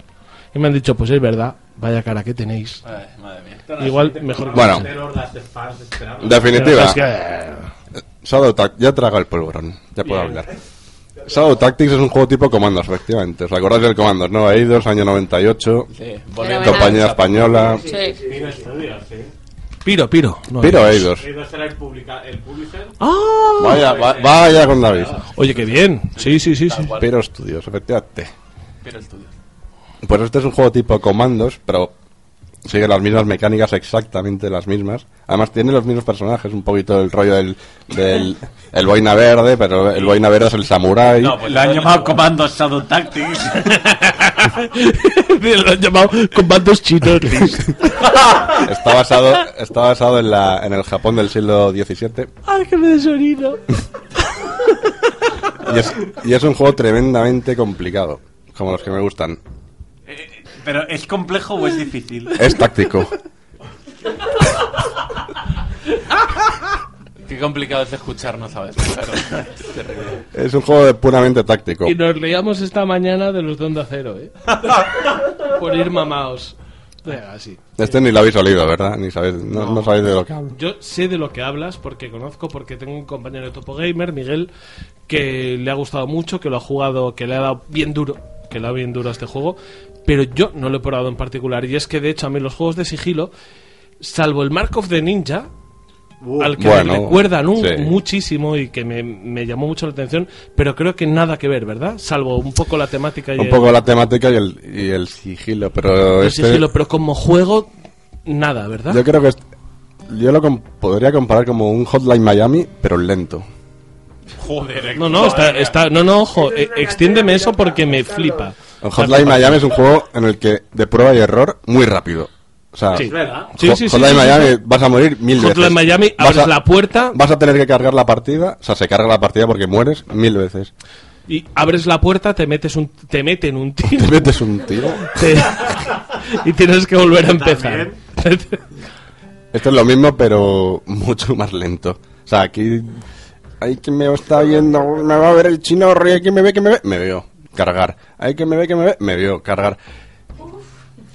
Y me han dicho, pues es verdad, vaya cara que tenéis. Igual mejor que Bueno. no. Definitiva. Es que- Shadow Tactics. Ya traga el polvorón. Ya puedo hablar. Shadow Tactics es un juego tipo comandos, efectivamente. ¿Os acordáis del comandos, no? Eidos, año 98. volviendo. Compañía española. Sí. Piro, Piro. no, Piro no. Eidos. será el, publica, el publisher? ¡Ah! Vaya, va- vaya con David. Oye, qué bien. Sí, sí, sí. sí. Piro Studios, efectivamente. Pero estudio. Pues este es un juego tipo comandos, pero sigue las mismas mecánicas, exactamente las mismas. Además tiene los mismos personajes, un poquito el rollo del, del el boina verde, pero el boina verde es el samurái. pues lo han llamado Comandos Shadow Tactics. Lo han llamado comandos chinos. Está basado, está basado en, la, en el Japón del siglo XVII Ay, que me desorino. y es, y es un juego tremendamente complicado, como los que me gustan. Pero ¿es complejo o es difícil? Es táctico. Qué complicado es escucharnos a veces, claro. Terrible. Es un juego de puramente táctico. Y nos leíamos esta mañana de los de Onda Cero, ¿eh? Por ir mamaos. Venga, sí. Este ni lo habéis olido, ¿verdad? Ni sabéis, no, no sabéis de lo que hablo. Yo sé de lo que hablas porque conozco, porque tengo un compañero de Topo Gamer, Miguel, que le ha gustado mucho, que lo ha jugado, que le ha dado bien duro, que le ha dado bien duro a este juego, pero yo no lo he probado en particular. Y es que de hecho a mí los juegos de sigilo, salvo el Mark of the Ninja, al que Bueno, me recuerdan un- sí. muchísimo y que me, me llamó mucho la atención, pero creo que nada que ver, ¿verdad? Salvo un poco la temática y Un el- poco la temática y el, y el sigilo, pero el este- sigilo, pero como juego, nada, ¿verdad? Yo creo que yo lo com- podría comparar como un Hotline Miami, pero lento. Joder, No, no, está, está, no, no, ojo, eh, extiéndeme eso porque me flipa. El Hotline Miami es un juego en el que de prueba y error muy rápido. O sea, Sí. Ho- Sí, sí, sí, Hotline sí, sí, Miami sí. vas a morir mil Hotline veces. Miami, Vas abres a- la puerta Vas a tener que cargar la partida, o sea, se carga la partida porque mueres mil veces. y abres la puerta, te metes un, te meten un tiro Te metes un tiro. te- y tienes que volver a empezar. Esto es lo mismo, pero mucho más lento. O sea, aquí. Hay que me está viendo, me va a ver el chino, hay que me ve, que me ve, me veo, cargar. Hay que me ve, que me ve, me veo, cargar.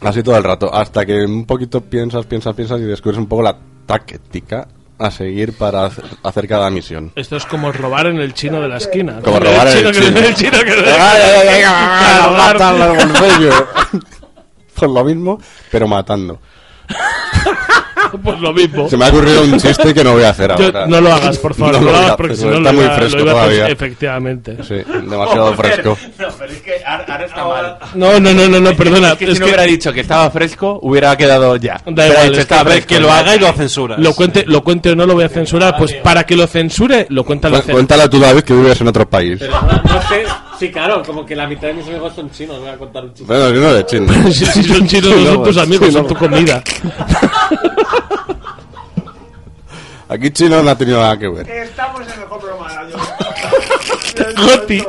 Así todo el rato, hasta que un poquito piensas, piensas, piensas y descubres un poco la táctica a seguir para hacer- cada misión. Esto es como robar en el chino de la esquina. Como robar en el chino. el chino bolsillo. Pues lo mismo, pero matando. pues lo mismo. Se me ha ocurrido un chiste que no voy a hacer Yo- ahora. no lo hagas, por favor, no, lo hagas porque si no está lo muy iba- fresco lo iba a hacer- todavía. efectivamente. Sí, demasiado fresco. No, pero es que ahora, está mal. No, no, no, no, no, perdona. Es que si no hubiera dicho que estaba fresco, hubiera quedado ya. Da Pero igual, dicho, es "Está que- fresco". que lo haga y lo censuras. Lo cuente, lo cuente o no lo voy a censurar, pues para que lo censure, lo cuenta la Cu- Cuéntala tú, David, que vives en otro país. No sé, sí, claro, como que la mitad de mis amigos son chinos, voy a contar un chiste. Bueno, si no de chino. si, si son chinos, no son tus amigos, son tu comida. Aquí chino no ha tenido nada que ver. Estamos en el mejor programa del año. Goti.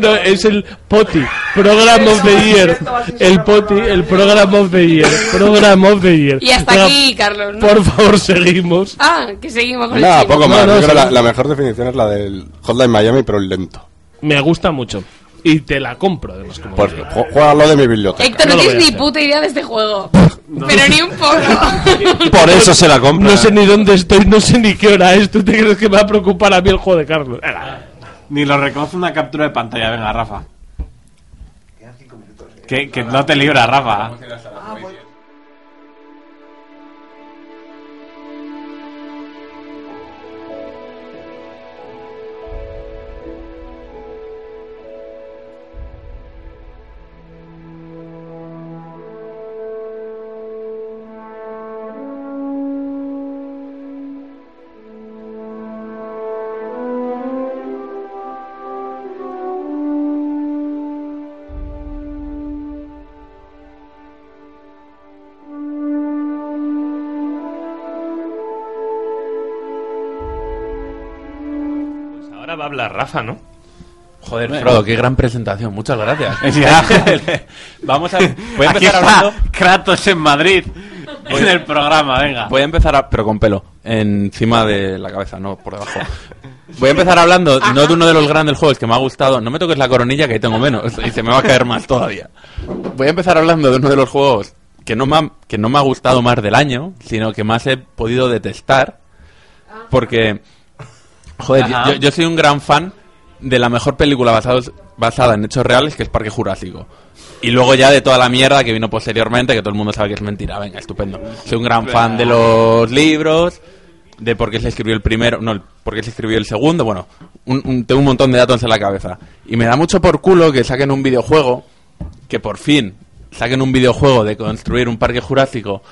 No, es el POTI, Program of the Year. El POTI, el Program of the Year. Program of the Year. Y hasta aquí, Carlos. ¿no? Por favor, seguimos. Ah, que seguimos con Nada, el poco más. No, no, Yo creo sí. la, la mejor definición es la del Hotline Miami, pero el lento. Me gusta mucho. Y te la compro, además. Como Pues ju- juégalo de mi biblioteca. Héctor, no, No lo tienes ni hacer. puta idea de este juego. Pero ni un poco. Por eso se la compra. No sé ni dónde estoy, no sé ni qué hora es. ¿Tú te crees que me va a preocupar a mí el juego de Carlos? Ni lo reconoce una captura de pantalla. Venga, Rafa. Que, que no te libra, Rafa. Pues ahora va a hablar Rafa, ¿no? Joder, Bueno. Frodo, qué gran presentación. Muchas gracias. Vamos a... Voy a Aquí empezar está hablando... Kratos en Madrid. En el programa, venga. Voy a empezar, a- pero con pelo, encima de la cabeza, no por debajo. Voy a empezar hablando no de uno de los grandes juegos que me ha gustado. No me toques la coronilla que ahí tengo menos y se me va a caer más todavía. Voy a empezar hablando de uno de los juegos que no me ha, que no me ha gustado más del año, sino que más he podido detestar. Porque, joder, yo, yo soy un gran fan de la mejor película basados- basada en hechos reales, que es Parque Jurásico. Y luego ya de toda la mierda que vino posteriormente, que todo el mundo sabe que es mentira. Venga, estupendo. Soy un gran fan de los libros, de por qué se escribió el primero, no, por qué se escribió el segundo. Bueno, un- un- tengo un montón de datos en la cabeza. Y me da mucho por culo que saquen un videojuego, que por fin saquen un videojuego de construir un parque jurásico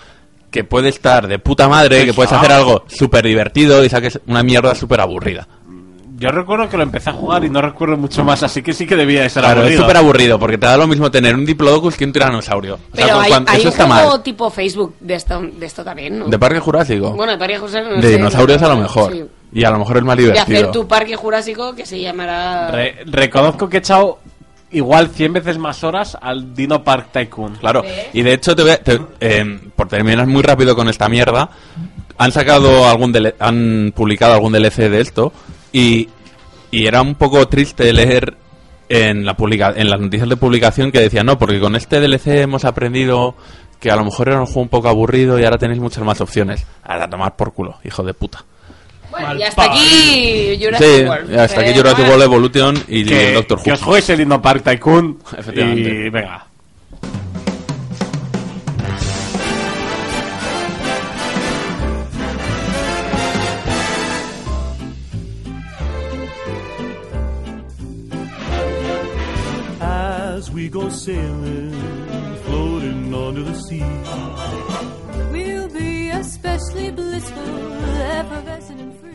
que puede estar de puta madre, que puedes hacer algo súper divertido y saques una mierda súper aburrida. Yo recuerdo que lo empecé a jugar y no recuerdo mucho más, así que sí que debía de ser Claro, es aburrido. súper aburrido, porque te da lo mismo tener un Diplodocus que un tiranosaurio. O sea, Pero hay, cuando- hay eso un está juego mal. tipo Facebook de esto, de esto también, ¿no? De Parque Jurásico. Bueno, de Parque Jurásico no de sé, dinosaurios a lo mejor. sí. Y a lo mejor es más divertido. hacer tu parque jurásico que se llamará... Re- reconozco que he echado igual 100 veces más horas al Dino Park Tycoon. Claro, y de hecho, te voy a- te- eh, por terminar muy rápido con esta mierda, han sacado algún DL han publicado algún DLC de esto y, y era un poco triste leer en la publica en las noticias de publicación que decían no, porque con este DLC hemos aprendido que a lo mejor era un juego un poco aburrido y ahora tenéis muchas más opciones. A tomar por culo, hijo de puta. Bueno, y hasta aquí Jurassic Sí, World. hasta aquí Jurassic. World Evolution y que, el Doctor que Who. os juegues el Dino Park Tycoon Efectivamente. y venga. As we go sailing, floating onto the sea. We'll be especially blissful, effervescent and free.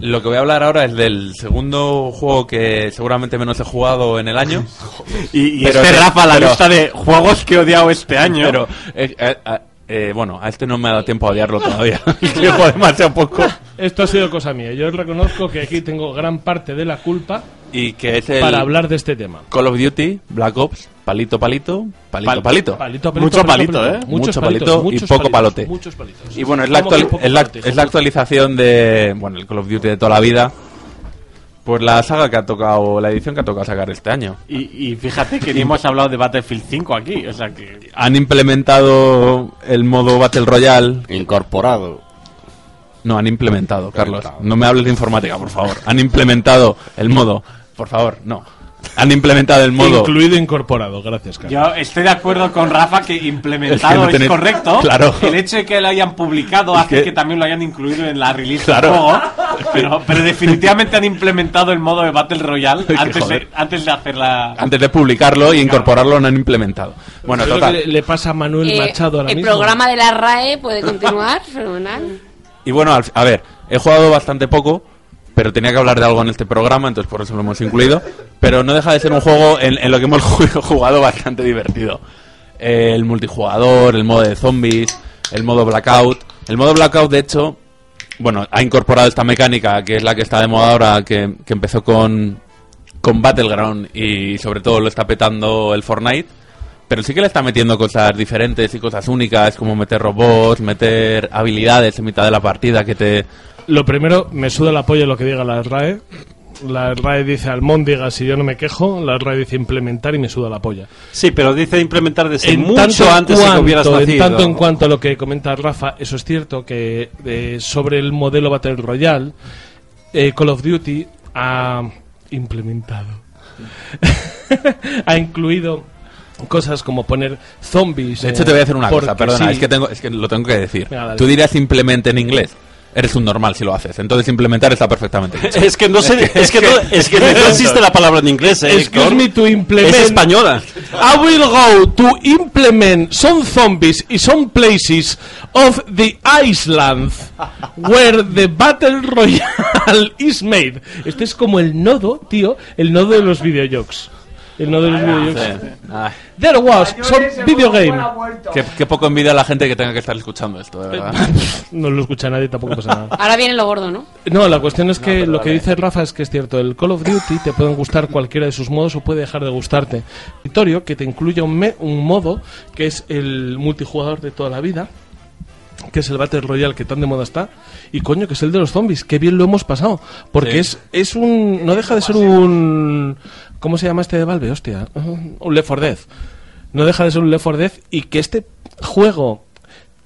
Lo que voy a hablar ahora es del segundo juego que seguramente menos he jugado en el año. Y, y Pero este te- Rafa, la pero- lista de juegos que he odiado este año. Pero, eh, eh, eh, bueno, a este no me ha dado tiempo a odiarlo todavía. Llevo demasiado poco. Esto ha sido cosa mía. Yo reconozco que aquí tengo gran parte de la culpa Y que es el para hablar de este tema. Call of Duty, Black Ops, palito, palito, palito, Pal- palito. Palito, Mucho palito, ¿eh? Muchos Mucho palitos, palito y poco palitos, palote. Muchos palitos. Y bueno, es la, ¿Cómo que actual- es, la, es la actualización de, bueno, el Call of Duty de toda la vida. Pues la saga que ha tocado, la edición que ha tocado sacar este año. Y, y fíjate que ni hemos hablado de Battlefield 5 aquí, o sea que... Han implementado el modo Battle Royale. Incorporado. No, han implementado, Carlos. No me hables de informática, por favor. Han implementado el modo. Por favor, no. Han implementado el modo... Incluido incorporado, gracias, Carlos. Yo estoy de acuerdo con Rafa que Es implementado que no es, tenéis- correcto. Claro. El hecho de que lo hayan publicado hace que- que... también lo hayan incluido en la release Claro. del juego. Pero, pero definitivamente han implementado el modo de Battle Royale antes, de, antes de hacer la. Antes de publicarlo y incorporarlo lo han implementado. Bueno, Creo total. que le, pasa a Manuel Eh, Machado ahora el mismo. programa de la RAE puede continuar, fenomenal. Y bueno, al- a ver, he jugado bastante poco, pero tenía que hablar de algo en este programa, entonces por eso lo hemos incluido. Pero no deja de ser un juego en, lo que hemos ju- jugado bastante divertido. El multijugador, el modo de zombies, el modo blackout. El modo blackout, de hecho, bueno, ha incorporado esta mecánica que es la que está de moda ahora, que, que empezó con, con Battleground y sobre todo lo está petando el Fortnite. Pero sí que le está metiendo cosas diferentes y cosas únicas, como meter robots, meter habilidades en mitad de la partida que te... Lo primero, me suda la polla lo que diga la RAE. La RAE dice almóndigas y yo no me quejo. La RAE dice implementar y me suda la polla. Sí, pero dice implementar desde En mucho tanto antes de que hubieras En nacido. tanto en cuanto a lo que comenta Rafa, eso es cierto que eh, sobre el modelo Battle Royale, eh, Call of Duty ha implementado, ha incluido cosas como poner zombies. De hecho, eh, te voy a hacer una cosa, porque perdona, sí. es, que tengo, es que lo tengo que decir. Dale. Tú dirías implemente en inglés. Eres un normal si lo haces. Entonces implementar está perfectamente dicho. Es que no sé, es que no, es que no existe la palabra en inglés, eh, Excuse me to implement. Es española. I will go to implement some zombies in some places of the Iceland where the battle royale is made. Este es como el nodo, tío, el nodo de los videojuegos. El nodo de los videojuegos. There was some video game. qué, qué poco envidia a la gente que tenga que estar escuchando esto, de verdad. No lo escucha nadie, tampoco pasa nada. Ahora viene lo gordo, ¿no? No, la cuestión es que lo que dice Rafa es que es cierto. El Call of Duty te pueden gustar cualquiera de sus modos o puede dejar de gustarte. Victorio, que te incluye un, me- un modo que es el multijugador de toda la vida, que es el Battle Royale que tan de moda está, y coño, que es el de los zombies. Qué bien lo hemos pasado. Porque Sí. es, es un. No deja de ser un. ¿Cómo se llama este de Valve? Hostia. Un Left 4 Dead. No deja de ser un Left 4 Dead y que este juego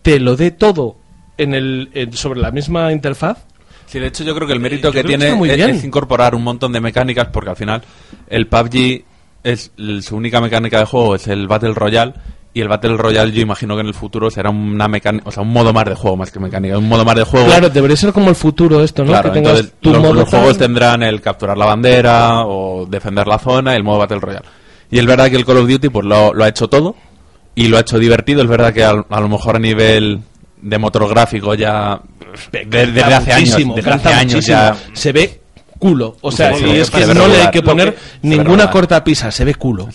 te lo dé todo en el, en- sobre la misma interfaz. Sí, de hecho yo creo que el mérito Yo que tiene es, bien. es incorporar un montón de mecánicas porque al final el PUBG es su única mecánica de juego es el Battle Royale y el Battle Royale yo imagino que en el futuro será una mecánica, o sea, un modo más de juego más que mecánica, un modo más de juego. Claro, debería ser como el futuro esto, ¿no? Claro, que tengas entonces tu los, modo los tal- juegos tendrán el capturar la bandera o defender la zona y el modo Battle Royale. Y es verdad que el Call of Duty pues lo, lo ha hecho todo y lo ha hecho divertido. Es verdad que a, lo mejor a nivel de motor gráfico ya de- desde hace años, desde hace años ya Se ve culo. O sea, Sí, y es que no le hay que poner que- ninguna cortapisa, se ve culo.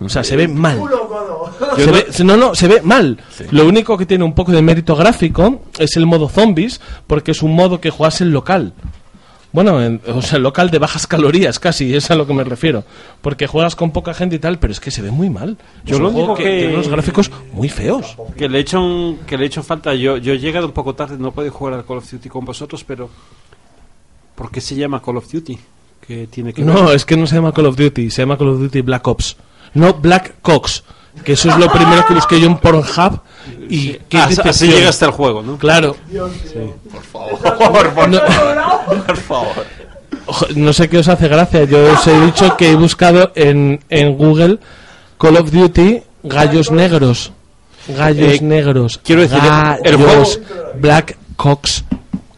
O sea, se ve mal. Yo Se no- ve- no, no, se ve mal. Lo único que tiene un poco de mérito gráfico es el modo zombies, porque es un modo que juegas en local. Bueno, en- o sea, local de bajas calorías casi, es a lo que me refiero. Porque juegas con poca gente y tal, pero es que se ve muy mal. Yo Es lo un juego único que- tiene unos gráficos muy feos. Que le he hecho, un- que le he hecho falta. Yo, yo he llegado un poco tarde, no he podido jugar al Call of Duty con vosotros, pero. ¿Por qué se llama Call of Duty? Que tiene que No, ver- es que no se llama Call of Duty, se llama Call of Duty Black Ops. No Black Cox, que eso es lo primero que busqué yo en Pornhub. Y qué Así- así decepción. llega hasta el juego, ¿no? Claro. Por favor, No, por favor. no sé qué os hace gracia. Yo os he dicho que he buscado en, en Google Call of Duty gallos negros. Gallos Eh, negros. quiero decir, el gallos, juego- Black Cox,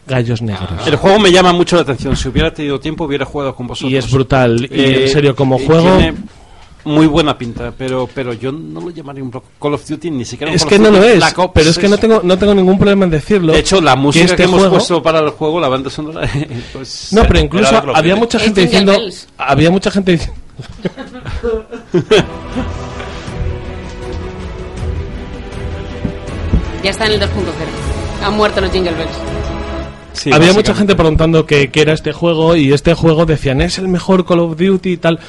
gallos negros. El juego me llama mucho la atención. Si hubiera tenido tiempo, hubiera jugado con vosotros. Y es brutal. Y Eh, en serio, como y juego. Tiene muy buena pinta, pero, pero yo no lo llamaría un Call of Duty, ni siquiera un Es Call que of no lo Duty es, Black Ops. pero es que no tengo, no tengo ningún problema en decirlo. De hecho, la música que, este hemos juego- puesto para el juego, la banda sonora. pues, No, pero incluso que había mucha gente diciendo. Bells. Había mucha gente diciendo. Ya está en el 2.0. Han muerto los Jingle Bells. Sí, había mucha gente preguntando qué qué era este juego y este juego decían es el mejor Call of Duty y tal.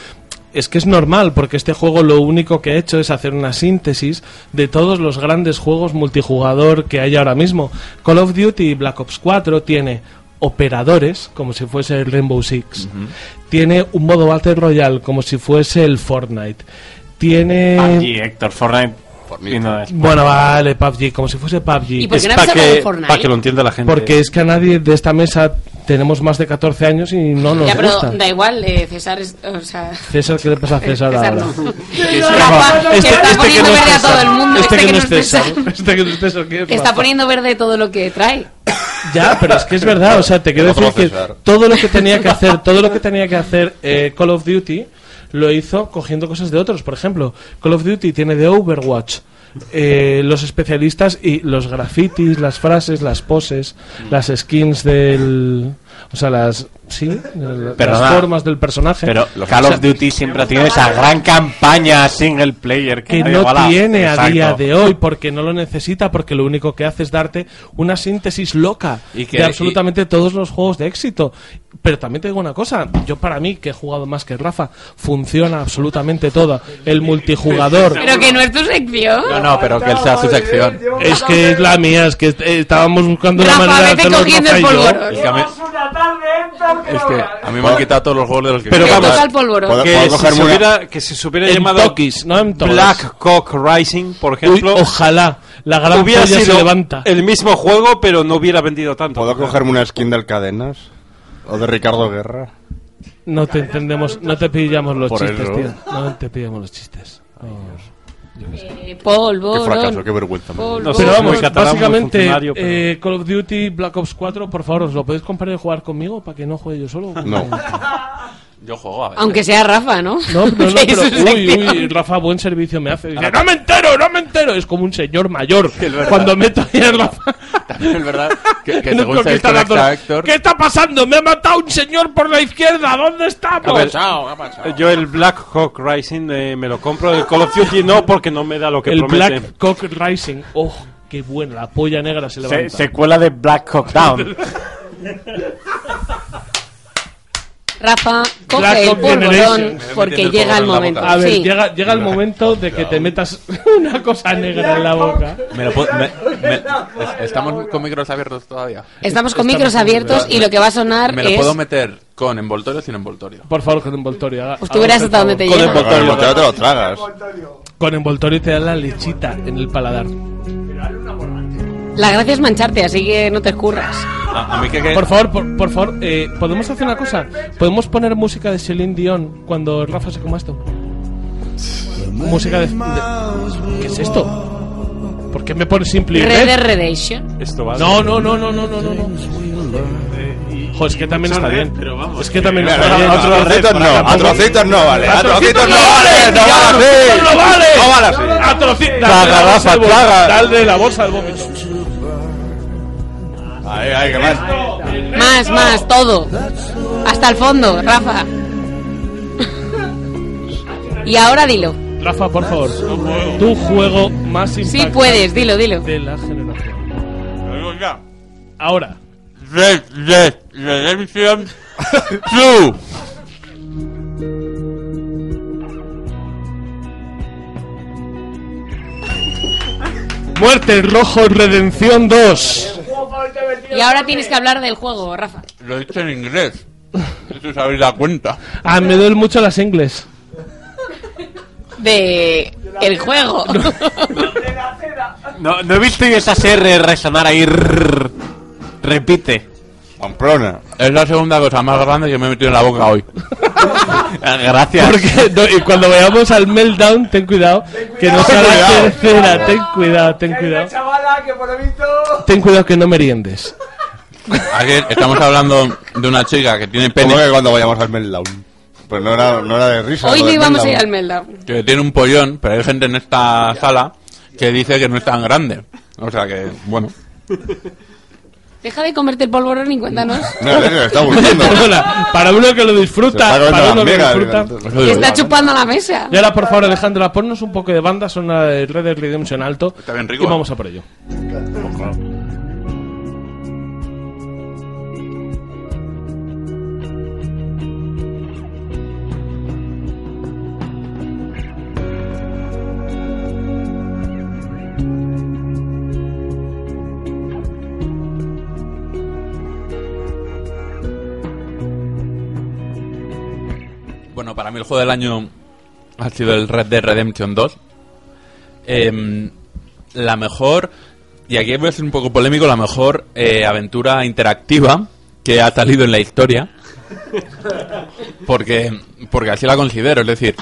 Es que es normal, porque este juego lo único que ha hecho es hacer una síntesis de todos los grandes juegos multijugador que hay ahora mismo. Call of Duty Black Ops 4 tiene operadores, como si fuese el Rainbow Six. Tiene un modo Battle Royale, como si fuese el Fortnite. Tiene... PUBG, Héctor, Fortnite. después. Bueno, vale, PUBG, como si fuese PUBG. ¿Y por qué Es no para que, Fortnite? para que lo entienda la gente. Porque es que a nadie de esta mesa tenemos más de 14 años y no nos ya, pero gusta. da igual, eh, César es. O sea. César, ¿qué le pasa a César, César ahora? no. Que Rafa, que está poniendo verde a todo el mundo. Este, Este que no es César. César. Este que no es César, ¿qué es Está poniendo verde todo lo que trae. Ya, pero es que es verdad, o sea, te quiero decir que todo lo que tenía que hacer, todo lo que tenía que hacer eh, Call of Duty lo hizo cogiendo cosas de otros. Por ejemplo, Call of Duty tiene de Overwatch eh, los especialistas y los grafitis, las frases, las poses, las skins del, o sea, las sí, el- Perdona, las formas del personaje. Pero Call sea, of Duty siempre ha tenido esa gran campaña single player que, que no iguala. tiene a Exacto. día de hoy porque no lo necesita porque lo único que hace es darte una síntesis loca Y que- de absolutamente todos los juegos de éxito pero también te digo una cosa yo para mí que he jugado más que Rafa funciona absolutamente todo el multijugador Pero que no es tu sección. No, no, pero que él sea su sección. es que es la mía es que eh, estábamos buscando una Rafa, manera de hacerlo cogiendo el polvorón. Es que a mí, es que a mí me han quitado todos los juegos de los que Pero vamos. ¿Puedo- que si, se hubiera, que si se hubiera en llamado Tokis no en todas. Black Cock Rising, por Uy, ejemplo, ojalá la gran hubiera polla se sido levanta el mismo juego, pero no hubiera vendido tanto. ¿Puedo cogerme una skin del Cadenas? ¿O de Ricardo Guerra? no te entendemos no te pillamos los Por chistes eso. tío no te pillamos los chistes Eh, polvorón. Qué fracaso, qué vergüenza. Polvorón. No sé, Pero es vamos, muy catalán, muy básicamente, pero- eh, Call of Duty Black Ops 4, por favor, ¿os lo podéis comprar y jugar conmigo para que no juegue yo solo? No. Yo juego a ver. Aunque sea Rafa, ¿no? No, no, no, pero uy, uy, Rafa, buen servicio me hace. Dice, no me entero, no me entero. Es como un señor mayor. Cuando meto ahí a Rafa También es verdad que, que según se desconecta dando- Héctor... ¿Qué está pasando? Me ha matado un señor por la izquierda. ¿Dónde estamos? A ver, Yo el Black Hawk Rising eh, me lo compro, el Call of Duty no, porque no me da lo que el promete. Black Cock Rising. Oh, qué bueno. La polla negra se Se- levanta. secuela de Black Hawk Down. Rafa, coge Black el polvorón porque el llega el momento. A ver, Sí. llega, llega el momento de que te metas una cosa negra en la boca. Me lo puedo- me- me- es- estamos con micros abiertos todavía. Estamos con micros abiertos y lo que va a sonar Me lo es... puedo meter con envoltorio o sin envoltorio. Por favor, con envoltorio. haga- Pues tú verás hasta usted dónde te llega. Con boteo te lo tragas. Con envoltorio te da la lechita en el paladar. La gracia es mancharte, así que no te escurras. A, a mí que... que- Por favor, por, por favor, eh, ¿podemos hacer una cosa? ¿Podemos poner música de Celine Dion cuando Rafa se coma esto? Música de... de- ¿Qué es esto? ¿Por qué me pones Simply Red Red? Dead Redemption. Esto va No, no, no, no, no, no, no. no. Joder, es que también está bien. pero vamos, Es que también está A bien. trocitos no, a trocitos no vale. A trocitos no vale. No vale así. ¡No vale! No vale así. ¡A trocitos! Traga, Dale la bolsa Rafa, del vómito. traga. Dale la bolsa del vómito. Ahí, ahí, que más. Más, más, todo. Hasta el fondo, Rafa. y ahora dilo. Rafa, por favor. Tu juego más Sí impactante puedes, dilo, dilo. de la generación. Ahora. Red Dead Redemption 2. Muerte Rojo Redención 2. Y ahora tienes que hablar del juego, Rafa. Lo he dicho en inglés. Si os habéis dado cuenta. Ah, me duelen mucho las ingles. De el juego. No, no he visto esas R resonar ahí. rrr. Repite. Pamplona. Es la segunda cosa más grande que me he metido en la boca hoy. Ah, Gracias. Porque no, y cuando vayamos al meltdown, ten cuidado, que no sea la cuidado. tercera. Ten cuidado, ten cuidado. chavala que por lo visto... Ten cuidado que no meriendes. Aquí estamos hablando de una chica que tiene ¿Cómo pene, que cuando vayamos al meltdown? Pues no era, no era de risa. Hoy no íbamos a ir al meltdown. que tiene un pollón, pero hay gente en esta sala que dice que no es tan grande. O sea que, bueno. Deja de comerte el polvorón y cuéntanos. No, serio, está aburriendo. Perdona, para uno que lo disfruta, para uno que lo disfruta. digo Está chupando la mesa. Y ahora, por favor, Alejandra, ponnos un poco de banda sonora de Red Dead Redemption alto. Está bien rico, Y vamos a por ello. Para mí el juego del año ha sido el Red Dead Redemption 2. Em, la mejor, y aquí voy a ser un poco polémico, la mejor eh, aventura interactiva que ha salido en la historia. Porque, porque así la considero. Es decir,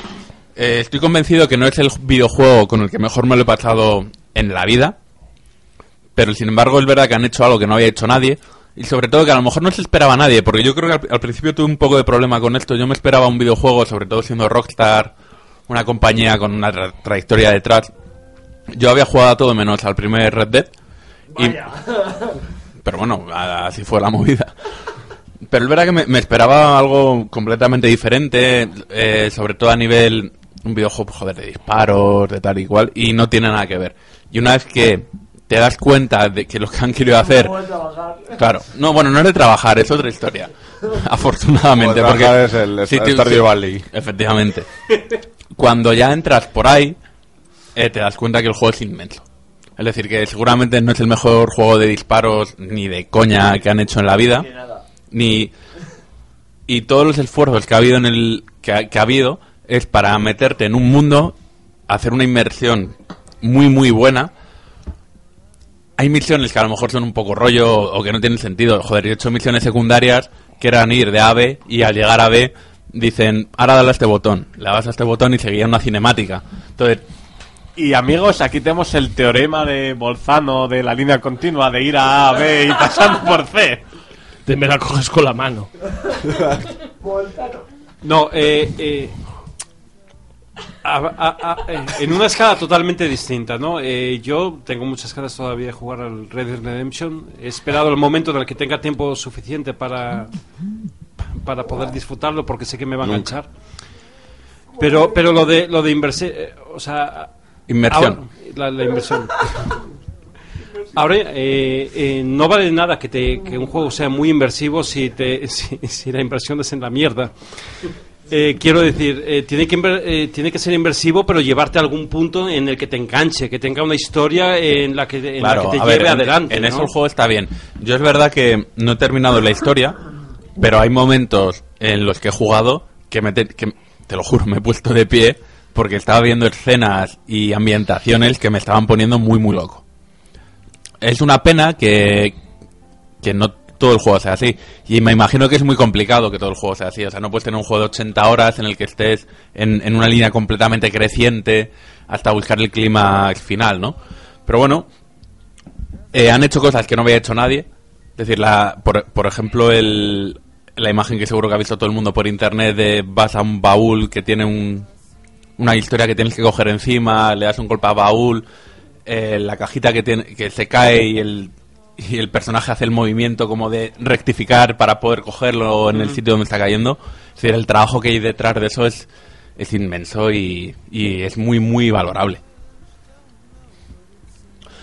eh, estoy convencido que no es el videojuego con el que mejor me lo he pasado en la vida. Pero sin embargo es verdad que han hecho algo que no había hecho nadie. Y sobre todo que a lo mejor no se esperaba nadie. Porque yo creo que al, al principio tuve un poco de problema con esto. Yo me esperaba un videojuego, sobre todo siendo Rockstar, una compañía con una tra- trayectoria detrás. Yo había jugado a todo menos al primer Red Dead. Y, pero bueno, a- así fue la movida. Pero es verdad que me, me esperaba algo completamente diferente, eh, sobre todo a nivel un videojuego, joder, de disparos, de tal y cual, y no tiene nada que ver. Y una vez que te das cuenta de que lo que han querido hacer... Claro, no, bueno, no es de trabajar, es otra historia. Afortunadamente, Como porque... es el Stardew sí, Valley. Efectivamente. Cuando ya entras por ahí, eh, te das cuenta que el juego es inmenso. Es decir, que seguramente no es el mejor juego de disparos ni de coña que han hecho en la vida. Ni. Y todos los esfuerzos que ha habido en el. que ha, que ha habido es para meterte en un mundo, hacer una inmersión muy, muy buena. Hay misiones que a lo mejor son un poco rollo o que no tienen sentido. Joder, yo he hecho misiones secundarias que eran ir de A a B y al llegar a B dicen, ahora dale a este botón. Le das a este botón y seguía una cinemática. Entonces, Y amigos, aquí tenemos el teorema de Bolzano de la línea continua de ir a A, B y pasando por C. Te me la coges con la mano. No, eh, eh, a- a- a- eh, en una escala totalmente distinta, ¿no? Eh, yo tengo muchas ganas todavía de jugar al Red Dead Redemption. He esperado el momento en el que tenga tiempo suficiente para, para poder disfrutarlo porque sé que me va a enganchar. Pero, pero lo de, lo de inversión, o sea... Inmersión. ahora- la, la inversión. Ahora, eh, eh, no vale nada que, te, que un juego sea muy inversivo si, te, si, si la inversión es en la mierda. Eh, quiero decir, eh, tiene, que eh, tiene que ser inversivo, pero llevarte a algún punto en el que te enganche, que tenga una historia en la que, en la Claro, que te ver, lleve en- adelante. En eso el juego está bien. Yo es verdad que no he terminado la historia, pero hay momentos en los que he jugado que, me te, que te lo juro, me he puesto de pie porque estaba viendo escenas y ambientaciones que me estaban poniendo muy, muy loco. Es una pena que, que no todo el juego sea así. Y me imagino que es muy complicado que todo el juego sea así. O sea, no puedes tener un juego de 80 horas en el que estés en, en una línea completamente creciente hasta buscar el clima final, ¿no? Pero bueno, eh, han hecho cosas que no había hecho nadie. Es decir, la, por, por ejemplo, el, la imagen que seguro que ha visto todo el mundo por internet de vas a un baúl que tiene un, una historia que tienes que coger encima, le das un golpe al baúl, eh, la cajita que, tiene, que se cae y el, y el personaje hace el movimiento como de rectificar para poder cogerlo en el sitio donde está cayendo. Es decir, el trabajo que hay detrás de eso es, es inmenso y, y es muy, muy valorable.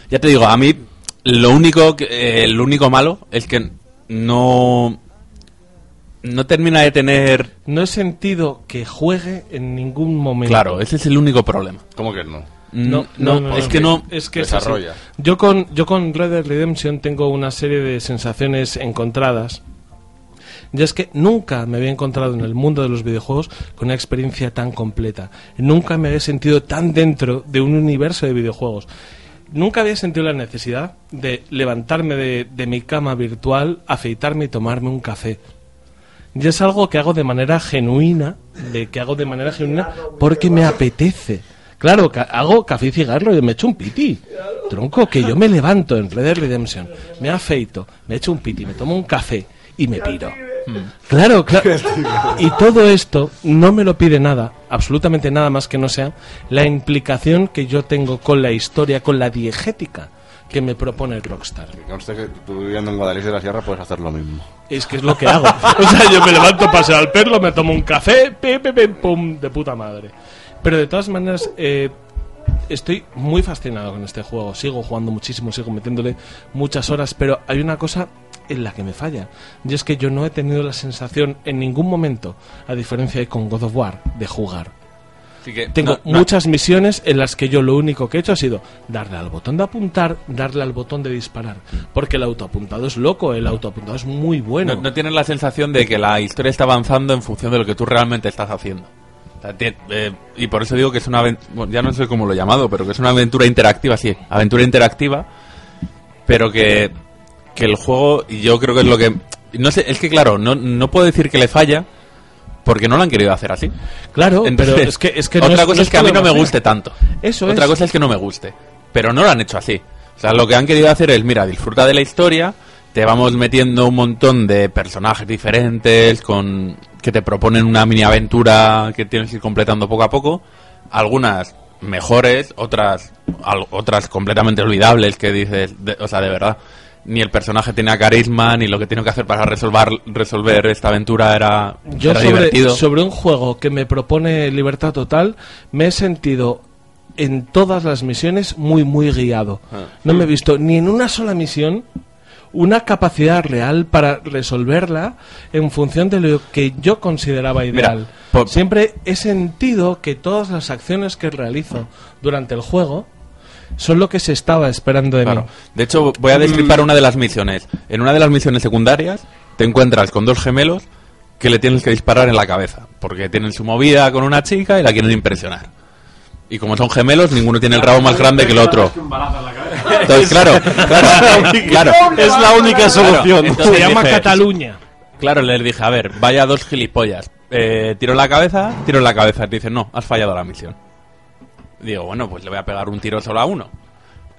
Ya te digo, a mí lo único, que, eh, lo único malo es que no, no termina de tener... No he sentido que juegue en ningún momento. Claro, ese es el único problema. ¿Cómo que no? No, No, no, es que no... es que es así. Desarrolla. Yo con yo con Red Dead Redemption tengo una serie de sensaciones encontradas. Y es que nunca me había encontrado en el mundo de los videojuegos con una experiencia tan completa. Nunca me había sentido tan dentro de un universo de videojuegos. Nunca había sentido la necesidad de levantarme de, de mi cama virtual, afeitarme y tomarme un café. Y es algo que hago de manera genuina, de que hago de manera genuina porque me apetece. Claro, ca- hago café y cigarro y me echo un piti. Tronco, que yo me levanto en Red Dead Redemption, me afeito, me echo un piti, me tomo un café y me piro. Claro, claro. Y todo esto no me lo pide nada, absolutamente nada más que no sea la implicación que yo tengo con la historia, con la diegética que me propone el Rockstar. Que conste que tú viviendo en Guadalix de la Sierra puedes hacer lo mismo. Es que es lo que hago. O sea, yo me levanto, paseo al perro, me tomo un café, pim, pim, pim, pum, de puta madre. Pero de todas maneras, eh, estoy muy fascinado con este juego. Sigo jugando muchísimo, sigo metiéndole muchas horas, pero hay una cosa en la que me falla. Y es que yo no he tenido la sensación en ningún momento, a diferencia de con God of War, de jugar. Así que Tengo no- no- muchas misiones en las que yo lo único que he hecho ha sido darle al botón de apuntar, darle al botón de disparar. Porque el autoapuntado es loco, el autoapuntado es muy bueno. No, no tienes la sensación de que la historia está avanzando en función de lo que tú realmente estás haciendo. Eh, y por eso digo que es una aven- bueno, ya no sé cómo lo he llamado, pero que es una aventura interactiva, sí, aventura interactiva, pero que, que el juego, y yo creo que es lo que No sé, es que claro, no, no puedo decir que le falla porque no lo han querido hacer así. Claro, pero es que- es que no otra es- cosa no es, que a mí no me guste tanto. Eso Otra es. cosa es que no me guste, pero no lo han hecho así. O sea, lo que han querido hacer es, mira, disfruta de la historia, te vamos metiendo un montón de personajes diferentes con que te proponen una mini aventura que tienes que ir completando poco a poco, algunas mejores, otras al- otras completamente olvidables que dices, de- o sea, de verdad, ni el personaje tenía carisma, ni lo que tengo que hacer para resolver resolver esta aventura era, Yo era sobre, divertido. sobre un juego que me propone libertad total, me he sentido en todas las misiones muy, muy guiado. Ah. No me he visto ni en una sola misión una capacidad real para resolverla en función de lo que yo consideraba ideal. por- Siempre he sentido que todas las acciones que realizo durante el juego son lo que se estaba esperando de Claro. mí. De hecho, voy a destripar una de las misiones. En una de las misiones secundarias te encuentras con dos gemelos que le tienes que disparar en la cabeza. Porque tienen su movida con una chica y la quieren impresionar. Y como son gemelos, ninguno tiene el rabo más grande que el otro. Entonces, claro, claro, claro. Es la única solución. Entonces Se llama dije- Cataluña. Claro, les dije, a ver, vaya dos gilipollas. Eh, tiro en la cabeza, tiro en la cabeza. Dicen, no, has fallado la misión. Digo, bueno, pues le voy a pegar un tiro solo a uno.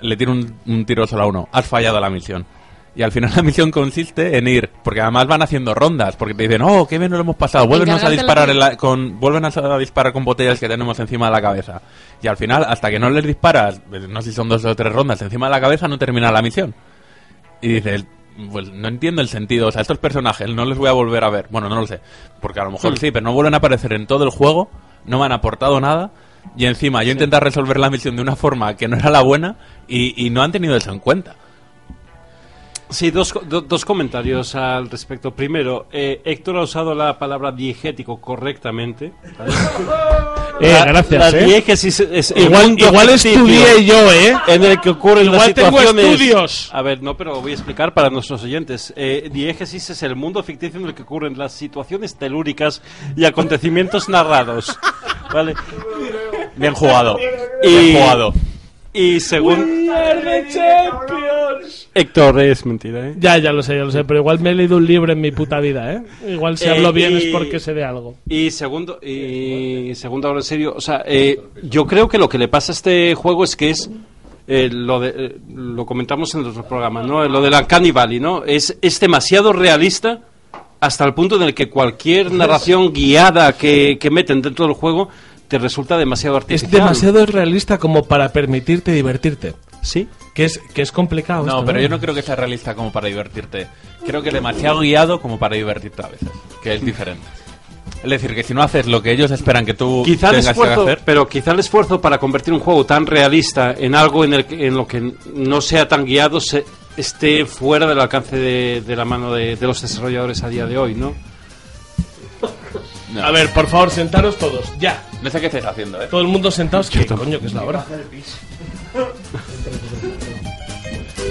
Le tiro un, un tiro solo a uno. Has fallado la misión. Y al final la misión consiste en ir, porque además van haciendo rondas, porque te dicen, oh, qué bien nos lo hemos pasado, vuélvenos a disparar en la- con, vuelven a disparar con botellas que tenemos encima de la cabeza. Y al final, hasta que no les disparas, pues, no sé si son dos o tres rondas encima de la cabeza, no termina la misión. Y dices, pues no entiendo el sentido. O sea, estos personajes no les voy a volver a ver. Bueno, no lo sé. Porque a lo mejor Hmm. sí, pero no vuelven a aparecer en todo el juego. No me han aportado nada. Y encima yo intenté resolver la misión de una forma que no era la buena y, y no han tenido eso en cuenta. Sí, dos, do- dos comentarios al respecto. Primero, eh, Héctor ha usado la palabra diegético correctamente. Eh, La- gracias, la eh. diegesis es, es Igual- igual estudié yo, ¿eh? En el que ocurren Igual las tengo situaciones. estudios. A ver, no, pero voy a explicar para nuestros oyentes. Eh, diegesis es el mundo ficticio en el que ocurren las situaciones telúricas y acontecimientos narrados. ¿Vale? Bien jugado. Y- Bien jugado. Y según. Héctor, es mentira, ¿eh? Ya, ya lo sé, ya lo sé, pero igual me he leído un libro en mi puta vida, ¿eh? Igual si Eh, hablo bien y- es porque sé de algo. Y segundo, y segundo, ahora en serio, o sea, eh, yo creo que lo que le pasa a este juego es que es eh, lo de, eh, lo comentamos en el otro programa, ¿no? Lo de la Valley, ¿no? Es, es demasiado realista hasta el punto en el que cualquier narración guiada que, que meten dentro del juego te resulta demasiado Es artificial. demasiado realista como para permitirte divertirte. Sí. Que es, que es complicado. No, esto, pero yo no creo que sea realista como para divertirte. Creo que demasiado guiado como para divertirte a veces. Que es diferente. Es decir, que si no haces lo que ellos esperan que tú Quizá el tengas que esfuerzo, hacer... pero quizá el esfuerzo para convertir un juego tan realista en algo en, el que- en lo que no sea tan guiado se- esté fuera del alcance de, de la mano de, de los desarrolladores a día de hoy, ¿no? A ver, por favor, sentaros todos, ya. No sé qué estáis haciendo, ¿eh? Todo el mundo sentados, ¿qué coño que es la hora?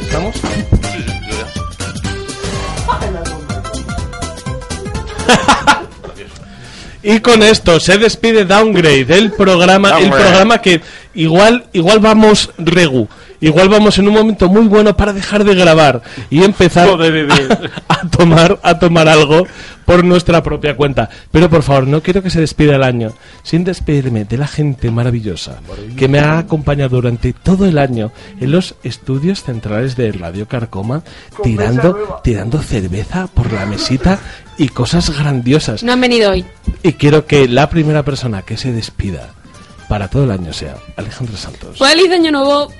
¿Estamos? Y con esto se despide Downgrade, el programa, el programa que igual, igual vamos regu, igual vamos en un momento muy bueno para dejar de grabar y empezar a, a tomar, a tomar algo por nuestra propia cuenta. Pero por favor, no quiero que se despida el año sin despedirme de la gente maravillosa que me ha acompañado durante todo el año en los estudios centrales de Radio Carcoma, tirando, tirando cerveza por la mesita y cosas grandiosas. No han venido hoy. Y quiero que la primera persona que se despida para todo el año sea Alejandro Santos. Feliz año nuevo.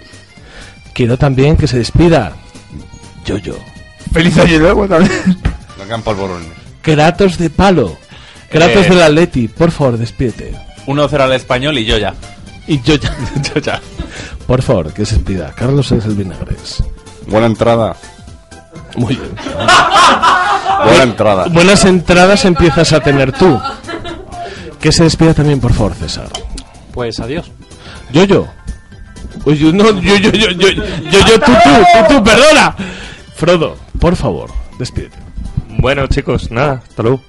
Quiero también que se despida Yoyo. Feliz año nuevo también. Quedan polvorones. Kratos de palo. Kratos Eh. del Atleti. Por favor, despídete. 1-0 al español y yo ya. Y yo ya. yo ya. Por favor, que se despida. Carlos es el vinagres. Buena entrada. Muy bien. Buena entrada. Buenas entradas empiezas a tener tú. Que se despida también, por favor, César. Pues adiós. Yoyo. Oye, no, yo, yo, yo, yo, yo, yo, tú, tú, tú, tú, perdona. Frodo, por favor, despídete. Bueno, chicos, nada, hasta luego.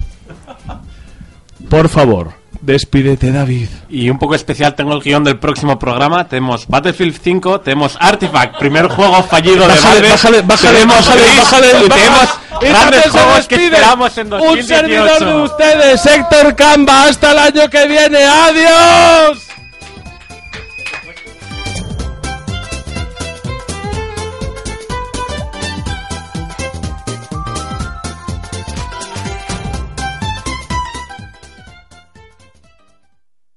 Por favor, despídete, David. Y un poco especial tengo el guion del próximo programa. Tenemos Battlefield 5, tenemos Artifact, primer juego fallido de Bájale, Valve. bájale, bájale, tenemos bájale, Gris, bájale, bájale. tenemos, Grandes juegos que despide esperamos en Un 2018. servidor de ustedes, Héctor Camba. Hasta el año que viene. ¡Adiós!